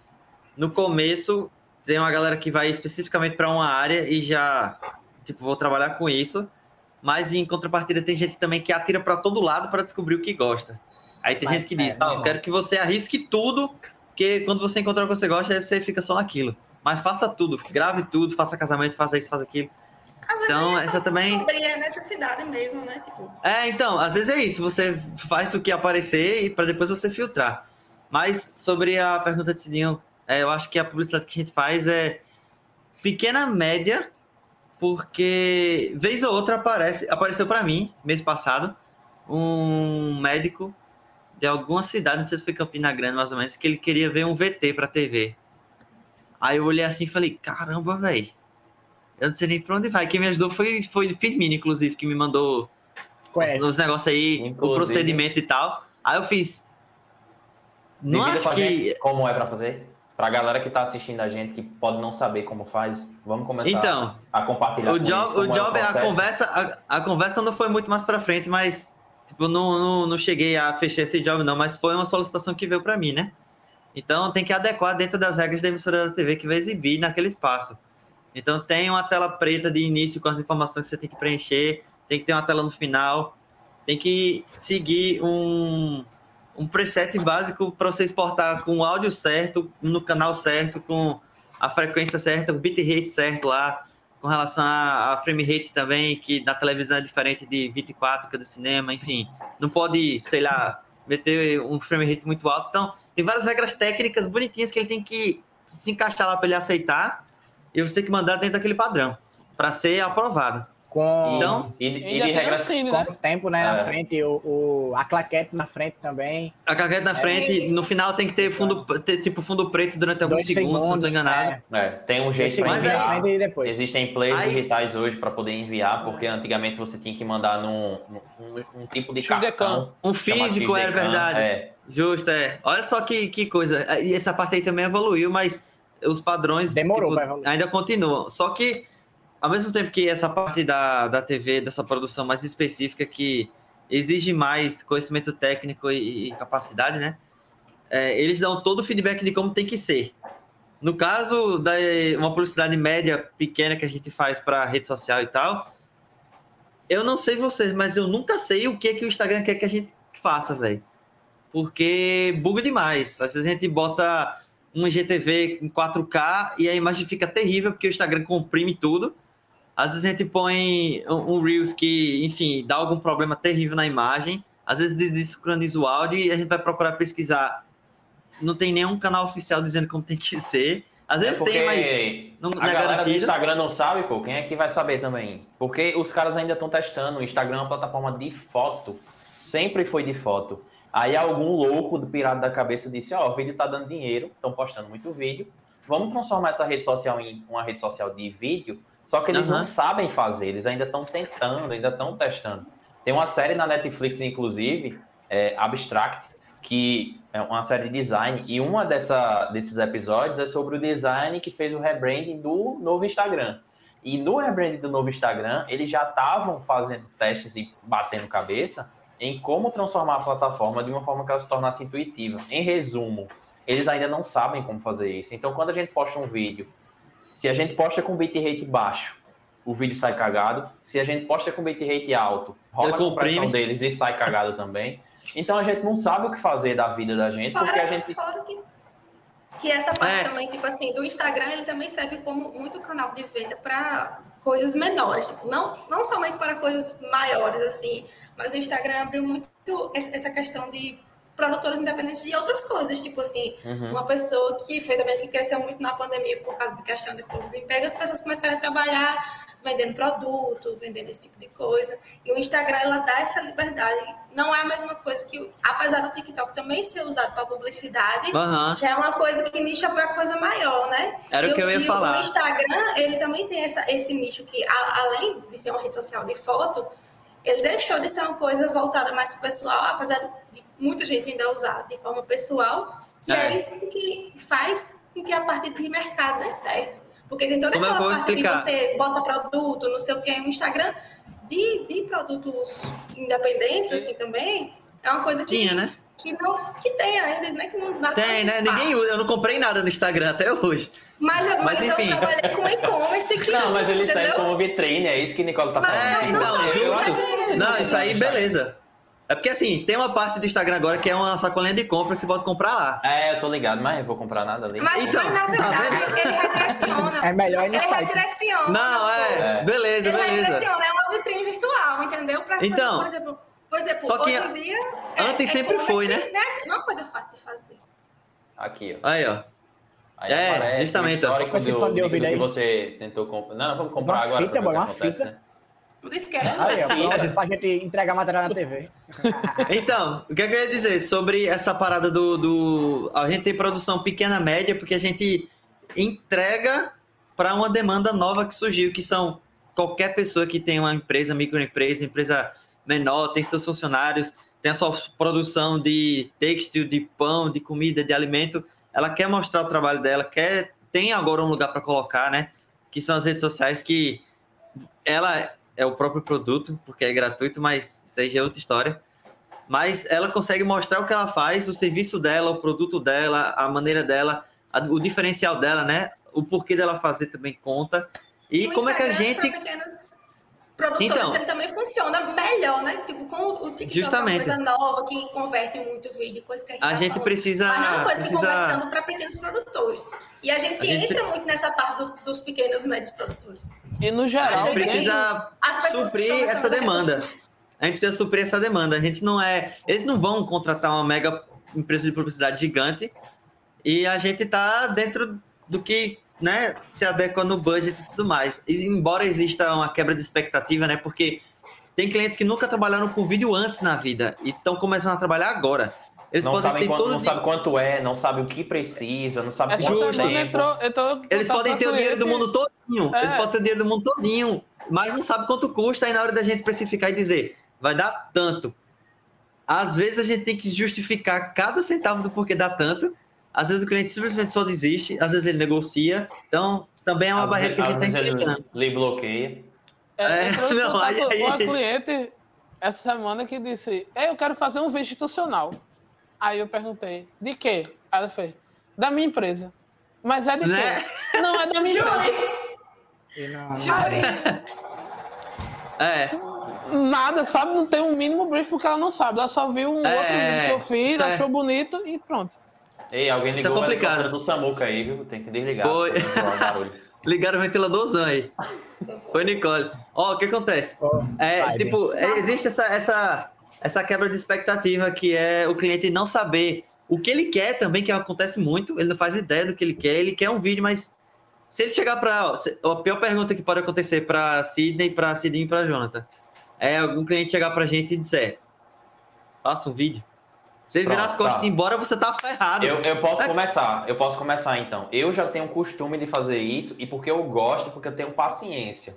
No começo, tem uma galera que vai especificamente para uma área e já. Tipo, vou trabalhar com isso. Mas em contrapartida, tem gente também que atira para todo lado para descobrir o que gosta. Aí tem Mas, gente que diz: é, "Ah, eu quero que você arrisque tudo, porque quando você encontrar o que você gosta, aí você fica só naquilo. Mas faça tudo, grave tudo, faça casamento, faça isso, faça aquilo. Às vezes Então, é só essa também- descobrir a necessidade mesmo, né? Tipo, É, então, às vezes é isso, você faz o que aparecer e para depois você filtrar. Mas sobre a pergunta de Cidinho, é, eu acho que a publicidade que a gente faz é pequena média, porque vez ou outra aparece, apareceu para mim mês passado um médico de alguma cidade, não sei se foi Campina Grande mais ou menos, que ele queria ver um VT para TV. Aí eu olhei assim e falei, caramba, velho. Eu não sei nem pra onde vai. Quem me ajudou foi, foi Firmino, inclusive, que me mandou os negócios aí, o Inclusive. procedimento e tal. Aí eu fiz. Não Divida acho que. como é pra fazer. Pra galera que tá assistindo a gente, que pode não saber como faz, vamos começar Então, a compartilhar o job, eles o é job a processo. conversa, a, a conversa não foi muito mais pra frente, mas tipo, não, não, não cheguei a fechar esse job, não, mas foi uma solicitação que veio pra mim, né? Então tem que adequar dentro das regras da emissora da TV que vai exibir naquele espaço. Então tem uma tela preta de início com as informações que você tem que preencher, tem que ter uma tela no final, tem que seguir um, um preset básico para você exportar com o áudio certo, no canal certo, com a frequência certa, o bitrate certo lá, com relação a, frame rate também, que na televisão é diferente de 24, que é do cinema, enfim. Não pode, sei lá, meter um frame rate muito alto. Então, tem várias regras técnicas bonitinhas que ele tem que se encaixar lá para ele aceitar e você tem que mandar dentro daquele padrão para ser aprovado. Com, Então, E, e de assim, com né? o tempo né, na É. frente, o, o- a claquete na frente também. A caguete na frente, isso. no final tem que ter fundo, ter, tipo fundo preto durante alguns Dois segundos, se não tô enganado. é. É, tem um jeito para segundos Mas na aí- enviar. frente depois. Existem plays Aí- digitais hoje para poder enviar, porque antigamente você tinha que mandar num, num- um, tipo de XDCAM. cartão. Um físico, é XDCAM, verdade. É, Justo, é. Olha só que, que coisa. E essa parte aí também evoluiu, mas os padrões Demorou tipo, ainda continuam. Só que, ao mesmo tempo que essa parte da, da TV, dessa produção mais específica, que exige mais conhecimento técnico e, e capacidade, né? É, eles dão todo o feedback de como tem que ser. No caso da uma publicidade média pequena que a gente faz para rede social e tal, eu não sei vocês, mas eu nunca sei o que, é que o Instagram quer que a gente faça, velho porque buga demais. Às vezes a gente bota um IGTV em 4K e a imagem fica terrível porque o Instagram comprime tudo. Às vezes a gente põe um um Reels que, enfim, dá algum problema terrível na imagem. às vezes desincroniza o áudio e a gente vai procurar pesquisar. Não tem nenhum canal oficial dizendo como tem que *laughs* ser. Às vezes É tem, mas não, a é galera do garantido. Instagram não sabe, pô. Quem é que vai saber também? Porque os caras ainda estão testando. O Instagram é uma plataforma de foto. Sempre foi de foto. Aí algum louco do pirata da cabeça disse, ó, o vídeo tá dando dinheiro, estão postando muito vídeo. Vamos transformar essa rede social em uma rede social de vídeo. Só que eles Aham. não sabem fazer, eles ainda estão tentando, ainda estão testando. Tem uma série na Netflix, inclusive, é, Abstract, que é uma série de design, e uma dessa, desses episódios é sobre o design que fez o rebranding do novo Instagram. E no rebranding do novo Instagram, eles já estavam fazendo testes e batendo cabeça em como transformar a plataforma de uma forma que ela se tornasse intuitiva. Em resumo, eles ainda não sabem como fazer isso. Então, quando a gente posta um vídeo, se a gente posta com bitrate baixo, o vídeo sai cagado. Se a gente posta com bitrate alto, rola a compressão deles e sai cagado também. Então, a gente não sabe o que fazer da vida da gente, porque a Fora, gente... fora que, que essa parte É. também, tipo assim, do Instagram, ele também serve como muito canal de venda para coisas menores, tipo, não, não somente para coisas maiores, assim, mas o Instagram abriu muito essa essa questão de produtores independentes de outras coisas, tipo assim, Uhum. uma pessoa que foi também que cresceu muito na pandemia por causa de questão de poucos empregos, as pessoas começaram a trabalhar vendendo produto, vendendo esse tipo de coisa. E o Instagram ela dá essa liberdade. Não é a mesma coisa que, o- apesar do TikTok também ser usado para publicidade, Aham. já é uma coisa que nicha para coisa maior, né? Era o E que eu ia falar. O Instagram, ele também tem essa, esse nicho que, a- além de ser uma rede social de foto, ele deixou de ser uma coisa voltada mais para o pessoal, apesar de muita gente ainda usar de forma pessoal, que é, É. isso que faz com que a parte de mercado dê certo. Porque tem toda Como aquela parte explicar? de você bota produto, não sei o que, o Instagram de, de produtos independentes, assim, também, é uma coisa que, Tinha, né? que não que tem ainda, né? Que não dá Tem, né? Ninguém usa. Eu não comprei nada no Instagram até hoje. Mas, eu- Mas, mas eu enfim. trabalhei com e-commerce que Não, mas ele entendeu? serve como vitrine, é isso que Nicole tá Mas falando. É, não, não então, isso, justo. é- Não, isso aí, beleza. É porque assim, tem uma parte do Instagram agora que é uma sacolinha de compra que você pode comprar lá. É, eu tô ligado, mas eu vou comprar nada ali. Mas, Então, mas na tá verdade, ele redireciona. É melhor ir no Ele site. redireciona. Não, é. É. Beleza, Ele beleza. redireciona, é uma vitrine virtual, entendeu? Pra Então, por exemplo, por exemplo só que hoje em dia. é- antes sempre e-commerce, foi, né? Não é uma coisa fácil de fazer. Aqui, ó. Aí, ó. Aí É, aparece justamente, o histórico esse do, do ouvido que aí. você tentou comprar. Não, vamos comprar Uma agora fita, uma acontece, fita. né? Não esquece. Aí, ó, pronto, pra gente entregar material na TV. *laughs* Então, o que eu queria dizer sobre essa parada do, do. A gente tem produção pequena média porque a gente entrega para uma demanda nova que surgiu, que são qualquer pessoa que tem uma empresa, microempresa, empresa menor, tem seus funcionários, tem a sua produção de têxtil, de pão, de comida, de alimento, ela quer mostrar o trabalho dela, quer tem agora um lugar para colocar, né? Que são as redes sociais que ela é o próprio produto, porque é gratuito, mas já é outra história mas ela consegue mostrar o que ela faz, o serviço dela, o produto dela, a maneira dela, a- o diferencial dela, né? O porquê dela fazer também conta. E O como é que a Instagram, gente. pequenos produtores, Então. ele também funciona melhor, né? Tipo, com o TikTok, Justamente. é uma coisa nova, que converte muito vídeo, coisa que a gente A tá gente falando. precisa. Mas não é coisa precisa... convertendo para pequenos produtores. E a gente, A gente- entra muito nessa parte dos, dos pequenos e médios produtores. E no A geral, gente Alguém- precisa suprir essa demanda. A gente precisa suprir essa demanda. A gente não é. Eles não vão contratar uma mega empresa de publicidade gigante e a gente tá dentro do que né, se adequa no budget e tudo mais. E, embora exista uma quebra de expectativa, né? Porque tem clientes que nunca trabalharam com vídeo antes na vida e estão começando a trabalhar agora. Eles Não, podem sabem ter quanto, todo não o sabe quanto é, não sabe o que precisa, não sabe essa quanto semana tempo. entrou. Eu tô, Eles podem ter o dinheiro do mundo todinho. É. Eles podem ter o dinheiro do mundo todinho. Mas não sabe quanto custa aí na hora da gente precificar e dizer, vai dar tanto. Às vezes a gente tem que justificar cada centavo do porquê dá tanto. Às vezes o cliente simplesmente só desiste, às vezes ele negocia. Então, também é uma Às barreira que a vezes- gente está vezes enfrentando. ele bloqueia. É, É, entrou em *laughs* não, contato aí- aí- com uma cliente essa semana que disse: "Ei, Eu quero fazer um vídeo institucional. Aí eu perguntei: De quê? Aí ela fez: Da minha empresa. Mas é de Né? quê? Não, é da minha empresa. Não, não- Jure. *laughs* É, Nada, sabe? Não tem um mínimo brief porque ela não sabe. Ela só viu um É, outro vídeo que eu fiz, isso é. achou bonito e pronto. Ei, alguém Isso é ligou o complicado. do Samuca aí, viu? Tem que desligar. Foi. *laughs* ligaram o ventiladorzão aí. Foi Nicole. Ó, o que acontece? É, vai, tipo, é, existe essa, essa, essa quebra de expectativa que é o cliente não saber o que ele quer também, que acontece muito, ele não faz ideia do que ele quer, ele quer um vídeo, mas se ele chegar para a pior pergunta que pode acontecer para Sidney, para Cidinho e para Jonathan, é algum cliente chegar para a gente e dizer, faça um vídeo. Se ele Pronto, virar as costas tá. e ir embora, você tá ferrado. Eu, eu posso É. começar, eu posso começar então. Eu já tenho o costume de fazer isso e porque eu gosto, porque eu tenho paciência.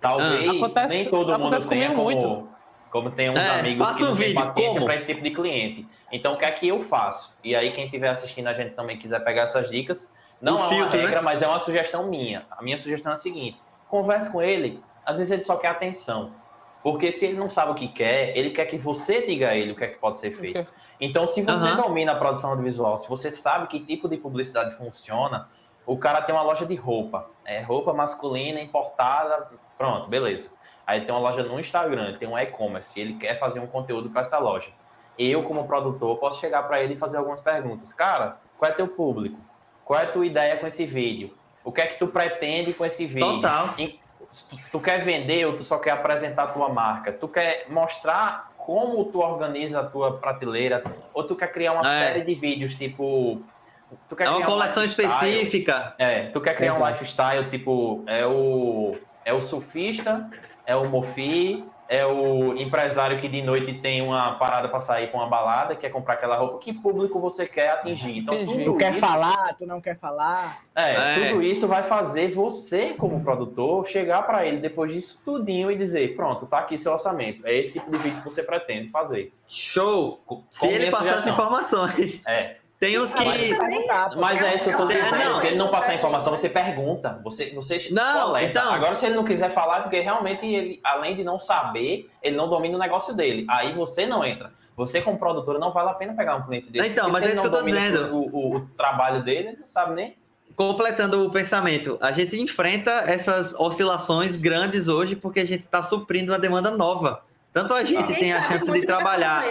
Talvez Ah, Acontece- nem todo mundo tenha como, muito. como tem uns É, amigos faça que não um vídeo, paciência para esse tipo de cliente. Então o que é que eu faço? E aí quem estiver assistindo a gente também quiser pegar essas dicas, não O é uma filtro, né? regra, mas é uma sugestão minha. A minha sugestão é a seguinte: converse com ele. Às vezes ele só quer atenção. Porque se ele não sabe o que quer, ele quer que você diga a ele o que é que pode ser feito. Ok. Então, se você Aham. domina a produção audiovisual, se você sabe que tipo de publicidade funciona, o cara tem uma loja de roupa, é roupa masculina importada, pronto, beleza. Aí tem uma loja no Instagram, tem um e-commerce, ele quer fazer um conteúdo para essa loja. Eu, como produtor, posso chegar para ele e fazer algumas perguntas. Cara, qual é teu público? Qual é a tua ideia com esse vídeo? O que é que tu pretende com esse vídeo? Total. Tu quer vender ou tu só quer apresentar a tua marca? Tu quer mostrar como tu organiza a tua prateleira? Ou tu quer criar uma É. série de vídeos, tipo... Tu quer É uma um coleção lifestyle? específica. É, tu quer criar um lifestyle, tipo, é o, é o surfista, é o mofi, é o empresário que de noite tem uma parada para sair para uma balada, quer comprar aquela roupa. Que público você quer atingir? Então, tudo Tu quer isso- falar, tu não quer falar. é, É. tudo isso vai fazer você, como produtor, chegar para ele depois disso tudinho e dizer: pronto, tá aqui seu orçamento. É esse tipo de vídeo que você pretende fazer. Show! Com- Se ele passar as informações. É. Tem uns que. Mas é isso que eu tô É, dizendo. não. se ele não passar a informação, você pergunta. Você, você Não, coleta. então- Agora, se ele não quiser falar, é porque realmente ele, além de não saber, ele não domina o negócio dele. Aí você não entra. Você, como produtora, não vale a pena pegar um cliente desse. Então, mas é isso que eu tô dizendo. O, o- o trabalho dele, ele não sabe nem. completando o pensamento, a gente enfrenta essas oscilações grandes hoje porque a gente está suprindo uma demanda nova. Tanto a gente tem a chance de que tá trabalhar.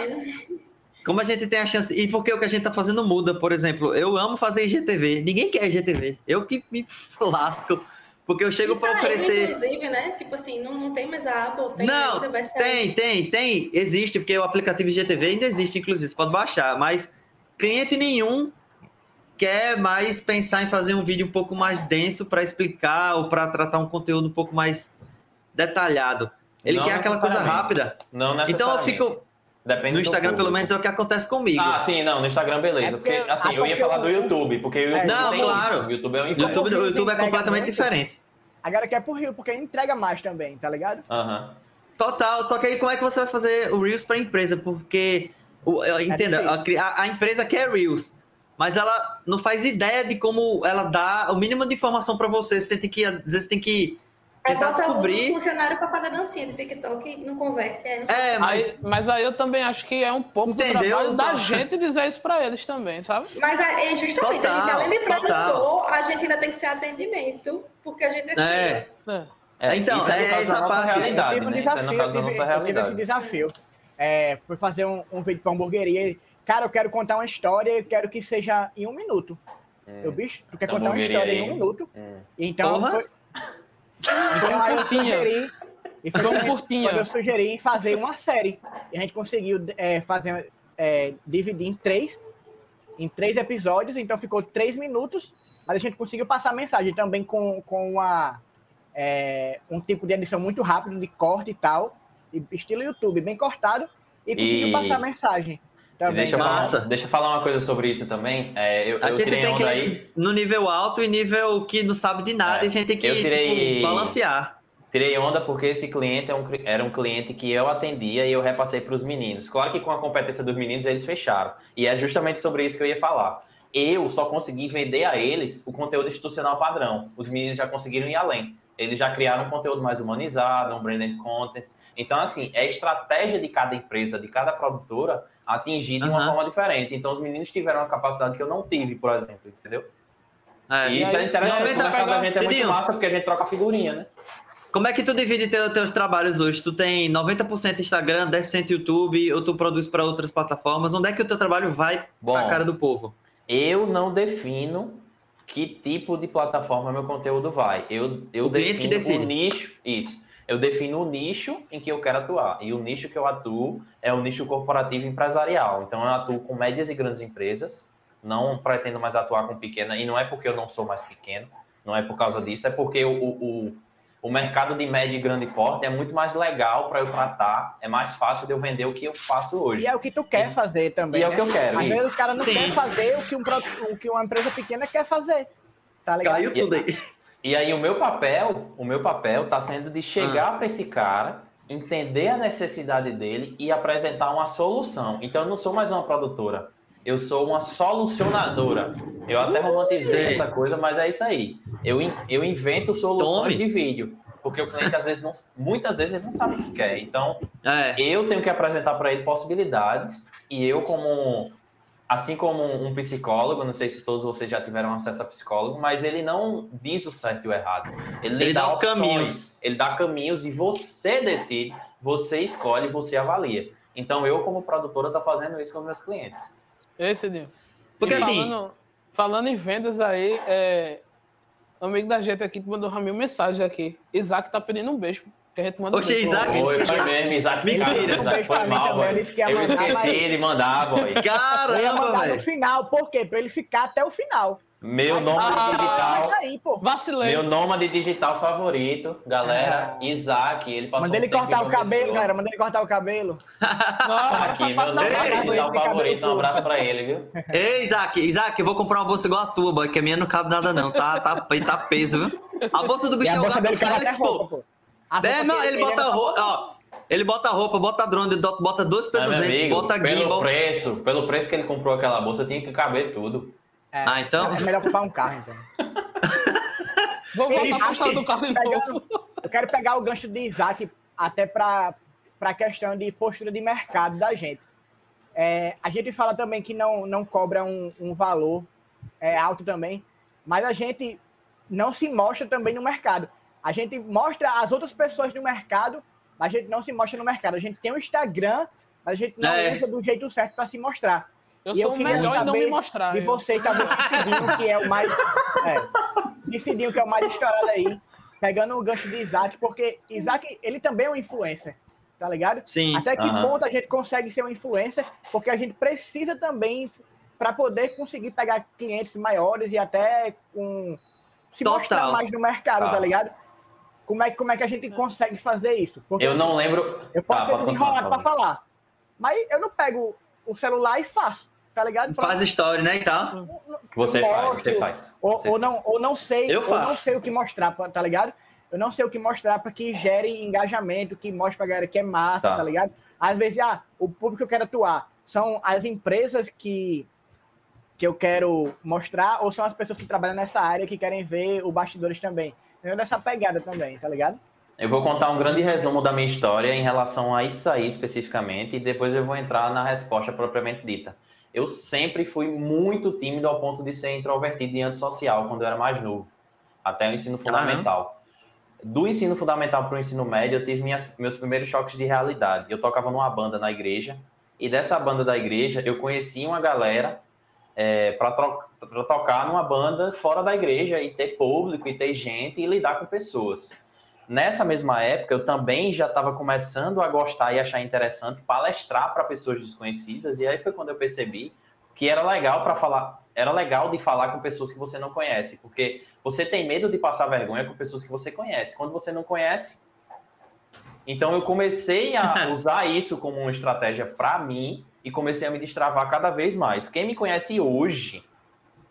Como a gente tem a chance. E porque o que a gente está fazendo muda, por exemplo, eu amo fazer IGTV. Ninguém quer IGTV. Eu que me lasco. Porque eu chego para ainda, oferecer. Inclusive, né? Tipo assim, não, não tem mais a Apple, tem Não, ainda, vai sair. Tem, tem, tem. Existe, porque o aplicativo IGTV ainda existe, inclusive, você pode baixar. Mas cliente nenhum quer mais pensar em fazer um vídeo um pouco mais denso para explicar ou para tratar um conteúdo um pouco mais detalhado. Ele Não quer aquela coisa necessariamente. rápida. Não Então eu necessariamente. fico. Depende No Instagram, pelo menos, é o que acontece comigo. Ah, sim, não, no Instagram, beleza. É porque- porque, assim, ah, eu ia falar do YouTube, porque o YouTube Não, tem claro. isso. O YouTube é um. YouTube, o YouTube é completamente muito. diferente. Agora quer pro Rio, porque entrega mais também, tá ligado? Aham. Total, só que aí como é que você vai fazer o Reels para empresa? Porque, o- eu- entenda, a- a empresa quer Reels, mas ela não faz ideia de como ela dá o mínimo de informação para você. Você tem que, às vezes, tem que É tentar botar os descobrir. funcionários pra fazer dancinha de TikTok e não converte. É, não. É, Aí, mas mas aí eu também acho que é um pouco Entendeu? do trabalho da gente dizer isso pra eles também, sabe? Mas é, é justamente, a gente, Total, além de total. produtor, a gente ainda tem que ser atendimento, porque a gente é, É. É. É, Então, isso é, é essa parte. realidade, Eu tive um né? Isso é no desafio, caso da eu nossa tive, eu tive esse realidade. desafio. É, fui fazer um, um vídeo pra hamburgueria. Cara, eu quero contar uma história e quero que seja em um minuto. Hum. Eu, bicho, tu quer Essa contar uma história em aí. um minuto? Hum. Então, foi... então aí eu sugeri... E foi eu- curtinha. quando eu sugeri fazer uma série. E a gente conseguiu é, fazer, é, dividir em três, em três episódios, então ficou três minutos, mas a gente conseguiu passar a mensagem também com, com uma, é, um tipo de edição muito rápido, de corte e tal, e estilo YouTube, bem cortado, e conseguiu E- passar a mensagem. Também. deixa, eu falar, deixa eu falar uma coisa sobre isso também. É, eu, a eu gente tirei tem aí. no nível alto e nível que não sabe de nada É, e a gente tem que eu tirei- tipo, balancear. Tirei onda porque esse cliente é um era um cliente que eu atendia e eu repassei para os meninos. Claro que com a competência dos meninos eles fecharam. E é justamente sobre isso que eu ia falar. Eu só consegui vender a eles o conteúdo institucional padrão. Os meninos já conseguiram ir além. Eles já criaram um conteúdo mais humanizado, um branded content. Então, assim, é estratégia de cada empresa, de cada produtora, atingir de uma Aham. forma diferente. Então, os meninos tiveram uma capacidade que eu não tive, por exemplo, entendeu? É. E isso é interessante, Noventa- porque o mercado da gente é muito massa, porque a gente troca figurinha, né? Como é que tu divide teu, teus trabalhos hoje? Tu tem 90% Instagram, 10% YouTube, ou tu produz para outras plataformas? Onde é que o teu trabalho vai Bom, pra cara do povo? Eu não defino que tipo de plataforma meu conteúdo vai. Eu, eu O defino que decide. o nicho. Isso. Eu defino o nicho em que eu quero atuar. E o nicho que eu atuo é o nicho corporativo empresarial. Então, eu atuo com médias e grandes empresas, não pretendo mais atuar com pequena, e não é porque eu não sou mais pequeno, não é por causa disso, é porque o, o, o mercado de médio e grande porte é muito mais legal para eu tratar, é mais fácil de eu vender o que eu faço hoje. E é o que tu quer fazer também. E é o né? que eu quero, Às vezes o cara não Sim. quer fazer o que, um, o que uma empresa pequena quer fazer. Tá? Caiu tudo aí. E aí o meu papel, o meu papel tá sendo de Ah. chegar para esse cara, entender a necessidade dele e apresentar uma solução. Então eu não sou mais uma produtora, eu sou uma solucionadora. Eu até romantizei essa coisa, mas é isso aí. Eu, eu invento soluções Tome. de vídeo, porque o cliente às vezes não, muitas vezes ele não sabe o que quer. Então É. eu tenho que apresentar para ele possibilidades e eu como assim como um psicólogo, não sei se todos vocês já tiveram acesso a psicólogo, mas ele não diz o certo e o errado. Ele, Ele dá os opções, caminhos. Ele dá caminhos e você decide, você escolhe, você avalia. Então eu como produtora tô fazendo isso com meus clientes. Esse, Dinho. Porque E assim- Falando, falando em vendas aí, é, um amigo da gente aqui que mandou uma mil mensagem aqui. Isaac tá pedindo um beijo. Que a gente manda Oxe. Isaac. Oi, foi mesmo, Isaac. Mentira. Cara, Isaac, foi mal, boy. eu disse que ia Eu mandar, esqueci mas- de mandar, boy. Eu ia Caramba, mandar no velho. final, por quê? Pra ele ficar até o final. Meu nome Ah, digital. Isso aí, pô. Vacilei. Meu nômade digital favorito, galera, Ah. Isaac, ele passou Manda ele um cortar o cabelo, galera. Manda ele cortar o cabelo. Não, Aqui, meu tá nômade digital favorito, um abraço pra ele, viu? Ei, Isaac, Isaac, eu vou comprar uma bolsa igual a tua, boy, que a minha não cabe nada, não. Tá, tá, tá peso, viu? A bolsa do bicho a é o gato Félix, roupa, pô. Pô. A É, roupa não, ele bota roupa, ó. Ele bota roupa, bota drone, bota dois Ah, meu P200, amigo, bota pelo gimbal. preço, pelo preço que ele comprou aquela bolsa, tinha que caber tudo. É, Ah, então? É melhor comprar um carro, então. *laughs* Vou voltar história do carro de novo. Eu quero pegar o gancho de Isaac até para a questão de postura de mercado da gente. É, a gente fala também que não, não cobra um, um valor é, alto também, mas a gente não se mostra também no mercado. A gente mostra as outras pessoas no mercado, mas a gente não se mostra no mercado. A gente tem um Instagram, mas a gente não É. usa do jeito certo para se mostrar. Eu E eu sou o queria melhor em não me mostrar. E eu- você também decidindo que é o mais. *laughs* É, decidindo que é o mais estourado aí, pegando o gancho de Isaac, porque Isaac, ele também é um influencer, tá ligado? Sim. Até que aham. ponto a gente consegue ser um influencer, porque a gente precisa também para poder conseguir pegar clientes maiores e até com se Total. mostrar mais no mercado, Tá. tá ligado? Como é, como é que a gente consegue fazer isso? Porque Eu não lembro. eu posso Tá, ser desenrolado para falar, mas eu não pego o celular e faço, tá ligado? Pra- Faz story, né, e tal. Você faz, Mostro, você faz. Ou, Você ou faz. não, ou não sei, Eu ou não faço. sei o que mostrar, tá ligado? Eu não sei o que mostrar para que gere engajamento, que mostre pra galera que é massa, Tá. tá. ligado? Às vezes, ah, o público que eu quero atuar são as empresas que, que eu quero mostrar, ou são as pessoas que trabalham nessa área que querem ver o bastidores também. Eu nessa pegada também, tá ligado? Eu vou contar um grande resumo da minha história em relação a isso aí especificamente e depois eu vou entrar na resposta propriamente dita. Eu sempre fui muito tímido ao ponto de ser introvertido e antissocial quando eu era mais novo, até o ensino fundamental. Do ensino fundamental para o ensino médio, eu tive minhas, meus primeiros choques de realidade. Eu tocava numa banda na igreja e dessa banda da igreja eu conheci uma galera para tocar numa banda fora da igreja e ter público e ter gente e lidar com pessoas. Nessa mesma época, eu também já estava começando a gostar e achar interessante palestrar para pessoas desconhecidas, e aí foi quando eu percebi que era legal para falar, era legal de falar com pessoas que você não conhece, porque você tem medo de passar vergonha com pessoas que você conhece. Quando você não conhece, então eu comecei a *laughs* usar isso como uma estratégia para mim e comecei a me destravar cada vez mais. Quem me conhece hoje,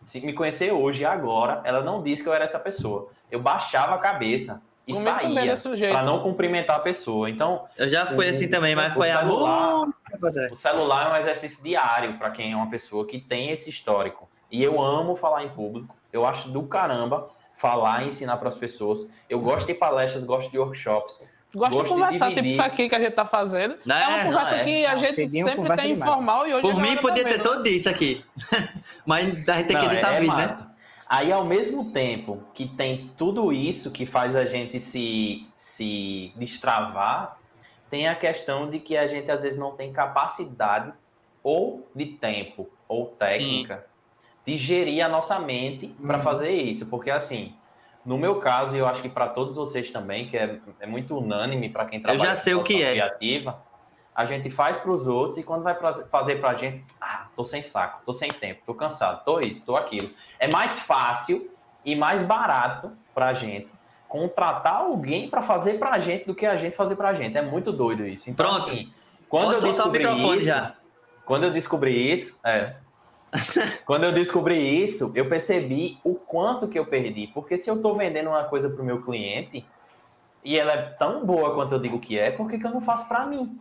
se me conhecer hoje agora, ela não diz que eu era essa pessoa. Eu baixava a cabeça e saía para não cumprimentar a pessoa. Então, Eu já fui assim também, mas o foi celular- tempo atrás. o celular é um exercício diário para quem é uma pessoa que tem esse histórico. E eu amo falar em público. Eu acho do caramba falar e ensinar para as pessoas. Eu gosto de palestras, gosto de workshops. Gosto, Gosto de de conversar, tipo dividir. isso aqui que a gente tá fazendo. É, É, uma conversa não, é. que a Não, gente Cidinho sempre tem demais. informal e hoje Por mim, podia ter né? todo isso aqui. *laughs* mas a gente tem que Não, editar é vídeo, né? Aí, ao mesmo tempo que tem tudo isso que faz a gente se, se destravar, tem a questão de que a gente às vezes não tem capacidade ou de tempo ou técnica de gerir a nossa mente para Uhum. fazer isso. Porque, assim, No meu caso, e eu acho que para todos vocês também, que é, é muito unânime para quem trabalha eu já sei o que é. criativa, a gente faz para os outros e quando vai pra, fazer para a gente, ah, tô sem saco, tô sem tempo, tô cansado, tô isso, tô aquilo. É mais fácil e mais barato para a gente contratar alguém para fazer para a gente do que a gente fazer para a gente. É muito doido isso. Então, Pronto. Assim, quando Pode eu descobri isso, já. quando eu descobri isso, é, quando eu descobri isso, eu percebi o quanto que eu perdi. Porque se eu estou vendendo uma coisa para o meu cliente e ela é tão boa quanto eu digo que é, por que, que eu não faço para mim?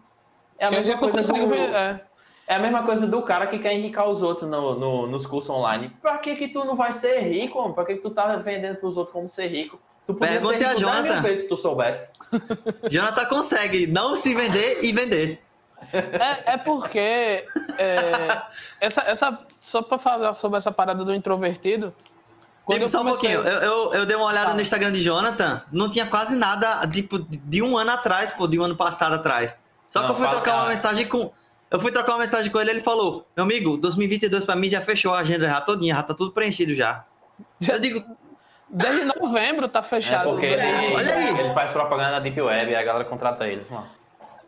É a, mesma coisa do, é. é. a mesma coisa do cara que quer enricar os outros no, no, nos cursos online. Para que que tu não vai ser rico? Para que que tu tá vendendo para os outros como ser rico? Tu podia ser rico a Jonathan. vezes se tu soubesse. Jonathan consegue não se vender e vender. É, é porque é, essa, essa, só para falar sobre essa parada do introvertido. Tipo, só comecei... um pouquinho, eu, eu, eu, dei uma olhada no Instagram de Jonathan, não tinha quase nada, tipo, de um ano atrás, pô, de um ano passado atrás. Só não, que eu fui trocar uma mensagem com. Eu fui trocar uma mensagem com ele, ele falou: Meu amigo, 2022 para mim já fechou a agenda já todinha, já tá tudo preenchido já. já eu digo. Desde novembro tá fechado. É porque ele, Olha aí. ele faz propaganda na Deep Web e a galera contrata ele.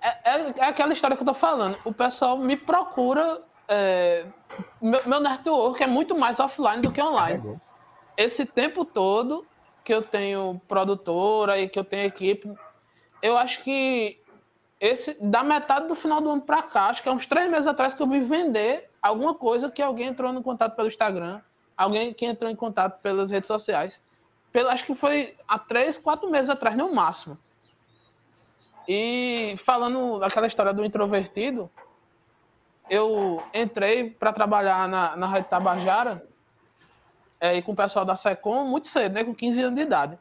É, é, é, aquela história que eu tô falando. O pessoal me procura. É, meu, meu network é muito mais offline do que online. Esse tempo todo que eu tenho produtora e que eu tenho equipe, eu acho que esse da metade do final do ano para cá, acho que é uns três meses atrás que eu vim vender alguma coisa que alguém entrou em contato pelo Instagram, alguém que entrou em contato pelas redes sociais. Pelo, acho que foi há três, quatro meses atrás, no máximo. E falando daquela história do introvertido, eu entrei para trabalhar na, na Rádio Tabajara é, e com o pessoal da SECOM muito cedo, né, com 15 anos de idade.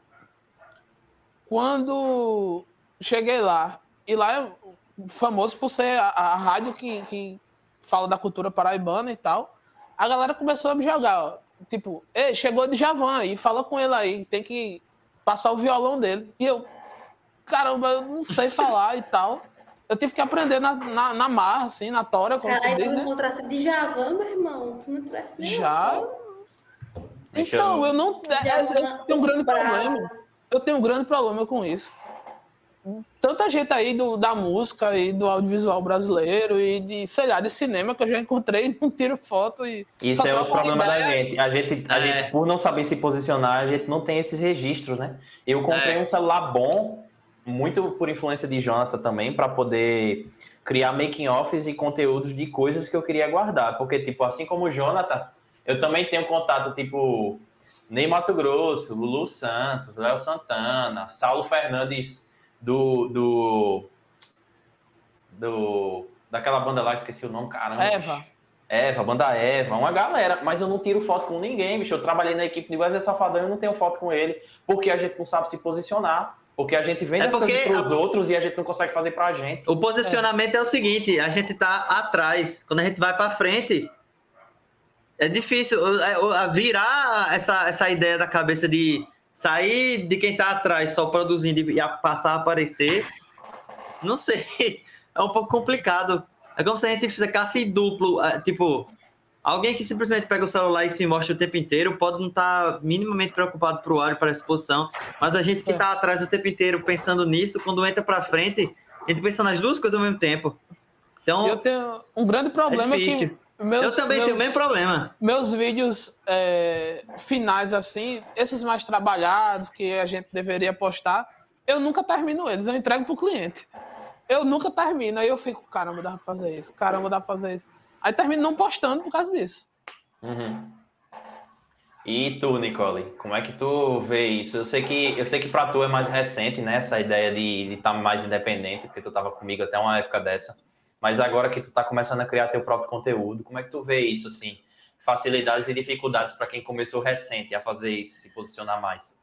Quando cheguei lá e lá é famoso por ser a, a rádio que, que fala da cultura paraibana e tal. A galera começou a me jogar, ó, tipo, Ei, chegou de Javan aí, fala com ele aí, tem que passar o violão dele. E eu, caramba, eu não sei falar e tal. Eu tive que aprender na, na, na marra, assim, na tora, como Caralho, se diz, tu né? encontrasse de Javan, meu irmão, tu não tivesse nem Já? Então, eu não... É, eu tenho um grande problema. Eu tenho um grande problema com isso tanta gente aí do, da música e do audiovisual brasileiro e de, sei lá, de cinema que eu já encontrei, *laughs* não tiro foto e. Isso é outro problema ideia. da gente. A gente, a é. gente, por não saber se posicionar, a gente não tem esses registros, né? Eu comprei é. um celular bom, muito por influência de Jonathan também, para poder criar making-offs e conteúdos de coisas que eu queria guardar. Porque, tipo, assim como o Jonathan, eu também tenho contato, tipo, Ney Mato Grosso, Lulu Santos, Léo Santana, Saulo Fernandes do, do, do daquela banda lá, esqueci o nome, caramba. Eva. Eva, banda Eva, uma galera, mas eu não tiro foto com ninguém, bicho. Eu trabalhei na equipe de Wesley Safadão e não tenho foto com ele, porque a gente não sabe se posicionar. Porque a gente vende é coisas para os outros e a gente não consegue fazer para a gente. O posicionamento é. é o seguinte: a gente tá atrás. Quando a gente vai para frente, é difícil é, virar essa, essa ideia da cabeça de sair de quem tá atrás só produzindo e passar a aparecer, não sei, *laughs* é um pouco complicado. É como se a gente ficasse duplo, é, tipo, alguém que simplesmente pega o celular e se mostra o tempo inteiro pode não estar tá minimamente preocupado para o ar e para a exposição, mas a gente que está atrás o tempo inteiro pensando nisso, quando entra para frente, a gente pensa nas duas coisas ao mesmo tempo. Então, eu tenho um grande problema é que meus, eu também meus, tenho o mesmo problema. Meus vídeos é, finais, assim, esses mais trabalhados que a gente deveria postar, eu nunca termino eles, eu entrego pro cliente. Eu nunca termino, aí eu fico, caramba, dá pra fazer isso, caramba, dá pra fazer isso. Aí termino não postando por causa disso. Uhum. E tu, Nicole, como é que tu vê isso? Eu sei que eu sei que para tu é mais recente, né, essa ideia de estar tá mais independente, porque tu tava comigo até uma época dessa. Mas agora que tu está começando a criar teu próprio conteúdo, como é que tu vê isso, assim? Facilidades e dificuldades para quem começou recente a fazer isso, se posicionar mais?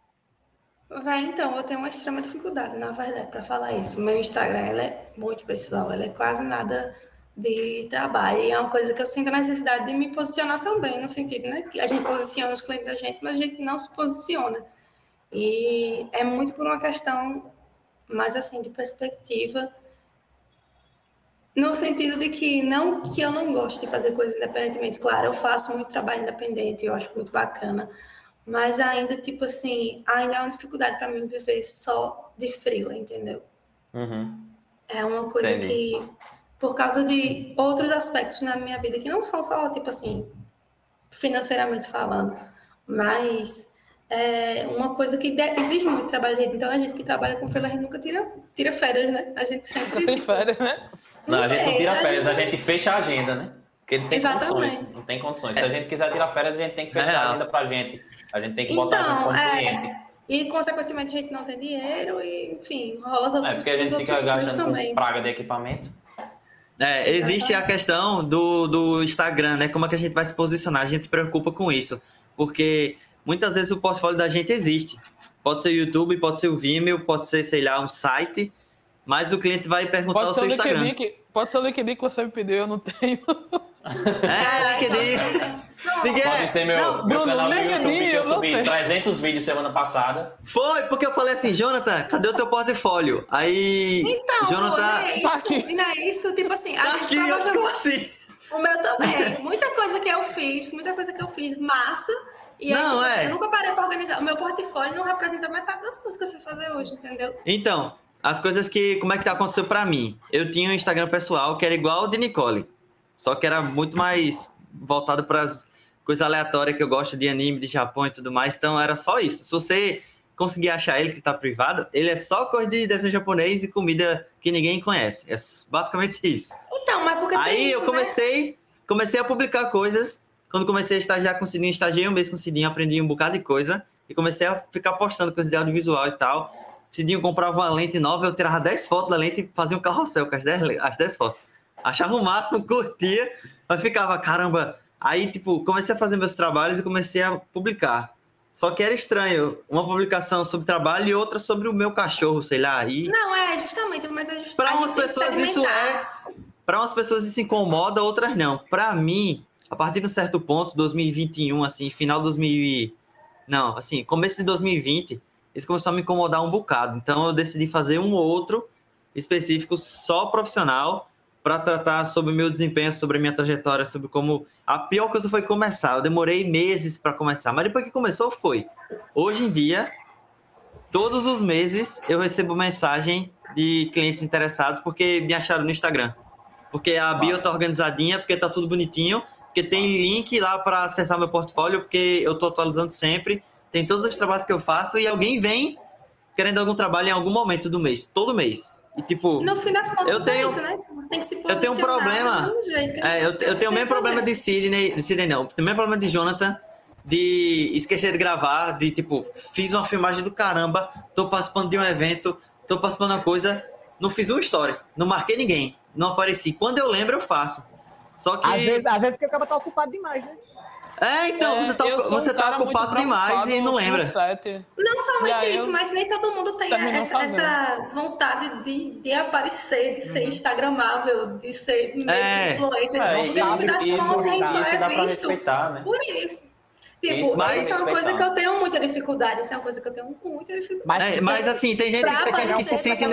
Vai, então, eu tenho uma extrema dificuldade, na verdade, para falar isso. O meu Instagram, é muito pessoal, ela é quase nada de trabalho. E é uma coisa que eu sinto a necessidade de me posicionar também, no sentido, né? Que a gente posiciona os clientes da gente, mas a gente não se posiciona. E é muito por uma questão mais, assim, de perspectiva no sentido de que não que eu não gosto de fazer coisas independentemente. Claro, eu faço muito trabalho independente, eu acho muito bacana, Mas ainda, tipo assim, ainda é uma dificuldade para mim viver só de freela, entendeu? Uhum. É uma coisa Entendi. que, por causa de outros aspectos na minha vida, que não são só, tipo assim, financeiramente falando, mas é uma coisa que exige muito trabalho. de gente. Então, a gente que trabalha com freela, a gente nunca tira, tira férias, né? A gente sempre... Tem férias, né? Não, a gente não tira férias, a gente- gente fecha a agenda, né? Porque não tem Exatamente. condições. Não tem condições. Se a gente quiser tirar férias, a gente tem que fechar É. a agenda pra gente. A gente tem que botar a gente Então, como é, cliente. e consequentemente a gente não tem dinheiro e, enfim, rola as É outras, porque a gente fica coisas gastando praga de equipamento. É, existe a questão do, do Instagram, né? Como é que a gente vai se posicionar? A gente se preocupa com isso. Porque muitas vezes o portfólio da gente existe. Pode ser o YouTube, pode ser o Vimeo, pode ser, sei lá, um site. Mas o cliente vai perguntar Pode o seu Instagram. LinkedIn que, pode ser o LinkedIn que você me pediu, eu não tenho. *laughs* É, LinkedIn. Ninguém- ter meu, Não, meu Bruno, canal que eu eu subi tenho. 300 vídeos semana passada. Foi, porque eu falei assim, Jonathan, cadê o teu portfólio? Aí, Então, pô, Jonathan, não é tá isso, aqui. e não é isso, tipo assim, a tá gente aqui, eu como assim? O meu também. Muita coisa que eu fiz, muita coisa que eu fiz massa. E aí, Não, tipo assim, é. eu nunca parei pra organizar. O meu portfólio não representa metade das coisas que você fazer hoje, entendeu? Então, as coisas que. Como é que tá aconteceu pra mim? Eu tinha um Instagram pessoal que era igual ao de Nicole. Só que era muito mais voltado para as coisas aleatórias que eu gosto de anime, de Japão e tudo mais. Então era só isso. Se você conseguir achar ele que tá privado, ele é só coisa de desenho japonês e comida que ninguém conhece. É basicamente isso. Então, mas porque tem Aí isso, eu né? comecei, comecei a publicar coisas. Quando comecei a estagiar com o Cidinho, estagiei um mês com o Cidinho, aprendi um bocado de coisa. E comecei a ficar postando coisas de audiovisual e tal. Cidinho comprava uma lente nova, eu tirava 10 fotos da lente e fazia um carrossel com as 10, le- as 10 fotos. Achava o máximo, curtia, mas ficava, caramba. Aí, tipo, comecei a fazer meus trabalhos e comecei a publicar. Só que era estranho, uma publicação sobre trabalho e outra sobre o meu cachorro, sei lá. E Não, é justamente, mas é justamente. para umas pessoas isso é. Para umas pessoas isso incomoda, outras não. Para mim, a partir de um certo ponto, 2021, assim, final de 2000. e- Não, assim, começo de 2020, isso começou a me incomodar um bocado. Então eu decidi fazer um outro específico só profissional para tratar sobre o meu desempenho, sobre a minha trajetória, sobre como a pior coisa foi começar. Eu demorei meses para começar, mas depois que começou foi. Hoje em dia, todos os meses eu recebo mensagem de clientes interessados porque me acharam no Instagram. Porque a bio tá organizadinha, porque tá tudo bonitinho, porque tem link lá para acessar meu portfólio, porque eu tô atualizando sempre, tem todos os trabalhos que eu faço e alguém vem querendo algum trabalho em algum momento do mês, todo mês. E tipo, No fim das contas, Eu tenho- é isso, né? Você tem que se eu tenho um posicionar problema. é, eu, eu tenho o mesmo problema de Sidney, de Sidney não, o mesmo problema de Jonathan, de esquecer de gravar, de tipo, fiz uma filmagem do caramba, tô participando de um evento, tô participando de uma coisa, não fiz uma história, não marquei ninguém, não apareci. Quando eu lembro, eu faço. Só que. Às vezes, às vezes porque o cara tá ocupado demais, né? É, então, É, você tá, um você tá ocupado demais e não lembra. Não somente E aí isso, mas nem todo mundo tem essa, essa vontade de, de aparecer, de ser instagramável, de ser meio que É. influencer. É, porque no fim das contas a gente só é visto né? por isso. Tipo, pra isso é uma coisa que eu tenho muita dificuldade. Isso é uma coisa que eu tenho muita dificuldade. Mas, É, mas assim, tem gente, Pra tem gente que se sente.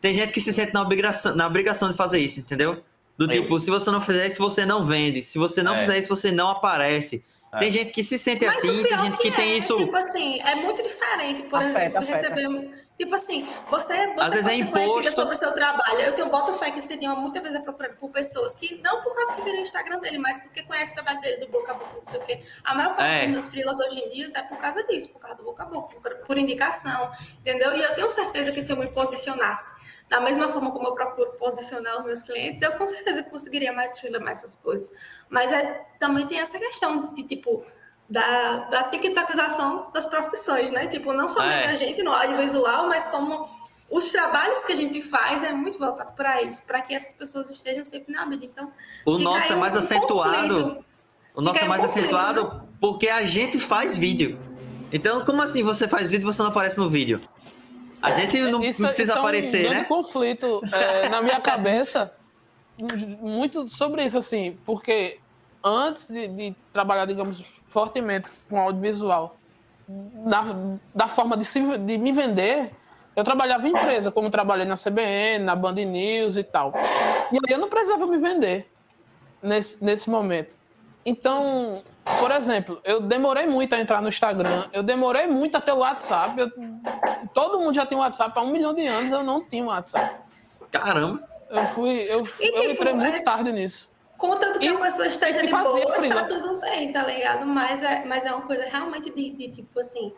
Tem gente que se sente na obrigação, na obrigação de fazer isso, entendeu? Do tipo, se você não fizer isso, você não vende. Se você não É. fizer isso, você não aparece. É. Tem gente que se sente Mas assim, tem gente que, é, tem isso. Tipo assim, é muito diferente, por Afeta, exemplo, de afeta. receber. Tipo assim, você, você Às vezes pode é ser conhecida sobre o seu trabalho. Eu tenho boto fé que esse idioma muitas vezes é procurado por pessoas que, não por causa que viram o Instagram dele, mas porque conhece o trabalho dele do boca a boca, não sei o quê. A maior parte É. dos meus freelas hoje em dia é por causa disso, por causa do boca a boca, por, por indicação, entendeu? E eu tenho certeza que se eu me posicionasse da mesma forma como eu procuro posicionar os meus clientes, eu com certeza conseguiria mais freela, mais essas coisas. Mas é, também tem essa questão de, tipo, da, da tiktokização das profissões, né? Tipo, não somente É. a gente no audiovisual, mas como os trabalhos que a gente faz é muito voltado para isso, para que essas pessoas estejam sempre na mídia. Então, O nosso é mais um acentuado. conflito. O nosso é mais conflito, acentuado porque a gente faz vídeo. Então, como assim você faz vídeo e você não aparece no vídeo? A gente não Isso- precisa isso é um aparecer, né? conflito é, na minha cabeça, muito sobre isso, assim, porque antes de, de trabalhar, digamos, fortemente com audiovisual, da, da forma de, se, de me vender, eu trabalhava em empresa, como trabalhei na CBN, na Band News e tal. E aí eu não precisava me vender nesse, nesse momento. Então, por exemplo, eu demorei muito a entrar no Instagram, eu demorei muito a ter o WhatsApp. eu- todo mundo já tem WhatsApp há um milhão de anos, eu não tinha WhatsApp. Caramba. Eu fui, eu, E, eu tipo, entrei muito é- tarde nisso. Contanto que E- a pessoa esteja de boa, frio. tá tudo bem, tá ligado? Mas é, mas é uma coisa realmente de, de tipo assim.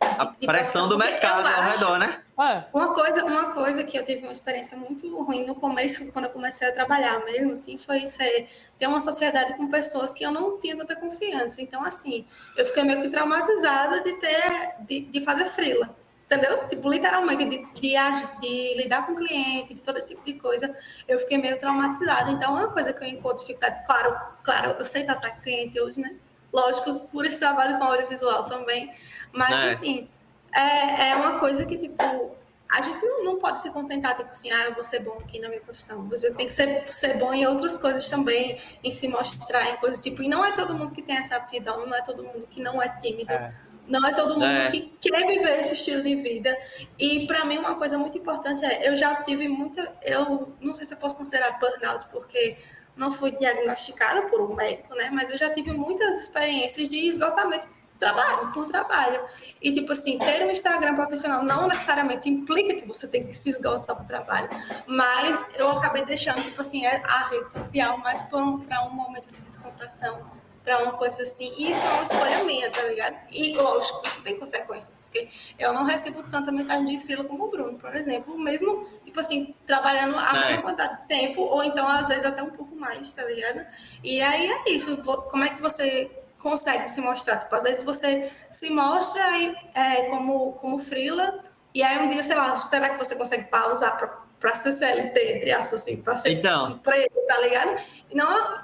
A pressão do mercado ao acho- redor, né? É, Uma coisa, uma coisa que eu tive uma experiência muito ruim no começo, quando eu comecei a trabalhar mesmo, assim, foi ser, ter uma sociedade com pessoas que eu não tinha tanta confiança. Então, assim, eu fiquei meio que traumatizada de ter, de, de fazer frila, entendeu? Tipo, literalmente, de, de, de lidar com o cliente, de todo esse tipo de coisa, eu fiquei meio traumatizada. Então, é uma coisa que eu encontro dificuldade. Claro, claro, eu sei tratar cliente hoje, né? Lógico, por esse trabalho com audiovisual também. Mas, É. assim, é, é uma coisa que, tipo, a gente não, não pode se contentar, tipo assim, ah, eu vou ser bom aqui na minha profissão. Você tem que ser, ser bom em outras coisas também, em se mostrar, em coisas tipo. E não é todo mundo que tem essa aptidão, não é todo mundo que não é tímido. É. Não é todo mundo É. que quer viver esse estilo de vida. E para mim uma coisa muito importante é, eu já tive muita, eu não sei se eu posso considerar burnout porque não fui diagnosticada por um médico, né? Mas eu já tive muitas experiências de esgotamento trabalho por trabalho. E tipo assim, ter um Instagram profissional não necessariamente implica que você tem que se esgotar pro trabalho, mas eu acabei deixando tipo assim a a rede social mais para um, um momento de descontração para uma coisa assim. E isso é uma escolha minha, tá ligado? E lógico, isso tem consequências, porque eu não recebo tanta mensagem de frila como o Bruno, por exemplo, mesmo, tipo assim, trabalhando a É. mesma quantidade de tempo, ou então às vezes até um pouco mais, tá ligado? E aí é isso, como é que você consegue se mostrar? Tipo, às vezes você se mostra aí, é, como, como frila, e aí um dia, sei lá, será que você consegue pausar pra, pra ser CLT, entre aspas, assim, pra ser Então. emprego, tá ligado? E não,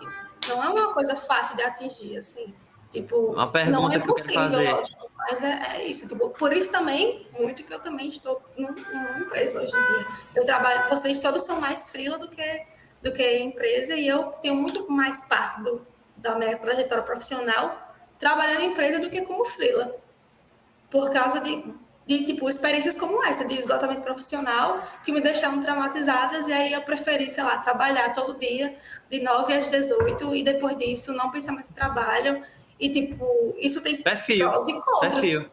não é uma coisa fácil de atingir, assim. Tipo, não é possível, lógico, mas é, é isso. Tipo, por isso também, muito que eu também estou num- numa empresa hoje em dia. Eu trabalho, vocês todos são mais frila do que, do que empresa, e eu tenho muito mais parte do, da minha trajetória profissional trabalhando em empresa do que como frila. Por causa de, de tipo, experiências como essa, de esgotamento profissional, que me deixaram traumatizadas, e aí eu preferi, sei lá, trabalhar todo dia, de 9 às 18, e depois disso não pensar mais em trabalho. E, tipo, isso tem Perfil. prós e contras. Perfil.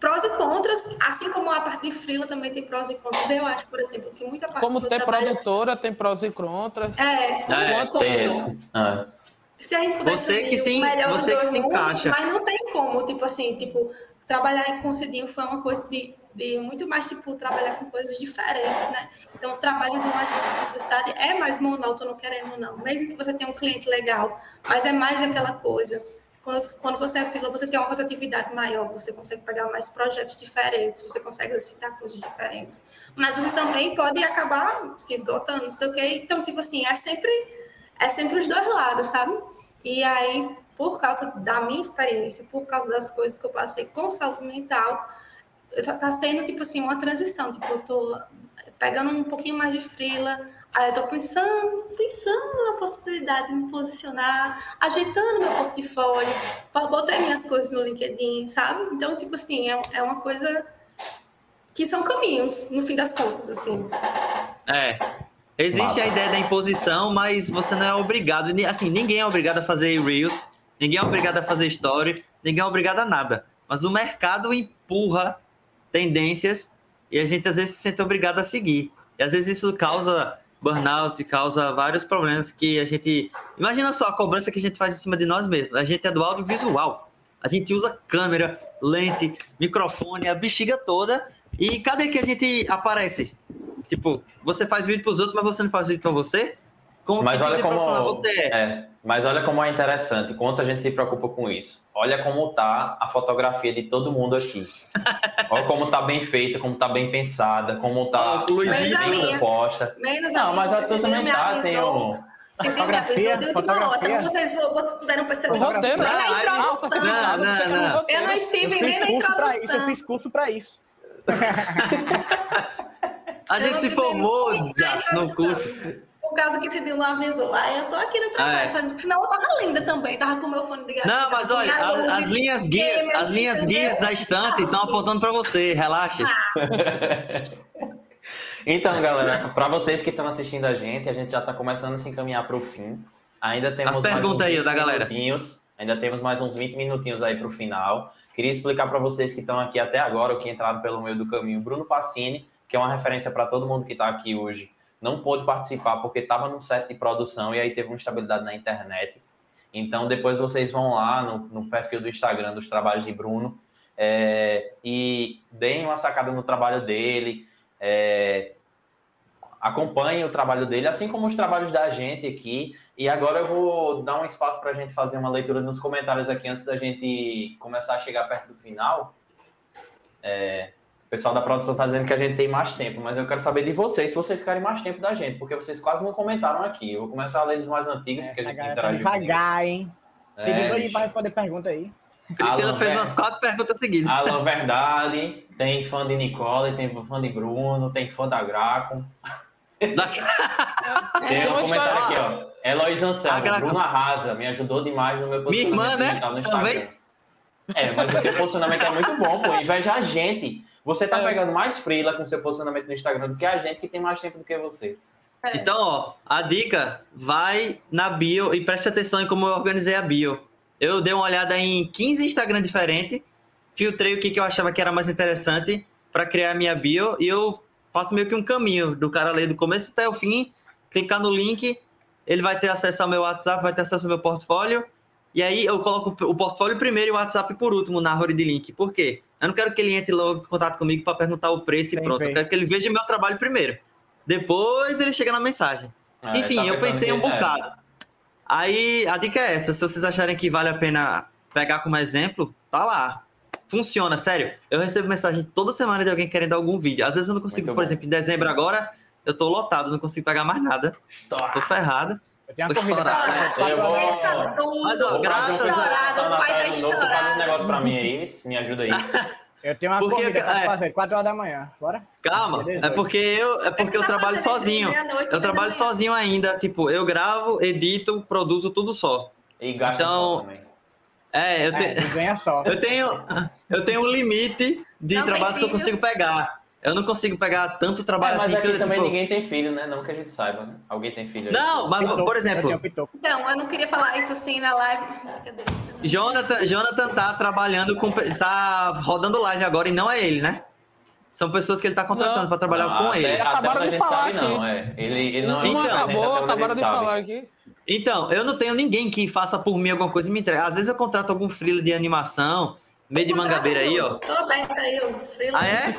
Prós e contras, assim como a parte de frila também tem prós e contras. Eu acho, por exemplo, que muita parte Como ter trabalho... produtora, tem prós e contras. É, É, enquanto- Tem, ah, se a gente pudesse Você que o melhor dos você que dois se mundos, encaixa. Mas não tem como, tipo assim, tipo, trabalhar com Cidinho foi uma coisa de, de muito mais, tipo, trabalhar com coisas diferentes, né? Então, o trabalho de uma agência de publicidade é mais monótono, querendo ou não. Mesmo que você tenha um cliente legal, mas é mais daquela coisa. Quando, quando você é fila, você tem uma rotatividade maior, você consegue pegar mais projetos diferentes, você consegue exercitar coisas diferentes. Mas você também pode acabar se esgotando, não sei o quê. Então, tipo assim, é sempre, é sempre os dois lados, sabe? E aí, por causa da minha experiência, por causa das coisas que eu passei com saúde mental, tá tá sendo, tipo assim, uma transição. Tipo, eu tô pegando um pouquinho mais de frila, aí eu tô pensando, pensando na possibilidade de me posicionar, ajeitando meu portfólio, botei minhas coisas no LinkedIn, sabe? Então, tipo assim, é, é uma coisa que são caminhos, no fim das contas, assim. É. Existe Massa. a ideia da imposição, mas você não é obrigado. Assim, ninguém é obrigado a fazer Reels, ninguém é obrigado a fazer Story, ninguém é obrigado a nada. Mas o mercado empurra tendências e a gente às vezes se sente obrigado a seguir. E às vezes isso causa burnout, causa vários problemas que a gente. Imagina só a cobrança que a gente faz em cima de nós mesmos. A gente é do audiovisual. A gente usa câmera, lente, microfone, a bexiga toda. E cadê que a gente aparece? Tipo, você faz vídeo pros outros, mas você não faz vídeo pra você? Como Mas que olha como você é? é, mas olha como é interessante, quanto a gente se preocupa com isso. Olha como tá a fotografia de todo mundo aqui. *laughs* Olha como tá bem feita, como tá bem pensada, como tá a bem minha- composta. Menos Não, mim, mas a tua também tá, tem um... Me avisou, Fotografia, deu de boa. fotografia. Então vocês, vocês puderam perceber. Nem Ah, na introdução. Não, não, não. Eu não Eu estive nem na isso, eu introdução. fiz curso pra isso. A gente se formou no introdução. curso. Por causa que Cidinho não avisou. Aí eu tô aqui no trabalho, É. fazendo, senão eu tava linda também, tava com o meu fone ligado. Não, mas olha, as, as linhas guias, as linhas entendeu? guias da estante estão apontando pra você, relaxa. *laughs* Então, galera, para vocês que estão assistindo a gente, a gente já está começando a se encaminhar para o fim. Ainda temos As mais perguntas aí, da 20 galera. minutinhos. Ainda temos mais uns 20 minutinhos aí para o final. Queria explicar para vocês que estão aqui até agora, ou que entraram pelo meio do caminho, Bruno Passini, que é uma referência para todo mundo que está aqui hoje, não pôde participar porque estava no set de produção e aí teve uma instabilidade na internet. Então, depois vocês vão lá no, no perfil do Instagram dos trabalhos de Bruno é, e deem uma sacada no trabalho dele. É, acompanhem o trabalho dele, assim como os trabalhos da gente aqui. E agora eu vou dar um espaço para a gente fazer uma leitura nos comentários aqui antes da gente começar a chegar perto do final. É, pessoal da produção está dizendo que a gente tem mais tempo, mas eu quero saber de vocês se vocês querem mais tempo da gente, porque vocês quase não comentaram aqui. Eu vou começar a ler dos mais antigos, É, que a a gente tá interagiu. devagar, hein? É, Tem bicho. para responder pergunta aí. Priscila Alan fez Ver- umas quatro perguntas seguidas. Alan Verdade, tem fã de Nicole, tem fã de Bruno, tem fã da Graco. Da- *laughs* Tem Tem um comentário aqui, ó. Eloís Anselmo, Graco. Bruno arrasa, me ajudou demais no meu Minha irmã, posicionamento né? no Instagram. Também. É, mas o seu posicionamento é muito bom, pô. Inveja a gente. Você tá É. pegando mais frila com seu posicionamento no Instagram do que a gente que tem mais tempo do que você. É. Então, ó, a dica vai na bio e preste atenção em como eu organizei a bio. Eu dei uma olhada em 15 Instagram diferentes, filtrei o que, que eu achava que era mais interessante para criar a minha bio e eu faço meio que um caminho do cara ler do começo até o fim, clicar no link, ele vai ter acesso ao meu WhatsApp, vai ter acesso ao meu portfólio. E aí eu coloco o portfólio primeiro e o WhatsApp por último na árvore de link. Por quê? Eu não quero que ele entre logo em contato comigo para perguntar o preço e Tem pronto. Eu quero que ele veja meu trabalho primeiro. Depois ele chega na mensagem. É, Enfim, tá eu pensei um é. bocado. Aí a dica é essa: se vocês acharem que vale a pena pegar como exemplo, tá lá. Funciona, sério. Eu recebo mensagem toda semana de alguém querendo algum vídeo. Às vezes eu não consigo, Muito por bom. exemplo, em dezembro agora, eu tô lotado, não consigo pegar mais nada. Tá. Tô ferrado. Eu tenho uma corrida. Eu vou- Essa tudo. Mas, ó, Vou graças a- estourado, na o pai tá novo, faz um estourado. negócio pra mim aí, me ajuda aí. *laughs* Eu tenho uma Porque- corrida pra é. fazer, 4 horas da manhã. Bora? Calma, é porque eu, é porque eu Tá trabalho fazendo sozinho. Eu trabalho sozinho ainda. Tipo, eu gravo, edito, produzo tudo só. E gasta Então, só também. É, eu, te- É, ganha só. *laughs* eu tenho eu tenho um limite de Não tem trabalhos que eu consigo pegar. Eu não consigo pegar tanto É, trabalho mas assim aqui que eu, também tipo, ninguém tem filho, né? Não que a gente saiba, né? Alguém tem filho aí? Não, mas Pitoco, por exemplo, pitoco. Então, eu não queria falar isso assim na live. Jonathan, Jonathan tá trabalhando com. tá rodando live agora e não é ele, né? São pessoas que ele tá contratando Não. pra trabalhar Não, com até, ele. até Acabaram de gente falar sabe, aqui. não, é. Ele, ele não Não, é Então, acabou, acabaram de sabe. falar aqui. Então, eu não tenho ninguém que faça por mim alguma coisa e me entregue. Às vezes eu contrato algum freela de animação, meio de mangabeira aí, ó. Tô aberta aí, freelancers. Ah, é?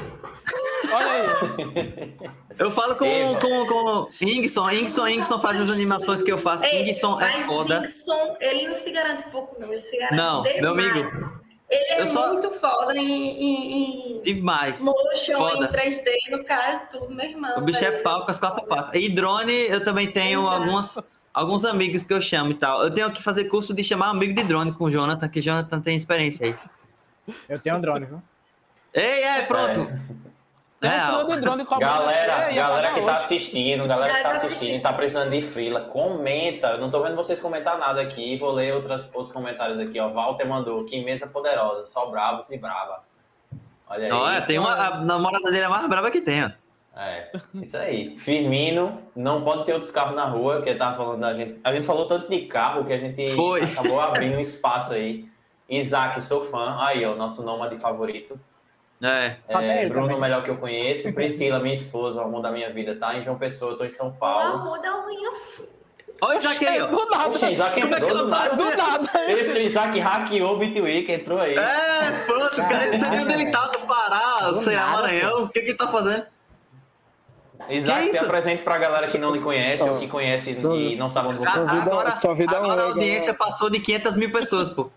Olha aí. Eu falo com, Eba. com, com Ingson. Ingson, Ingson faz as animações que eu faço. Ei, Ingson é mas foda. Ingson, ele não se garante pouco, não. Ele se garante Não, demais. meu amigo. Ele é Eu só- muito foda em, em, em Demais. motion, Foda. em 3D, nos caras, tudo, meu irmão. O bicho é velho. pau com as quatro patas. E drone, eu também tenho Exato. algumas, alguns amigos que eu chamo e tal. Eu tenho que fazer curso de chamar amigo de drone com o Jonathan, que o Jonathan tem experiência aí. Eu tenho um drone, viu? Ei, é, pronto. Um É, de drone cobrando Galera, aqui, ia galera que tá outro. assistindo, galera que tá tá assistindo tá precisando de frila, comenta. Eu não tô vendo vocês comentar nada aqui. Vou ler outras, outros comentários aqui, ó. Walter mandou, que mesa poderosa, só bravos e brava. Olha aí. Olha, tem uma, a namorada dele é a mais brava que tem, ó. É, isso aí. Firmino, não pode ter outros carros na rua, que ele tava falando da gente. A gente falou tanto de carro que a gente Foi. acabou abrindo um espaço aí. Isaac, sou fã. Aí, ó, nosso nômade favorito. É. É, Bruno, também. o melhor que eu conheço. Priscila, minha esposa, o amor da minha vida, tá? Em João Pessoa, eu tô em São O Paulo. amor da minha. Olha o Isaac aí, ó. Do nada. Poxa, Isaac Como é que entrou do nada. Do nada. Esse Isaac hackeou o Bitweek, entrou aí. É, pronto, cara. Ele sabia onde ele tá do Pará, Do sei lá, Maranhão. O que que ele tá fazendo? Isaac, que se isso? apresente pra galera que não lhe conhece ou que conhece Só- e não sabe onde você Só tá. vida- Agora, só vida agora a audiência passou de 500 mil pessoas, pô.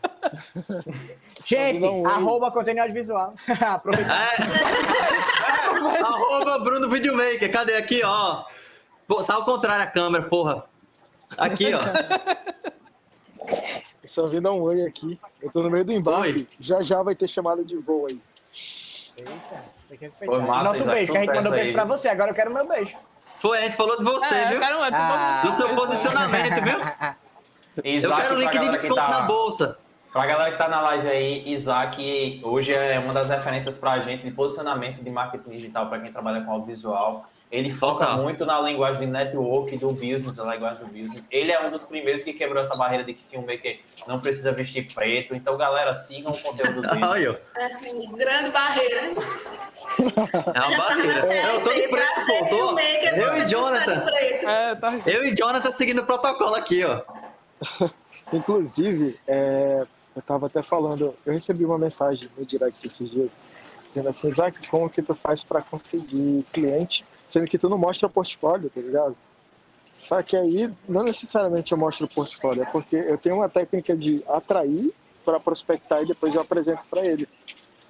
Gente, arroba contêiner audiovisual. *laughs* Aproveita. É. Arroba Bruno Videomaker. Cadê aqui, ó? Pô, tá ao contrário a câmera, porra. Aqui, ó. *laughs* Só vi dar um oi aqui. Eu tô no meio do embarque. Oi. Já já vai ter chamada de voo aí. Eita. Foi massa, Nosso Isaac, beijo, que a gente mandou beijo pra você. Agora eu quero meu beijo. Foi, a gente falou de você, É, viu? caramba, Ah. todo Do seu *laughs* posicionamento, viu? Eu Isaac, quero pra link de desconto tá- na bolsa. Pra galera que tá na live aí, Isaac hoje é uma das referências pra gente de posicionamento de marketing digital para quem trabalha com audiovisual. Ele foca Total. muito na linguagem de network do business, a linguagem do business. Ele é um dos primeiros que quebrou essa barreira de que filmmaker não precisa vestir preto. Então, galera, sigam o conteúdo dele. *laughs* Olha, ó, É uma grande barreira. é uma barreira. Eu tô de preto, pô. tô- Eu e Jonathan. É, tá. Eu e Jonathan seguindo o protocolo aqui, ó. *laughs* Inclusive, é, eu tava até falando, eu recebi uma mensagem no direct esses dias, dizendo assim, Isaac, como que tu faz para conseguir cliente, sendo que tu não mostra o portfólio, tá ligado? Só que aí, não necessariamente eu mostro o portfólio, é porque eu tenho uma técnica de atrair para prospectar e depois eu apresento para ele.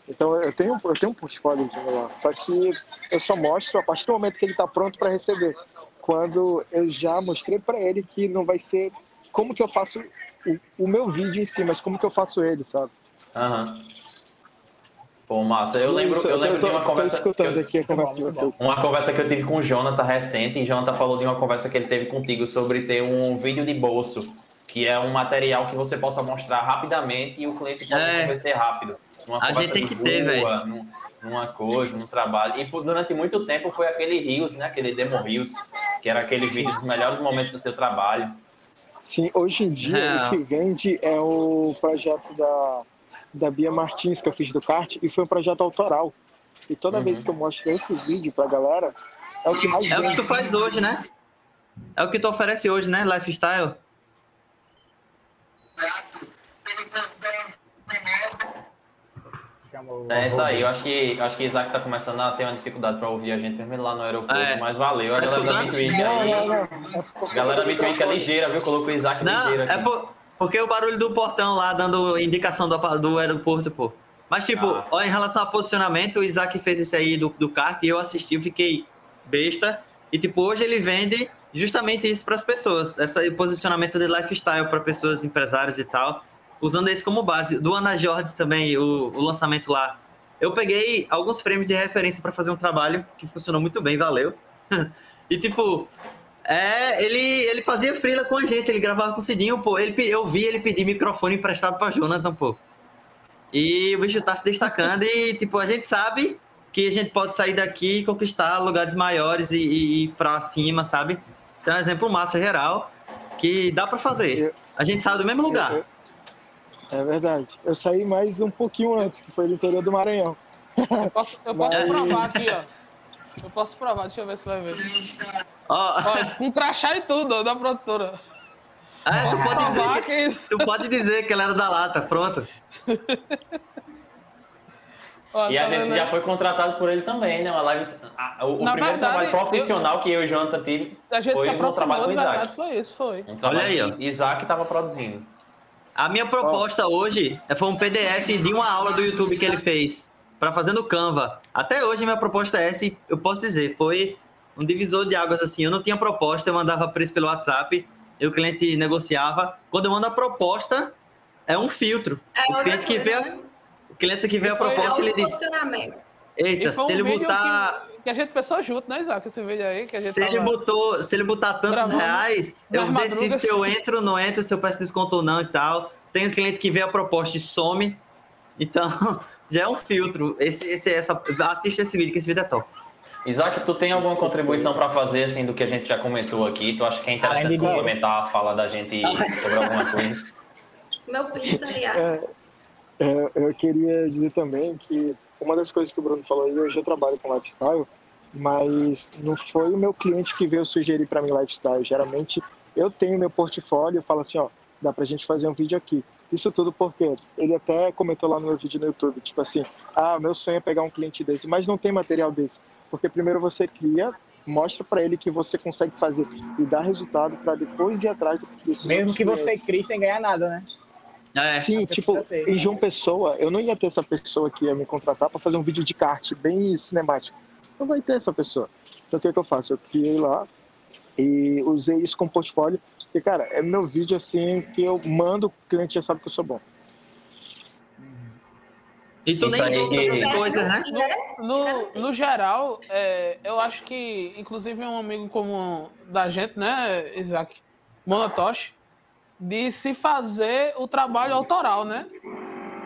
Então eu tenho, eu tenho um portfóliozinho lá, só que eu só mostro a partir do momento que ele está pronto para receber. Quando eu já mostrei para ele que não vai ser como que eu faço o, o meu vídeo em si, mas como que eu faço ele, sabe? Aham. Pô, massa. Eu lembro, Isso, eu lembro tô, de uma conversa. que escutando eu- aqui a conversa de vocês. Uma conversa que eu tive com o Jonathan recente, e Jonathan falou de uma conversa que ele teve contigo sobre ter um vídeo de bolso, que é um material que você possa mostrar rapidamente e o cliente possa É. converter rápido. Numa A conversa gente tem de que ter, rua, num- Numa coisa, num trabalho. E por- durante muito tempo foi aquele Rios, né? Aquele Demo Rios, que era aquele vídeo dos melhores momentos do seu trabalho. Sim, hoje em dia É. o que vende é o projeto da, da Bia Martins que eu fiz do kart e foi um projeto autoral. E toda Uhum. vez que eu mostro esse vídeo pra galera, é o que mais É o que tu faz hoje, né? É o que tu oferece hoje, né? Lifestyle. É isso aí, eu acho que, eu acho que Isaac tá começando a ter uma dificuldade pra ouvir a gente, mesmo lá no aeroporto, É. mas valeu. A Tá galera da aí. É porque- Galera da Bitwig é ligeira, viu? Colocou o Isaac Não, ligeiro aqui. é por- porque o barulho do portão lá dando indicação do, do aeroporto, pô. Mas, tipo, Ah. ó, em relação ao posicionamento, o Isaac fez isso aí do, do kart e eu assisti, eu fiquei besta. E, tipo, hoje ele vende justamente isso para as pessoas. Esse posicionamento de lifestyle para pessoas empresárias e tal. Usando isso como base. Do Ana Jordes também, o, o lançamento lá. Eu peguei alguns frames de referência para fazer um trabalho que funcionou muito bem, valeu. *laughs* e, tipo, é, ele, ele fazia frila com a gente, ele gravava com o Cidinho, pô. Ele, eu vi ele pedir microfone emprestado pra Jonathan, pô. E o bicho tá se destacando e, tipo, a gente sabe que a gente pode sair daqui e conquistar lugares maiores e, e ir pra cima, sabe? Isso é um exemplo massa geral que dá pra fazer. A gente sai do mesmo lugar. É verdade. Eu saí mais um pouquinho antes, que foi do interior do Maranhão. Eu posso, eu posso Mas- provar aqui, ó. Eu posso provar, deixa eu ver se vai ver. Ó, com crachá e tudo, ó, da produtora. é, tu, pode dizer que, que. tu pode dizer que ela era da lata, pronto. *laughs* E tá a gente vendo já foi contratado por ele também, né? Uma live. a- o Na primeiro verdade, trabalho profissional que eu e o Jonathan tive A gente foi se um trabalho com o Isaac. verdade, foi isso, foi. Um Olha aí, ó. Isaac estava produzindo. A minha proposta hoje é- foi um PDF de uma aula do YouTube que ele fez para fazer no Canva. Até hoje minha proposta é essa e eu posso dizer, foi um divisor de águas assim. Eu não tinha proposta, eu mandava preço pelo WhatsApp, e o cliente negociava. Quando eu mando a proposta, é um filtro. É o cliente que vê, coisa, a- né? o cliente que vê a E foi proposta, É ele o diz. "Eita, E se ele botar que, que a gente pensou junto, né, Isaac? Esse vídeo aí que a gente se ele botou, se ele botar tantos gravando reais, eu nas decido madrugas. se eu entro, não entro, se eu peço desconto ou não e tal. Tem um cliente que vê a proposta e some. Então, *laughs* já é um filtro. Esse, esse, essa, assiste esse vídeo, que esse vídeo é top. Isaac, tu tem alguma contribuição para fazer assim do que a gente já comentou aqui? Tu acha que é interessante de- complementar a fala da gente sobre alguma coisa? Meu pizza ali. ah. É, é, eu queria dizer também que uma das coisas que o Bruno falou, eu já trabalho com lifestyle, mas não foi o meu cliente que veio sugerir para mim lifestyle. Geralmente eu tenho meu portfólio e falo assim, ó, dá pra gente fazer um vídeo aqui. Isso tudo porque ele até comentou lá no meu vídeo no YouTube, tipo assim, ah, meu sonho é pegar um cliente desse, mas não tem material desse. Porque primeiro você cria, mostra para ele que você consegue fazer e dá resultado para depois ir atrás desses Mesmo que você crie sem ganhar nada, né? É, Sim, Você tipo, ter. em João Pessoa, eu não ia ter essa pessoa que ia me contratar para fazer um vídeo de kart bem cinemático. Não vai ter essa pessoa. Então, o que, que eu faço? Eu criei lá e usei isso como portfólio. E, cara, é meu vídeo assim que eu mando, o cliente já sabe que eu sou bom. e tu Isso nem aí outras coisas, né? No, no geral, é, eu acho que, inclusive, um amigo comum da gente, né, Isaac Monotoshi, de se fazer o trabalho autoral, né?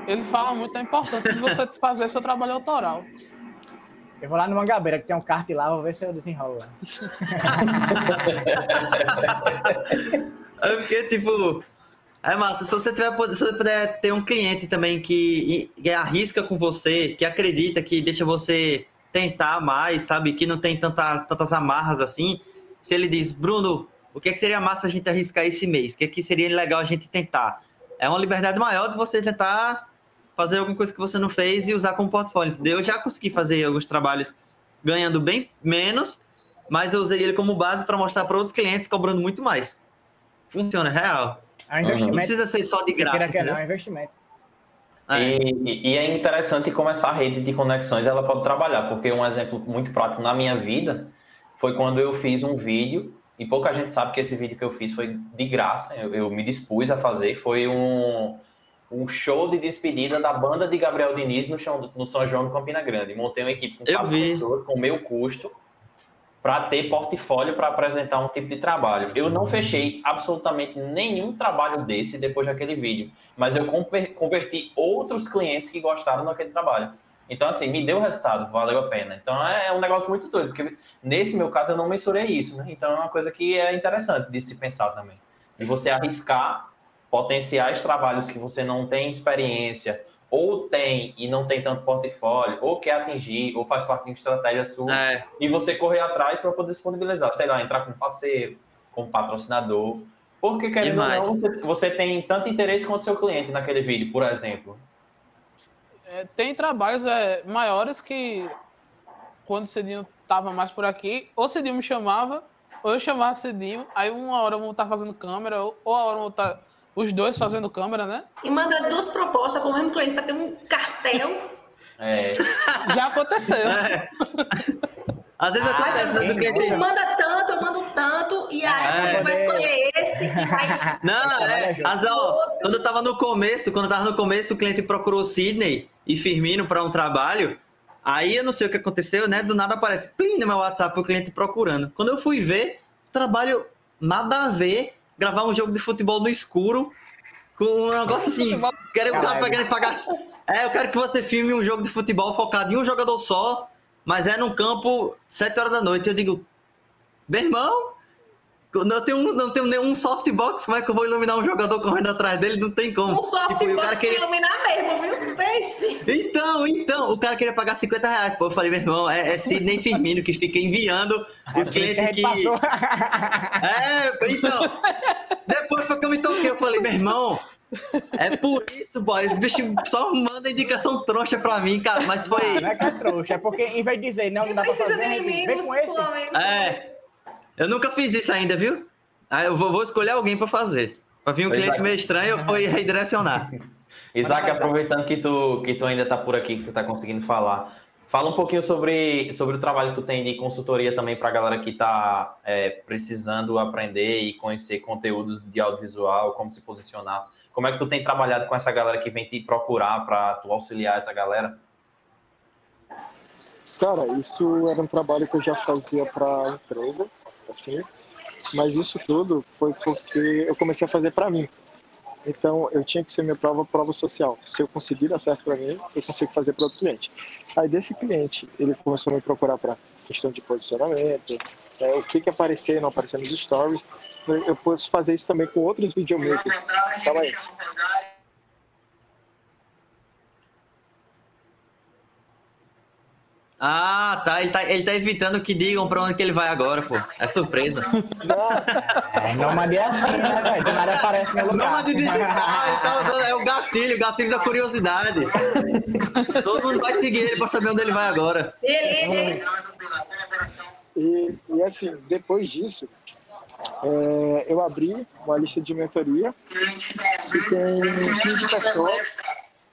Ele fala muito da importância de você fazer seu trabalho autoral. Eu vou lá no Mangabeira, que tem um kart lá, vou ver se eu desenrolo. *laughs* É porque, tipo, é massa. Se você, tiver, se você puder ter um cliente também que, que arrisca com você, que acredita, que deixa você tentar mais, sabe? Que não tem tantas, tantas amarras assim. Se ele diz, Bruno, o que, é que seria massa a gente arriscar esse mês? O que, é que seria legal a gente tentar? É uma liberdade maior de você tentar fazer alguma coisa que você não fez e usar como portfólio. Eu já consegui fazer alguns trabalhos ganhando bem menos, mas eu usei ele como base para mostrar para outros clientes cobrando muito mais. Funciona, é real. É um investimento. Não precisa ser só de graça. Que não, é um investimento. É. E, e, é interessante como essa rede de conexões ela pode trabalhar, porque um exemplo muito prático na minha vida foi quando eu fiz um vídeo, e pouca gente sabe que esse vídeo que eu fiz foi de graça, eu, eu me dispus a fazer, foi um, um show de despedida da banda de Gabriel Diniz no, chão, no São João do Campina Grande. Montei uma equipe com quatro pessoas, com meu custo, para ter portfólio para apresentar um tipo de trabalho. Eu não fechei absolutamente nenhum trabalho desse depois daquele vídeo, mas eu converti outros clientes que gostaram daquele trabalho. Então, assim, me deu resultado, valeu a pena. Então, é um negócio muito doido, porque nesse meu caso eu não mensurei isso, né? Então, é uma coisa que é interessante de se pensar também. De você arriscar potenciais trabalhos que você não tem experiência, ou tem e não tem tanto portfólio, ou quer atingir, ou faz parte de uma estratégia sua, é. e você correr atrás para poder disponibilizar, sei lá, entrar com parceiro, com patrocinador, porque querendo ou não, você, você, tem tanto interesse quanto seu cliente naquele vídeo, por exemplo. É, tem trabalhos é, maiores que quando o Cedinho tava mais por aqui, ou o Cedinho me chamava, ou eu chamava o Cedinho, aí uma hora eu vou estar fazendo câmera, ou, ou a hora eu vou estar os dois fazendo câmera, né? E manda as duas propostas com o mesmo cliente para ter um cartel. É. *laughs* Já aconteceu. É. Às vezes ah, acontece, né? Do cliente... Tu manda tanto, eu mando tanto, e aí é. tu vai escolher esse. Aí... Não, é. Mas, ó, quando eu tava no começo, quando eu tava no começo, o cliente procurou o Sidney e Firmino para um trabalho. Aí eu não sei o que aconteceu, né? Do nada aparece plim no meu WhatsApp o cliente procurando. Quando eu fui ver, trabalho nada a ver gravar um jogo de futebol no escuro, com um negócio assim. quero, quero pagar. É, eu quero que você filme um jogo de futebol focado em um jogador só, mas é num campo 7 horas da noite. Eu digo, meu irmão, não tenho, não tenho nenhum softbox, como é que eu vou iluminar um jogador correndo atrás dele? Não tem como. Um softbox tipo, cara queria... iluminar mesmo, viu? Pense. Então, então, o cara queria pagar 50 reais. Pô, eu falei, meu irmão, é, é Sidney Firmino que fica enviando *laughs* os clientes que. *laughs* É, então. Depois foi que eu me toquei, eu falei, meu irmão. É por isso, boy. Esse bicho só manda indicação trouxa pra mim, cara. Mas foi. Não é que é trouxa, é porque em vez de dizer não, não dá pra fazer. Vem com esse. É. Eu nunca fiz isso ainda, viu? Aí eu vou, vou escolher alguém para fazer. Para vir um cliente meio estranho, eu vou redirecionar. *laughs* Isaac, aproveitando que tu, que tu ainda está por aqui, que tu está conseguindo falar, fala um pouquinho sobre, sobre o trabalho que tu tem de consultoria também para a galera que está é, precisando aprender e conhecer conteúdos de audiovisual, como se posicionar. Como é que tu tem trabalhado com essa galera que vem te procurar para tu auxiliar essa galera? Cara, isso era um trabalho que eu já fazia para a empresa, assim, mas isso tudo foi porque eu comecei a fazer para mim. Então, eu tinha que ser minha prova, prova social. Se eu conseguir dar certo para mim, eu consigo fazer para outro cliente. Aí, desse cliente, ele começou a me procurar para questão de posicionamento, é, o que que aparecer não aparecer nos stories. Eu posso fazer isso também com outros videomakers. Calma aí. Ah, tá. Ele tá, ele tá evitando que digam pra onde que ele vai agora, pô. É surpresa. É, nômade é assim, né, velho? Do nada *laughs* aparece no lugar. Nômade digital, então, é o gatilho, o gatilho da curiosidade. Todo mundo vai seguir ele pra saber onde ele vai agora. E, e assim, depois disso, é, eu abri uma lista de mentoria que tem 15 pessoas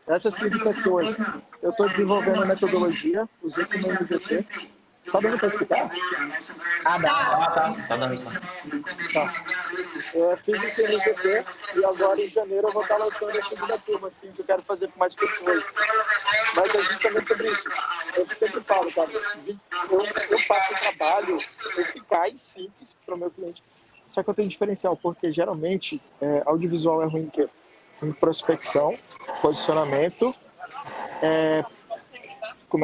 essas 15 pessoas, eu estou desenvolvendo a metodologia, usei como MVP. Tá dando para explicar? Ah, dá. Ah, tá. Tá dando. Tá. Eu fiz esse MVP e agora em janeiro eu vou estar lançando a segunda turma, assim, que eu quero fazer com mais pessoas. Mas é justamente sobre isso. Eu sempre falo, cara, eu, eu faço um trabalho eficaz, simples para o meu cliente. Só que eu tenho diferencial, porque geralmente é, audiovisual é ruim em quê? Em prospecção, posicionamento, é,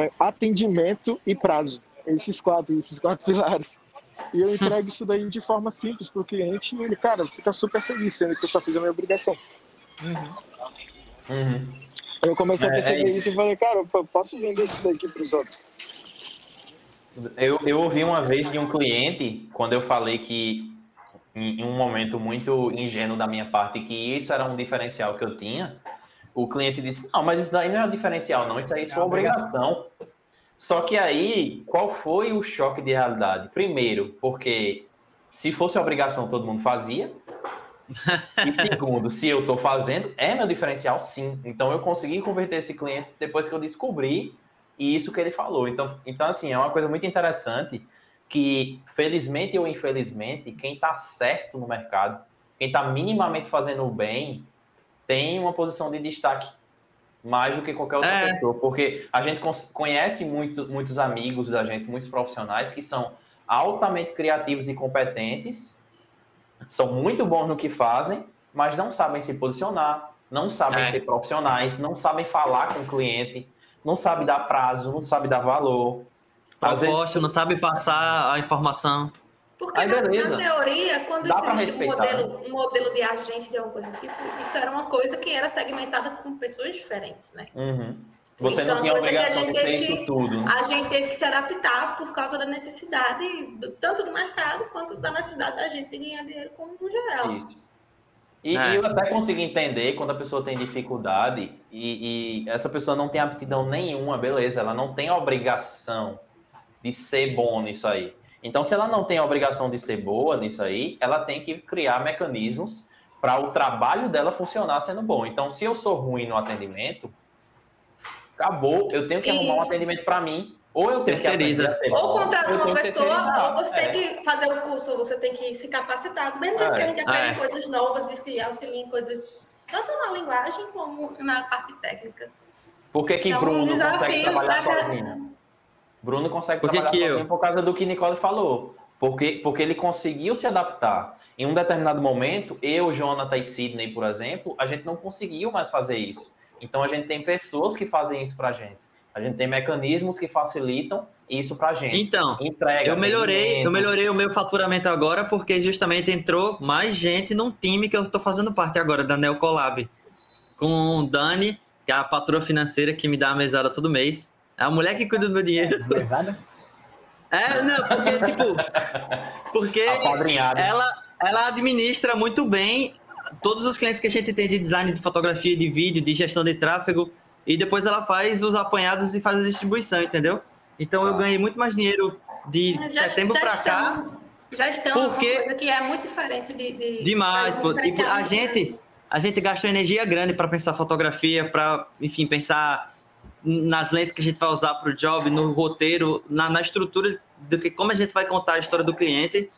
é, atendimento e prazo. Esses quatro, esses quatro *laughs* pilares. E eu entrego isso daí de forma simples para o cliente e ele, cara, fica super feliz, sendo que eu só fiz a minha obrigação. Uhum. Eu comecei a É, perceber é isso. isso. e falei, cara, eu posso vender isso daqui para os outros. Eu, eu ouvi uma vez de um cliente, quando eu falei que, em, em um momento muito ingênuo da minha parte, que isso era um diferencial que eu tinha, o cliente disse: Não, mas isso daí não é um diferencial, não, isso aí é sua obrigação. Só que aí, qual foi o choque de realidade? Primeiro, porque se fosse obrigação, todo mundo fazia. E segundo, se eu estou fazendo, é meu diferencial, sim. Então eu consegui converter esse cliente depois que eu descobri isso que ele falou. Então, então assim, é uma coisa muito interessante que, felizmente ou infelizmente, quem está certo no mercado, quem está minimamente fazendo o bem, tem uma posição de destaque mais do que qualquer outra É. pessoa. Porque a gente conhece muito, muitos amigos da gente, muitos profissionais que são altamente criativos e competentes, são muito bons no que fazem, mas não sabem se posicionar, não sabem É. ser profissionais, não sabem falar com o cliente, não sabem dar prazo, não sabem dar valor. Às vezes- não sabe passar a informação. Porque Aí, na, na teoria, quando Dá existe um respeitar, né? modelo, um modelo de agência de alguma coisa do tipo, isso era uma coisa que era segmentada com pessoas diferentes, né? Uhum. Você Isso é não uma tinha coisa que a obrigação de gente ter isso tudo. né? A gente teve que se adaptar por causa da necessidade, do- tanto do mercado quanto da necessidade da gente de ganhar dinheiro como no geral. Isso. E, É. e eu até consigo entender quando a pessoa tem dificuldade e, e essa pessoa não tem aptidão nenhuma, beleza, ela não tem obrigação de ser bom nisso aí. Então, se ela não tem a obrigação de ser boa nisso aí, ela tem que criar mecanismos para o trabalho dela funcionar sendo bom. Então, se eu sou ruim no atendimento, acabou, eu tenho que arrumar um Isso. atendimento para mim, ou eu tenho que Terceiriza. ser Ou contrata uma que pessoa, ou você É. tem que fazer o curso, ou você tem que se capacitar. Do mesmo jeito É. que a gente aprende É. coisas novas e se auxilia em coisas, tanto na linguagem como na parte técnica. Por que, que São Bruno consegue desafios trabalhar da- sozinho? Bruno consegue Por que trabalhar que eu? por causa do que Nicole falou. Porque, porque ele conseguiu se adaptar. Em um determinado momento, eu, Jonathan e Sidney, por exemplo, a gente não conseguiu mais fazer isso. Então a gente tem pessoas que fazem isso pra gente. A gente tem mecanismos que facilitam isso pra gente. Então, Entrega. eu melhorei, eu melhorei o meu faturamento agora porque justamente entrou mais gente num time que eu tô fazendo parte agora, da Neocolab. Com o Dani, que é a patroa financeira que me dá a mesada todo mês. É a mulher que cuida do meu dinheiro. Pesada? É, não, porque, tipo. Porque ela, ela administra muito bem todos os clientes que a gente tem de design de fotografia, de vídeo, de gestão de tráfego. E depois ela faz os apanhados e faz a distribuição, entendeu? Então eu Tá. ganhei muito mais dinheiro de já- setembro já pra cá. Já estão é uma Porque- coisa que é muito diferente de. de Demais, pô. Tipo, a muito gente, a gente gastou energia grande para pensar fotografia, para, enfim, pensar nas lentes que a gente vai usar para o job, no roteiro, na, na estrutura do que como a gente vai contar a história do cliente.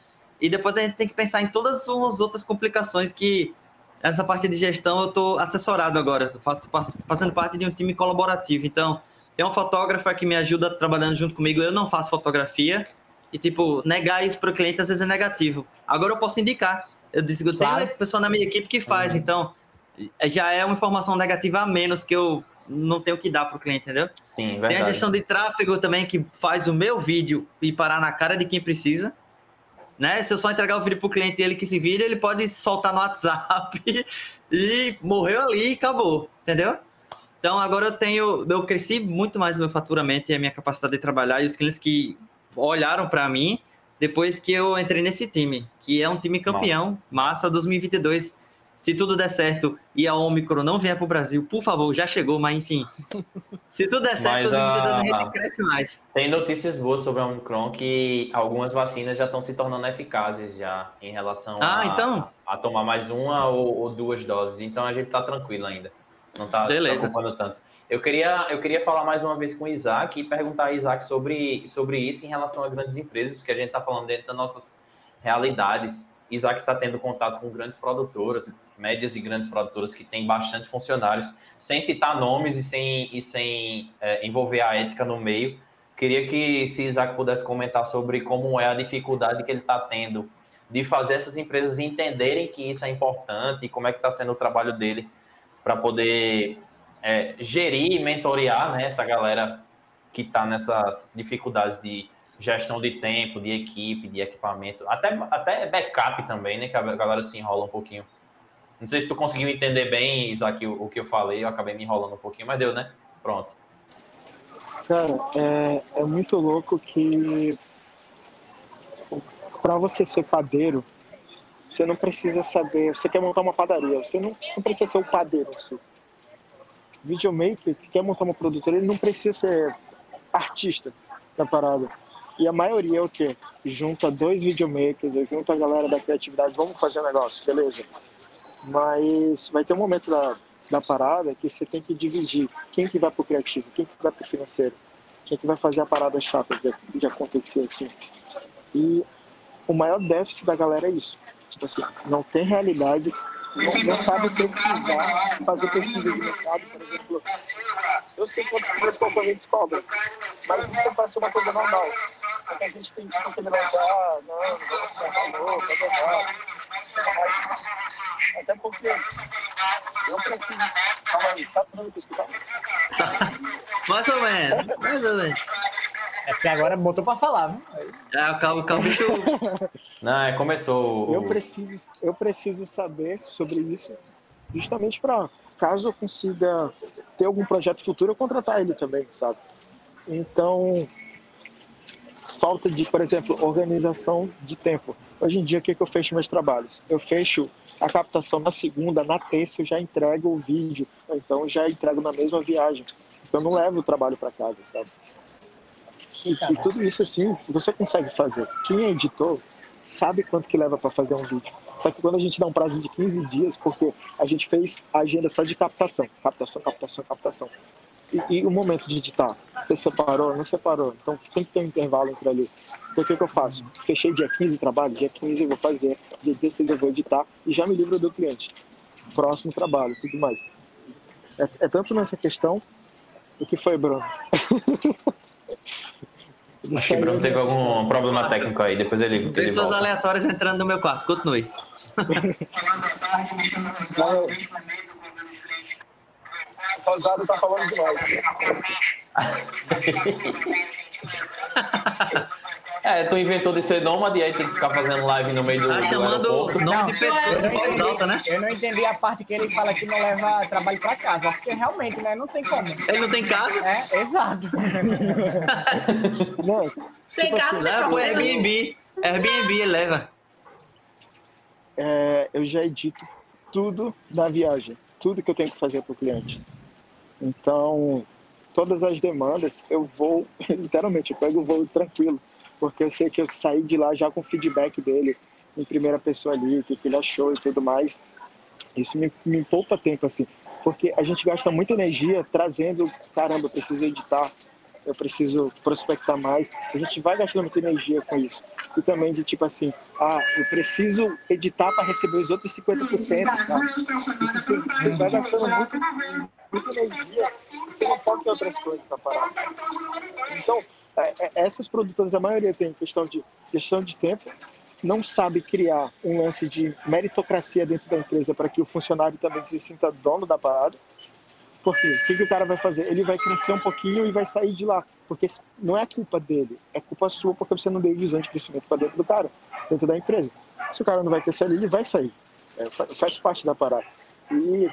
E depois a gente tem que pensar em todas as outras complicações que essa parte de gestão eu tô assessorado agora, faço- fazendo parte de um time colaborativo. Então, tem uma fotógrafa que me ajuda trabalhando junto comigo, eu não faço fotografia. E, tipo, negar isso para o cliente às vezes é negativo. Agora eu posso indicar. Eu disse eu tenho Claro. uma pessoa na minha equipe que faz, então já é uma informação negativa a menos que eu não tenho que dar para o cliente, entendeu? Sim, Tem verdade. a gestão de tráfego também que faz o meu vídeo e parar na cara de quem precisa. Né? Se eu só entregar o vídeo pro cliente e ele que se vira, ele pode soltar no WhatsApp *laughs* e morreu ali e acabou, entendeu? Então agora eu tenho, eu cresci muito mais no meu faturamento e a minha capacidade de trabalhar e os clientes que olharam para mim depois que eu entrei nesse time, que é um time campeão, massa 2022. Se tudo der certo e a Omicron não vier pro Brasil, por favor, já chegou, mas enfim. Se tudo der certo, Mas a- 2022 a gente cresce mais. Tem notícias boas sobre a Omicron que algumas vacinas já estão se tornando eficazes já em relação Ah, a, então. a tomar mais uma ou, ou duas doses. Então a gente tá tranquilo ainda. Não tá Beleza. preocupando tanto. Eu queria, eu queria falar mais uma vez com o Isaac e perguntar a Isaac sobre, sobre isso em relação a grandes empresas, porque a gente está falando dentro das nossas realidades. Isaac está tendo contato com grandes produtoras, médias e grandes produtoras que têm bastante funcionários, sem citar nomes e sem, e sem é, envolver a ética no meio. Queria que se Isaac pudesse comentar sobre como é a dificuldade que ele está tendo de fazer essas empresas entenderem que isso é importante e como é que está sendo o trabalho dele para poder é, gerir e mentorear né, essa galera que está nessas dificuldades de gestão de tempo, de equipe, de equipamento, até, até backup também, né? Que a galera se enrola um pouquinho. Não sei se tu conseguiu entender bem, Isaac, o, o que eu falei, eu acabei me enrolando um pouquinho, mas deu, né? Pronto. Cara, é, é muito louco que para você ser padeiro, você não precisa saber. Você quer montar uma padaria, você não, não precisa ser o padeiro. Assim. Videomaker que quer montar uma produtora, ele não precisa ser artista da parada. E a maioria é o quê? Junta dois videomakers, junta a galera da criatividade, vamos fazer um negócio, beleza. Mas vai ter um momento da, da parada que você tem que dividir quem que vai pro criativo, quem que vai pro financeiro, quem que vai fazer a parada chata de, de acontecer assim. E o maior déficit da galera é isso. Tipo assim, não tem realidade, não, não sabe pesquisar, fazer pesquisa de mercado, por exemplo. Eu sei quanto os concorrentes cobram, mas isso ser uma coisa normal. Porque a gente tem tipo, que negócio, ah, não, não, não, não, até porque eu preciso. Calma aí, tá dando pra escutar? mais ou menos, mais ou menos. É porque agora botou pra falar, viu? É, o calmo, calmo, bicho. Não, é, começou. Eu preciso, eu preciso saber sobre isso, justamente para caso eu consiga ter algum projeto futuro, eu contratar ele também, sabe? Então, falta de, por exemplo, organização de tempo. Hoje em dia, o que, que eu fecho meus trabalhos? Eu fecho a captação na segunda, na terça eu já entrego o vídeo, então já entrego na mesma viagem. Então, eu não levo o trabalho para casa, sabe? E, e, tudo isso assim, você consegue fazer. Quem é editor sabe quanto que leva para fazer um vídeo. Só que quando a gente dá um prazo de 15 dias, porque a gente fez a agenda só de captação, captação, captação, captação. E, e o momento de editar, você separou, não separou, então tem que ter um intervalo entre ali. Então o que, que eu faço? Fechei dia 15 o trabalho, dia 15 eu vou fazer, dia 16 eu vou editar e já me livro do cliente. Próximo trabalho, tudo mais. É, é tanto nessa questão, o que foi, Bruno? *laughs* Acho que o Bruno teve algum problema técnico aí, depois ele. Pessoas volta. aleatórias entrando no meu quarto, continue. *laughs* O Rosado tá falando de nós. É, tu inventou de ser nômade e aí tem que ficar fazendo live no meio do. Tá do chamando o nome de pessoas em voz alta, né? Eu não entendi a parte que ele fala que não leva trabalho pra casa, porque realmente, né, não tem como. Ele não tem casa? É, exato. Não, Sem casa, sem pro problema. Airbnb. Airbnb ele leva. é, eu já edito tudo na viagem, tudo que eu tenho que fazer para o cliente. Então, todas as demandas, eu vou, *laughs* literalmente, eu pego o voo tranquilo, porque eu sei que eu saí de lá já com feedback dele em primeira pessoa ali, o que, que ele achou e tudo mais. Isso me, me poupa tempo, assim, porque a gente gasta muita energia trazendo, caramba, eu preciso editar, eu preciso prospectar mais. A gente vai gastando muita energia com isso. E também de tipo assim, ah, eu preciso editar para receber os outros 50%, sabe? Isso você, você vai gastando muito, muita energia você não foca em outras coisas para parar. Então, é, é, essas produtoras, a maioria tem questão de questão de tempo, não sabe criar um lance de meritocracia dentro da empresa para que o funcionário também se sinta dono da parada. Porque o que, que o cara vai fazer? Ele vai crescer um pouquinho e vai sair de lá. Porque não é culpa dele, é culpa sua porque você não deu visão de crescimento para dentro do cara, dentro da empresa. Se o cara não vai crescer ali, ele vai sair. É, fa- faz parte da parada. E,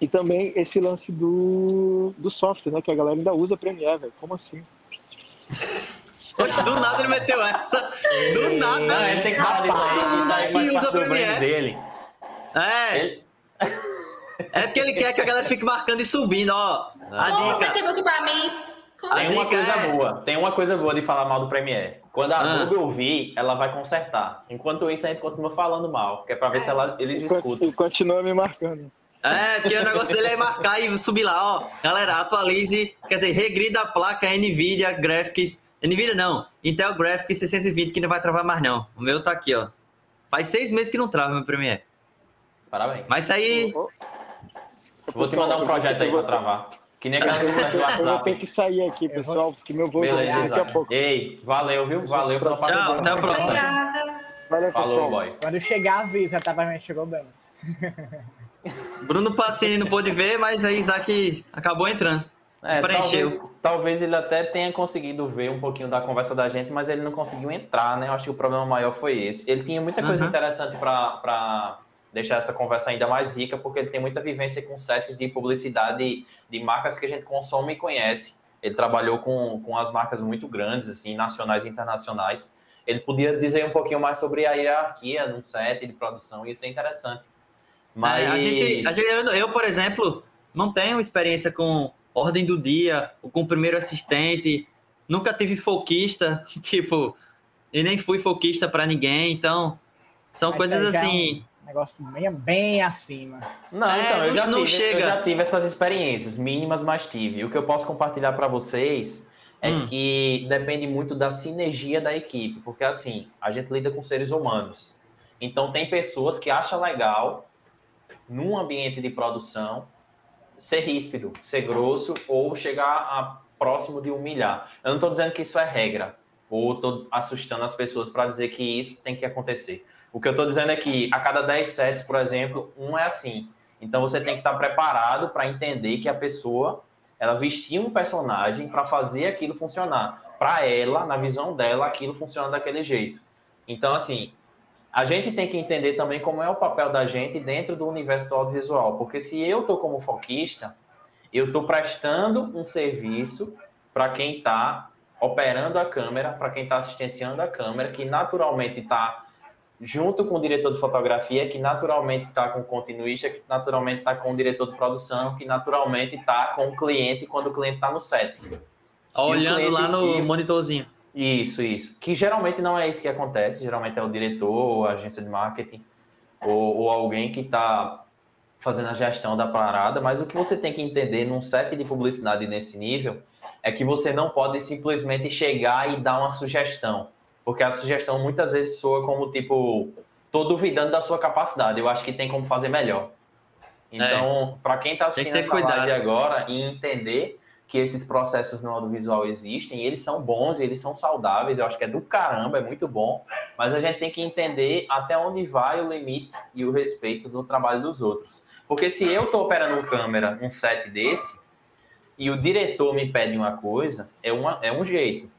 e também esse lance do, do software, né? Que a galera ainda usa Premiere, velho. Como assim? Do nada ele meteu essa. Do nada. Não, ele tem que falar disso aí. Todo mundo aqui usa Premiere. dele. É. Ele- É porque ele quer que a galera fique marcando e subindo, ó. A Como dica. muito pra mim? Como? Tem uma dica coisa é- boa, tem uma coisa boa de falar mal do Premiere. Quando a Ah. Google ouvir, ela vai consertar. Enquanto isso, a gente continua falando mal, que é pra ver se ela- eles E, escutam. e continua me marcando. É, porque o negócio dele é marcar e subir lá, ó. Galera, atualize, quer dizer, regrida a placa NVIDIA Graphics. NVIDIA não, Intel Graphics 620 que não vai travar mais não. O meu tá aqui, ó. Faz seis meses que não trava meu Premiere. Parabéns. Mas isso aí, Vou te mandar um projeto aí pra travar. Que nem aquela do Eu vou WhatsApp. ter que sair aqui, pessoal, porque meu voo Beleza, vai daqui a pouco. Ei, valeu, viu? Valeu pela tchau, até a próxima. Obrigada. Valeu, Falou, pessoal. boy. Quando chegar, avisa, já tava, chegou bem. *laughs* Bruno Passini não pôde ver, mas aí Isaac acabou entrando. É, preencheu. talvez, talvez ele até tenha conseguido ver um pouquinho da conversa da gente, mas ele não conseguiu entrar, né? Eu acho que o problema maior foi esse. Ele tinha muita coisa Uhum. interessante para deixar essa conversa ainda mais rica, porque ele tem muita vivência com sets de publicidade de marcas que a gente consome e conhece. Ele trabalhou com, com as marcas muito grandes, assim, nacionais e internacionais. Ele podia dizer um pouquinho mais sobre a hierarquia num set de produção, e isso é interessante. Mas É, a gente, a gente- eu, eu, por exemplo, não tenho experiência com ordem do dia, ou com primeiro assistente, nunca tive foquista, *laughs* tipo, e nem fui foquista para ninguém, então são Mas coisas aí já é um assim. Negócio bem, bem acima. Não, É, então, eu já, não tive, chega. eu já tive essas experiências, mínimas, mas tive. O que eu posso compartilhar para vocês é Hum. que depende muito da sinergia da equipe, porque assim, a gente lida com seres humanos. Então tem pessoas que acham legal, num ambiente de produção, ser ríspido, ser grosso ou chegar a próximo de humilhar. Eu não estou dizendo que isso é regra, ou estou assustando as pessoas para dizer que isso tem que acontecer. O que eu estou dizendo é que a cada 10 sets, por exemplo, um é assim. Então você tem que estar preparado para entender que a pessoa ela vestiu um personagem para fazer aquilo funcionar. Para ela, na visão dela, aquilo funciona daquele jeito. Então, assim, a gente tem que entender também como é o papel da gente dentro do universo do audiovisual. Porque se eu estou como foquista, eu estou prestando um serviço para quem está operando a câmera, para quem está assistenciando a câmera, que naturalmente está junto com o diretor de fotografia, que naturalmente está com o continuista, que naturalmente está com o diretor de produção, que naturalmente está com o cliente quando o cliente está no set. Olhando lá no que- monitorzinho. Isso, isso. Que geralmente não é isso que acontece, geralmente é o diretor, ou a agência de marketing, ou, ou alguém que está fazendo a gestão da parada, mas o que você tem que entender num set de publicidade nesse nível é que você não pode simplesmente chegar e dar uma sugestão, porque a sugestão muitas vezes soa como tipo, tô duvidando da sua capacidade, eu acho que tem como fazer melhor. Então, para quem está assistindo essa cuidado. live agora e entender que esses processos no audiovisual existem, e eles são bons, e eles são saudáveis, eu acho que é do caramba, é muito bom, mas a gente tem que entender até onde vai o limite e o respeito do trabalho dos outros. Porque se eu estou operando câmera, um set desse, e o diretor me pede uma coisa, é, uma, é um jeito.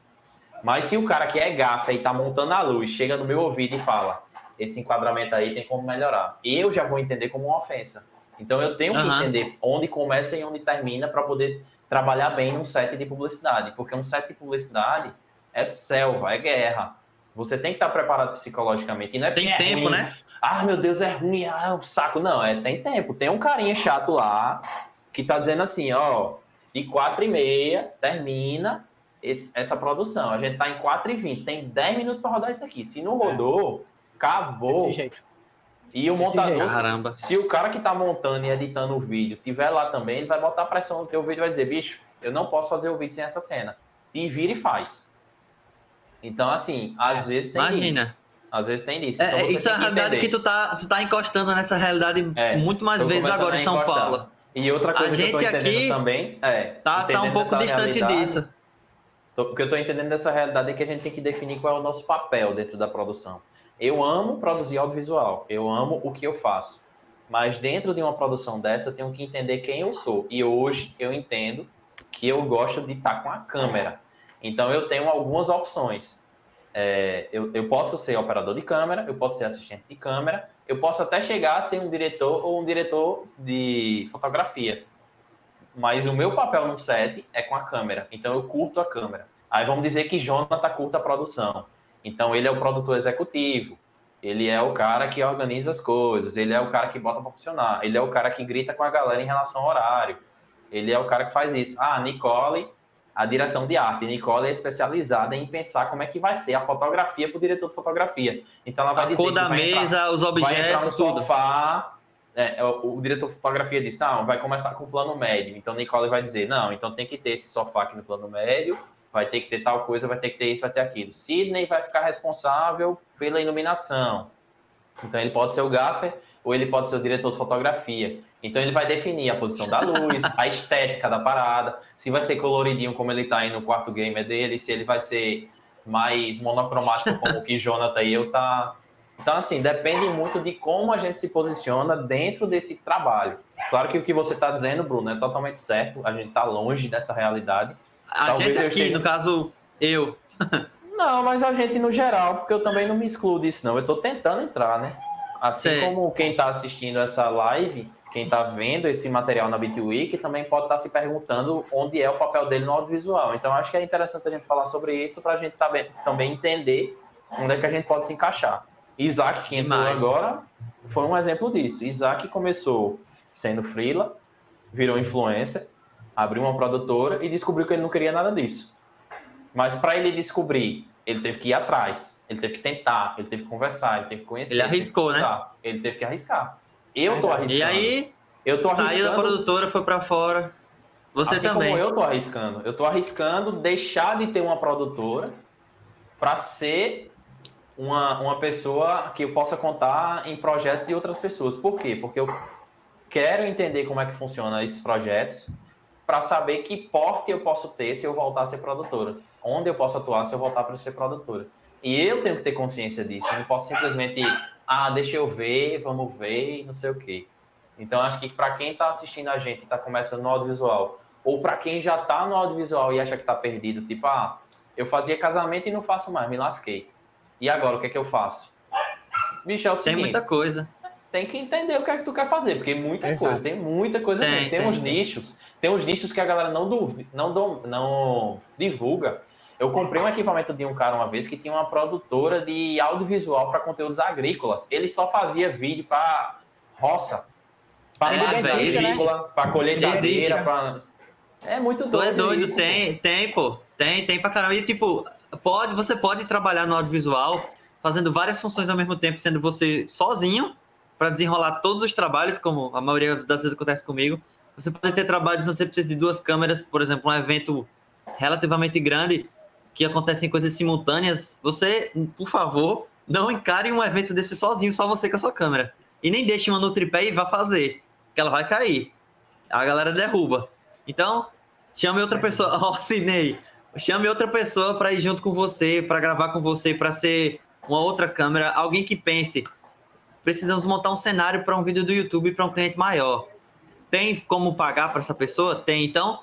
Mas se o cara que é gafa e está montando a luz, chega no meu ouvido e fala, esse enquadramento aí tem como melhorar, eu já vou entender como uma ofensa. Então eu tenho que Aham. entender onde começa e onde termina para poder trabalhar bem num set de publicidade, porque um set de publicidade é selva, é guerra. Você tem que estar preparado psicologicamente. E não é Tem é tempo, ruim. né? Ah, meu Deus, é ruim, ah, é um saco. Não, é, tem tempo. Tem um carinha chato lá que tá dizendo assim, ó, de quatro e meia termina esse- essa produção. A gente tá em 4 e 20 tem 10 minutos para rodar isso aqui. Se não rodou, acabou. Desse jeito. E o montador, se- Caramba. se o cara que tá montando e editando o vídeo tiver lá também, ele vai botar pressão no teu vídeo e vai dizer, bicho, eu não posso fazer o vídeo sem essa cena. E vira e faz. Então, assim, às vezes tem Imagina. isso. Às vezes tem isso. É, Então, é, isso é a realidade que tu tá, tu tá encostando nessa realidade É, muito mais vezes agora em São. Paulo. E outra coisa A que eu tô gente entendendo aqui também é. Tá, tá um pouco distante disso. tô- O que eu tô entendendo dessa realidade é que a gente tem que definir qual é o nosso papel dentro da produção. Eu amo produzir audiovisual, eu amo o que eu faço. Mas dentro de uma produção dessa, eu tenho que entender quem eu sou. E hoje eu entendo que eu gosto de estar com a câmera. Então eu tenho algumas opções. É, eu, eu posso ser operador de câmera, eu posso ser assistente de câmera, eu posso até chegar a ser um diretor ou um diretor de fotografia. Mas o meu papel no set é com a câmera. Então eu curto a câmera. Aí vamos dizer que Jonathan curta a produção. Então ele é o produtor executivo. Ele é o cara que organiza as coisas. Ele é o cara que bota para funcionar. Ele é o cara que grita com a galera em relação ao horário. Ele é o cara que faz isso. Ah, Nicole, a direção de arte. Nicole é especializada em pensar como é que vai ser a fotografia para o diretor de fotografia. Então ela vai A dizer cor da vai entrar- mesa, os vai entrar no objetos, tudo. sofá. é, é, o, o diretor de fotografia disse: ah, vai começar com o plano médio. Então Nicole vai dizer: não, então tem que ter esse sofá aqui no plano médio, vai ter que ter tal coisa, vai ter que ter isso, vai ter aquilo. Sidney vai ficar responsável pela iluminação. Então ele pode ser o gaffer ou ele pode ser o diretor de fotografia. Então ele vai definir a posição da luz, a estética da parada, se vai ser coloridinho como ele tá aí no quarto gamer dele, se ele vai ser mais monocromático como o que Jonathan e eu tá. Então assim, depende muito de como a gente se posiciona dentro desse trabalho. Claro que o que você está dizendo, Bruno, é totalmente certo. A gente está longe dessa realidade. A Talvez gente aqui, esteja- no caso, eu. *laughs* Não, mas a gente no geral, porque eu também não me excluo disso, não. Eu tô tentando entrar, né? Assim Sei. como quem tá assistindo essa live, quem tá vendo esse material na BitWeek, também pode estar se perguntando onde é o papel dele no audiovisual. Então, acho que é interessante a gente falar sobre isso para a gente também, também entender onde é que a gente pode se encaixar. Isaac, que entrou Demais. agora, foi um exemplo disso. Isaac começou sendo freela, virou influencer, abriu uma produtora e descobriu que ele não queria nada disso. Mas para ele descobrir, ele teve que ir atrás, ele teve que tentar, ele teve que conversar, ele teve que conhecer. Ele arriscou, né? estudar, Ele teve que arriscar. Eu tô arriscando. E aí, eu tô saiu da arriscando. produtora, foi pra fora. Você assim também. Como eu tô arriscando. Eu tô arriscando deixar de ter uma produtora para ser uma, uma pessoa que eu possa contar em projetos de outras pessoas. Por quê? Porque eu quero entender como é que funciona esses projetos para saber que porte eu posso ter se eu voltar a ser produtora. Onde eu posso atuar se eu voltar para ser produtora. E eu tenho que ter consciência disso. Eu não posso simplesmente, ah, deixa eu ver, vamos ver, não sei o quê. Então, acho que para quem está assistindo a gente e está começando no audiovisual, ou para quem já está no audiovisual e acha que está perdido, tipo, ah, eu fazia casamento e não faço mais, me lasquei. E agora, o que é que eu faço? Bicho, é o Tem seguinte, muita coisa. Tem que entender o que é que tu quer fazer, porque muita Exato. coisa, tem muita coisa Tem, mesmo. Tem, tem, uns tem. nichos, tem uns nichos que a galera não, duvi- não, dom- não divulga. Eu comprei um equipamento de um cara uma vez que tinha uma produtora de audiovisual para conteúdos agrícolas. Ele só fazia vídeo para roça, para É, existe. para colheitadeira, Existe. para É muito Tu doido. é doido, isso, tem, tem, pô. Tem, tem pra caramba. E tipo, pode, você pode trabalhar no audiovisual fazendo várias funções ao mesmo tempo, sendo você sozinho, para desenrolar todos os trabalhos, como a maioria das vezes acontece comigo. Você pode ter trabalhos onde você precisa de duas câmeras, por exemplo, um evento relativamente grande, que acontecem coisas simultâneas. Você, por favor, não encare um evento desse sozinho, só você com a sua câmera. E nem deixe uma no tripé e vá fazer, que ela vai cair. A galera derruba. Então, chame outra pessoa. *laughs* Ó, Sidney, chame outra pessoa para ir junto com você, para gravar com você, para ser uma outra câmera, alguém que pense. Precisamos montar um cenário para um vídeo do YouTube para um cliente maior. Tem como pagar para essa pessoa? Tem. Então,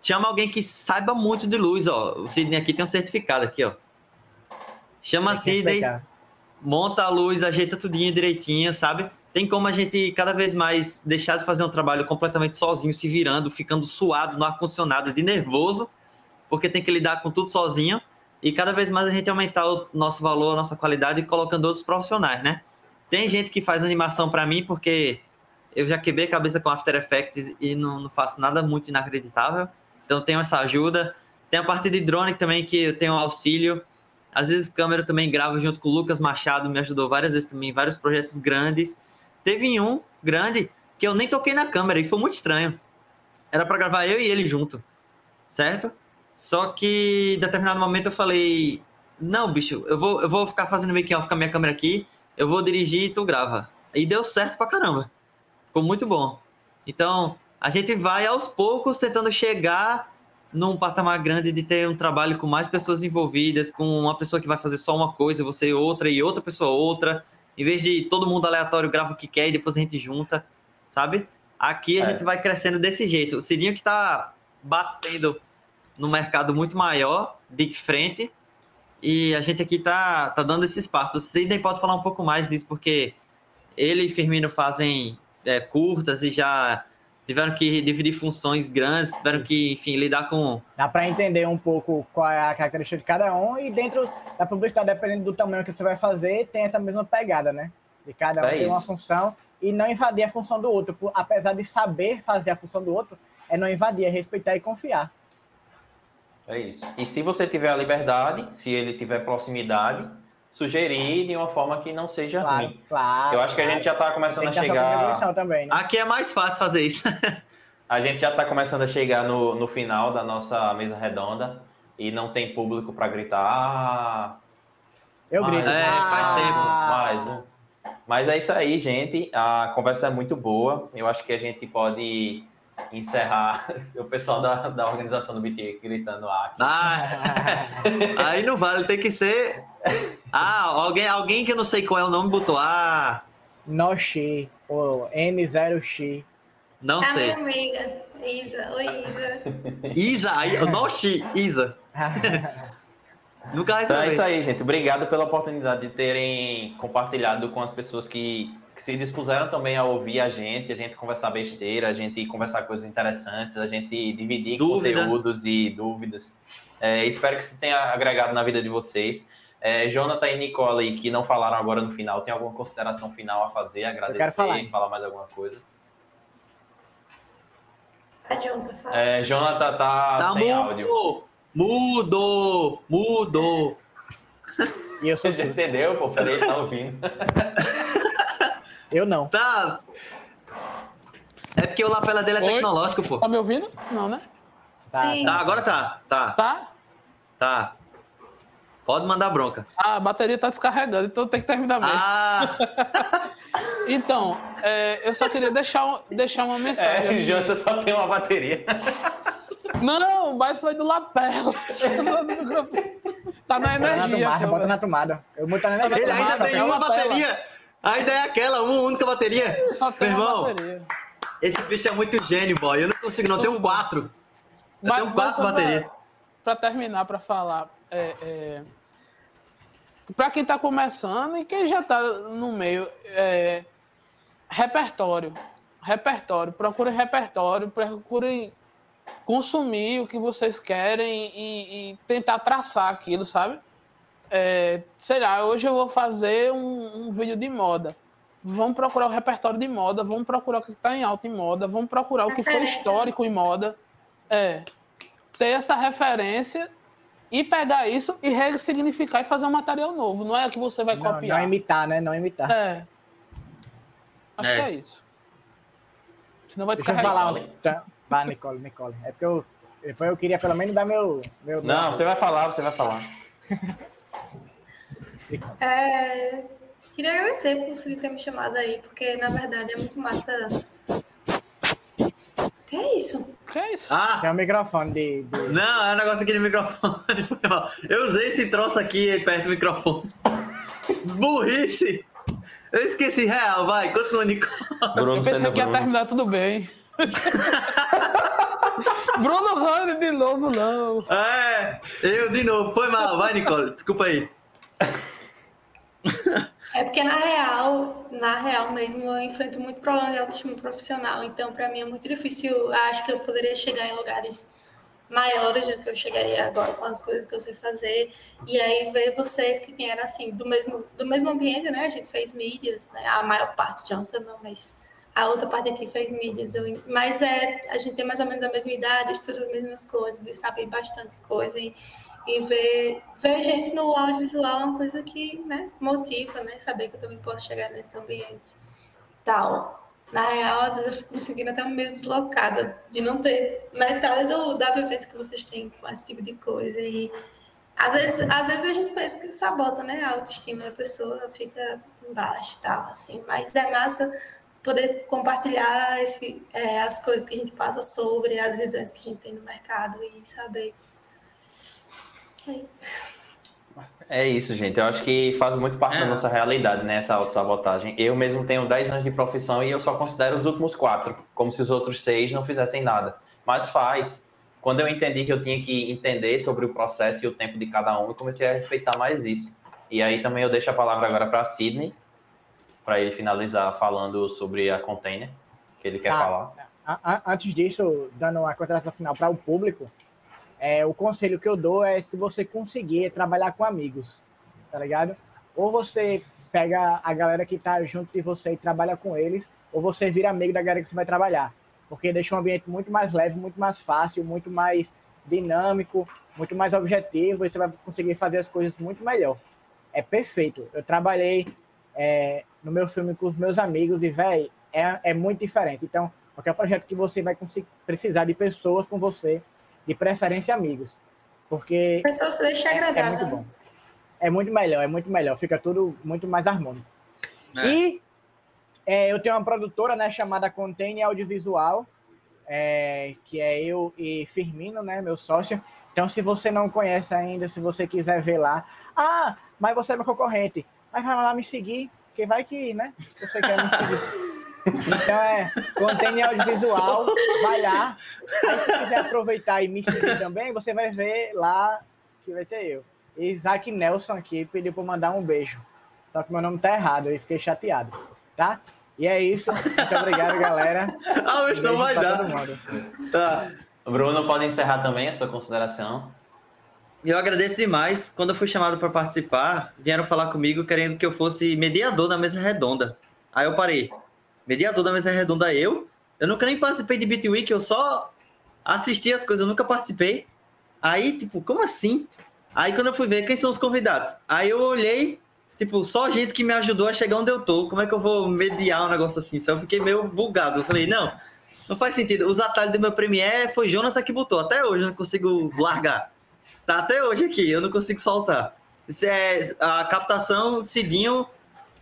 chama alguém que saiba muito de luz, ó. O Sidney aqui tem um certificado aqui, ó. Chama Sidney, monta a luz, ajeita tudinho direitinho, sabe? Tem como a gente cada vez mais deixar de fazer um trabalho completamente sozinho, se virando, ficando suado no ar-condicionado, de nervoso, porque tem que lidar com tudo sozinho, e cada vez mais a gente aumentar o nosso valor, a nossa qualidade, colocando outros profissionais, né? Tem gente que faz animação para mim, porque eu já quebrei cabeça com After Effects e não, não faço nada muito inacreditável, então tenho essa ajuda. Tem a parte de drone também, que eu tenho auxílio. Às vezes câmera também gravo junto com o Lucas Machado, me ajudou várias vezes também em vários projetos grandes. Teve um grande que eu nem toquei na câmera e foi muito estranho. Era para gravar eu e ele junto, certo? Só que em determinado momento eu falei: Não, bicho, eu vou, eu vou ficar fazendo make off com a minha câmera aqui, eu vou dirigir e tu grava. E deu certo pra caramba. Ficou muito bom. Então, a gente vai aos poucos tentando chegar num patamar grande de ter um trabalho com mais pessoas envolvidas, com uma pessoa que vai fazer só uma coisa, você outra e outra pessoa outra, em vez de todo mundo aleatório grava o que quer e depois a gente junta, sabe? Aqui a É. gente vai crescendo desse jeito. O Cidinho que tá batendo no mercado muito maior, de frente, e a gente aqui tá, tá dando esse espaço. O Sidney pode falar um pouco mais disso, porque ele e Firmino fazem é, curtas e já tiveram que dividir funções grandes, tiveram que, enfim, lidar com Dá para entender um pouco qual é a característica de cada um e dentro da publicidade, dependendo do tamanho que você vai fazer, tem essa mesma pegada, né? De cada um É tem uma função e não invadir a função do outro. Apesar de saber fazer a função do outro, é não invadir, é respeitar e confiar. É isso. E se você tiver a liberdade, se ele tiver proximidade, sugerir de uma forma que não seja Claro, ruim. claro. Eu acho que a gente já está começando a chegar. também, né? Aqui é mais fácil fazer isso. *laughs* A gente já está começando a chegar no, no final da nossa mesa redonda e não tem público para gritar. "Ah, Eu mais grito. É, faz mais tempo. Mais um. Mas é isso aí, gente. A conversa é muito boa. Eu acho que a gente pode encerrar *laughs* o pessoal da, da organização do BT gritando ah, aqui. Ah, aí não vale, tem que ser. Ah, alguém, alguém que eu não sei qual é o nome botou. Ah, Noxi, ou N0X. Não a sei. minha amiga, Isa. Oi, Isa. Isa, Isa. *laughs* Nunca vai Então é isso aí, gente. Obrigado pela oportunidade de terem compartilhado com as pessoas que, que se dispuseram também a ouvir a gente, a gente conversar besteira, a gente conversar coisas interessantes, a gente dividir Dúvida. conteúdos e dúvidas. É, espero que isso tenha agregado na vida de vocês. É, Jonathan e Nicole, que não falaram agora no final, tem alguma consideração final a fazer, agradecer, falar. falar mais alguma coisa? A Jonathan fala. É, Jonathan tá, Tá sem áudio. mudo. Mudou, mudou. E eu sou *laughs* Você já entendeu? Pô, peraí, tá ouvindo. *laughs* Eu não. Tá. É porque o lapela dele é Oi? tecnológico, pô. Tá me ouvindo? Não, né? Tá, Sim. Tá, agora tá. Tá, Tá? tá. Pode mandar bronca. A bateria tá descarregando, então tem que terminar mesmo. Ah, *laughs* Então, é, eu só queria deixar, um- deixar uma mensagem. É, assim. Jonathan só tem uma bateria. Não, mas foi do lapela. *laughs* Tá na Bota na energia. tomada, bota na tomada. Eu na Tá na energia. ele ainda tem é uma lapela. bateria. A ideia é aquela, uma única bateria. Só tem Meu irmão, bateria. esse bicho é muito gênio, boy. Eu não consigo, não. Eu tenho quatro. Eu tenho quatro só pra- baterias. Pra terminar, pra falar. É, é, pra quem tá começando e quem já tá no meio, é, repertório. Repertório. Procure repertório, procure consumir o que vocês querem e, e tentar traçar aquilo, sabe? É, sei lá, hoje eu vou fazer um, um vídeo de moda. Vamos procurar o repertório de moda, vamos procurar o que está em alta em moda, vamos procurar o que foi Referência. histórico em moda. É. Ter essa referência e pegar isso e ressignificar e fazer um material novo. Não é que você vai Não, copiar. não imitar, né? Não imitar. É. Acho É. que é isso. Senão vai Deixa eu descarregar. falar. um- Tá. Vai, Nicole, Nicole. É porque eu, depois eu queria pelo menos dar meu. meu Não, você vai falar, você vai falar. *laughs* É, queria agradecer por você ter me chamado aí, porque na verdade é muito massa. Que é isso? Que é isso? Ah, Tem um microfone de. de- não, é um negócio aqui de microfone. *laughs* Eu usei esse troço aqui perto do microfone. *laughs* Burrice! Eu esqueci real, vai, continua, Nicole. Bruno Eu pensei que ia Bruno. terminar tudo bem. *laughs* Bruno Rani de novo, não. É, eu de novo, foi mal, vai, Nicole, desculpa aí. É porque na real, na real mesmo, eu enfrento muito problema de autoestima profissional. Então, para mim é muito difícil. Eu acho que eu poderia chegar em lugares maiores do que eu chegaria agora com as coisas que eu sei fazer. E aí ver vocês que vieram assim do mesmo do mesmo ambiente, né? A gente fez mídias, né? A maior parte de ontem não, mas a outra parte aqui fez mídias. Eu, mas é, a gente tem mais ou menos a mesma idade, estuda as mesmas coisas e sabe bastante coisa. E, e ver, ver gente no audiovisual é uma coisa que né, motiva, né? Saber que eu também posso chegar nesses ambientes e tal. Na real, às vezes eu fico me sentindo até meio deslocada de não ter metade do, da vivência que vocês têm com esse tipo de coisa. E às vezes, às vezes a gente mesmo que sabota, né? A autoestima da pessoa fica embaixo e tal, assim. Mas é massa poder compartilhar esse, é, as coisas que a gente passa sobre, as visões que a gente tem no mercado e saber. É isso. É isso, gente. Eu acho que faz muito parte da É. nossa realidade, né? Essa autossabotagem. Eu mesmo tenho 10 anos de profissão e eu só considero os últimos quatro, como se os outros seis não fizessem nada. Mas faz. Quando eu entendi que eu tinha que entender sobre o processo e o tempo de cada um, eu comecei a respeitar mais isso. E aí também eu deixo a palavra agora para Sidney, para ele finalizar falando sobre a container, que ele quer Ah. falar. A- a- Antes disso, dando a consideração final para o público, é, o conselho que eu dou é se você conseguir trabalhar com amigos, tá ligado? Ou você pega a galera que tá junto de você e trabalha com eles, ou você vira amigo da galera que você vai trabalhar. Porque deixa um ambiente muito mais leve, muito mais fácil, muito mais dinâmico, muito mais objetivo, e você vai conseguir fazer as coisas muito melhor. É perfeito. Eu trabalhei é, no meu filme com os meus amigos e, velho, é, é muito diferente. Então, qualquer projeto que você vai precisar de pessoas com você, de preferência amigos. Porque Pessoas para deixar é, é agradável. muito bom. É muito melhor, é muito melhor. Fica tudo muito mais harmônico. É. E é, eu tenho uma produtora, né, chamada Container Audiovisual, é, que é eu e Firmino, né, meu sócio. Então, se você não conhece ainda, se você quiser ver lá, ah, mas você é meu concorrente, mas vai lá me seguir, que vai que, né, se você quer me seguir. *laughs* Então é Container Audiovisual, vai lá. Aí se quiser aproveitar e me seguir também, você vai ver lá que vai ter eu. Isaac Nelson aqui pediu para mandar um beijo. Só que meu nome tá errado, eu fiquei chateado. Tá? E é isso. Muito obrigado, galera. *laughs* Ah, mas não vai dar. Tá. Bruno, pode encerrar também a sua consideração. Eu agradeço demais. Quando eu fui chamado para participar, vieram falar comigo querendo que eu fosse mediador da mesa redonda. Aí eu parei. Mediador da mesa redonda eu? Eu nunca nem participei de Beat Week, eu só assisti as coisas, eu nunca participei. Aí, tipo, como assim? Aí quando eu fui ver quem são os convidados, aí eu olhei, tipo, só gente que me ajudou a chegar onde eu tô. Como é que eu vou mediar um negócio assim? Só eu fiquei meio bugado. Eu falei, não, não faz sentido. Os atalhos do meu Premiere foi Jonathan que botou. Até hoje eu não consigo largar. Tá até hoje aqui, eu não consigo soltar. Isso é, a captação, Cidinho,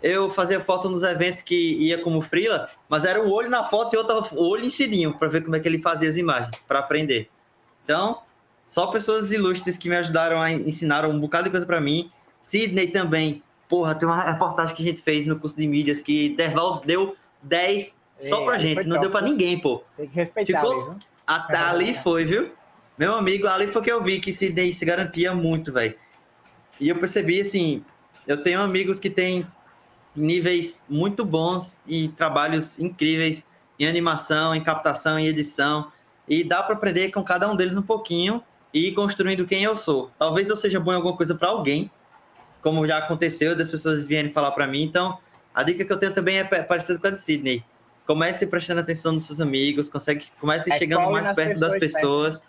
eu fazia foto nos eventos que ia como frila, mas era um olho na foto e outro olho em Cidinho, para ver como é que ele fazia as imagens, para aprender. Então, só pessoas ilustres que me ajudaram a ensinaram um bocado de coisa para mim. Sidney também. Porra, tem uma reportagem que a gente fez no curso de mídias que Derval deu 10 só É, pra gente, não top, deu pra ninguém, pô. Tem que respeitar Ficou- viu? Até ali foi, viu? Meu amigo, ali foi que eu vi que Sidney se garantia muito, velho. E eu percebi, assim, eu tenho amigos que têm níveis muito bons e trabalhos incríveis em animação, em captação, em edição. E dá para aprender com cada um deles um pouquinho e ir construindo quem eu sou. Talvez eu seja bom em alguma coisa para alguém, como já aconteceu, das pessoas vierem falar para mim. Então, a dica que eu tenho também é pa- parecida com a de Sidney. Comece prestando atenção nos seus amigos, consegue, comece É, chegando mais perto das pessoas, pessoas,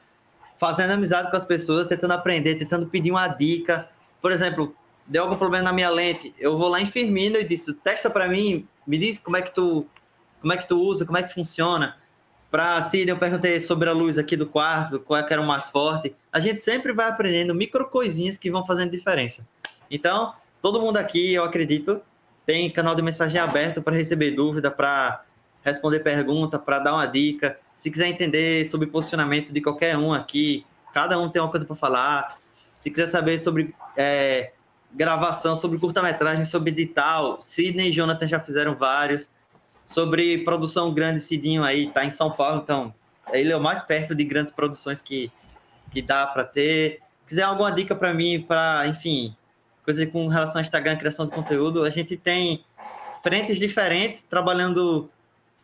fazendo amizade com as pessoas, tentando aprender, tentando pedir uma dica. Por exemplo, deu algum problema na minha lente, eu vou lá em Firmino e disse, testa para mim, me diz como é que tu como é que tu usa, como é que funciona. Para Sidney, eu perguntei sobre a luz aqui do quarto, qual é que era o mais forte. A gente sempre vai aprendendo micro coisinhas que vão fazendo diferença. Então, todo mundo aqui, eu acredito, tem canal de mensagem aberto para receber dúvida, para responder pergunta, para dar uma dica. Se quiser entender sobre posicionamento de qualquer um aqui, cada um tem uma coisa para falar. Se quiser saber sobre é, gravação, sobre curta-metragem, sobre edital, Sidney e Jonathan já fizeram vários. Sobre produção grande, Cidinho aí, tá em São Paulo, então ele é o mais perto de grandes produções que, que dá para ter. Quiser alguma dica para mim, para, enfim, coisa com relação ao Instagram, criação de conteúdo, a gente tem frentes diferentes trabalhando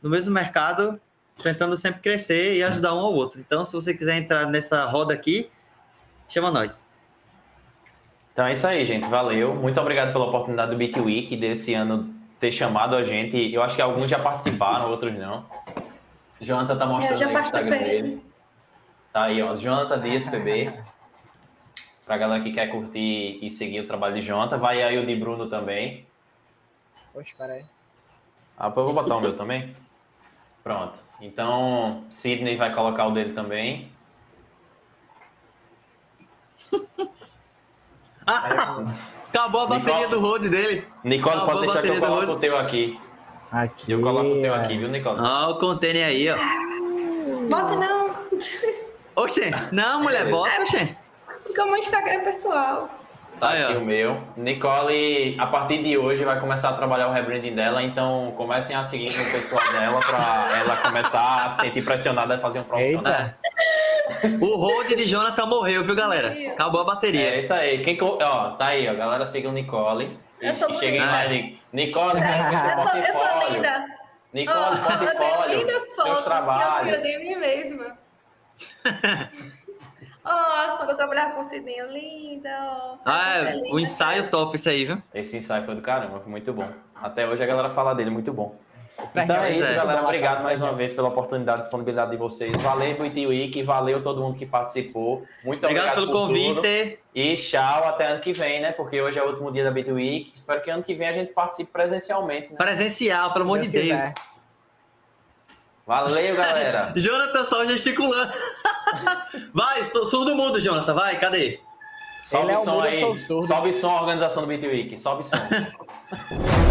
no mesmo mercado, tentando sempre crescer e ajudar um ao outro. Então, se você quiser entrar nessa roda aqui, chama nós. Então é isso aí, gente. Valeu. Muito obrigado pela oportunidade do Beat Week desse ano ter chamado a gente. Eu acho que alguns já participaram, outros não. Jonathan tá mostrando Eu já aí o Instagram dele. Tá aí, ó. Jonathan Dias PB. Pra galera que quer curtir e seguir o trabalho de Jonathan. Vai aí o de Bruno também. Poxa, peraí. Ah, eu vou botar o meu também. Pronto. Então, Sidney vai colocar o dele também. *laughs* *laughs* Acabou a bateria Nicole- do road dele. Nicole, Acabou pode a deixar que eu coloco o teu aqui. Aqui. Eu coloco o teu aqui, viu, Nicole? Ó, o container aí, ó. Bota não, Oxê, não, mulher, bota, oxê. porque o meu Instagram é pessoal. Tá Aí, aqui ó. o meu. Nicole, a partir de hoje, vai começar a trabalhar o rebranding dela, então comecem a seguir no pessoal dela pra ela começar a se sentir pressionada a fazer um profissional. Eita. *laughs* O road de Jonathan morreu, viu, galera? Acabou a É bateria. isso aí. Quem, ó, tá aí, ó. Galera, sigam Nicole. E, Eu sou bonita. mais. Ni- Nicole, Eu sou, eu sou linda. Nicole, Ó, eu tenho lindas fotos que eu trabalhos. de mim mesma. *laughs* Ó, quando eu trabalhava com o Cidinho, linda. Ah, é, linda, o ensaio top isso aí, viu? Esse ensaio foi do caramba, foi muito bom. Até hoje a galera fala dele, muito bom. Então é isso, é. galera. Obrigado mais uma vez pela oportunidade e disponibilidade de vocês. Valeu, Buiti Week. Valeu todo mundo que participou. Muito Obrigado pelo por tudo. convite. E tchau, até ano que vem, né? Porque hoje é o último dia da Beat Week. Espero que ano que vem a gente participe presencialmente, né? Presencial, pelo amor de Deus quiser. Valeu, galera. *laughs* Jonathan só gesticulando. *laughs* Vai, sou surdo mudo, Jonathan. Vai, cadê? Sobe Ele é som eu aí. Sobe o som, organização do Beat Week. Sobe o som. *laughs*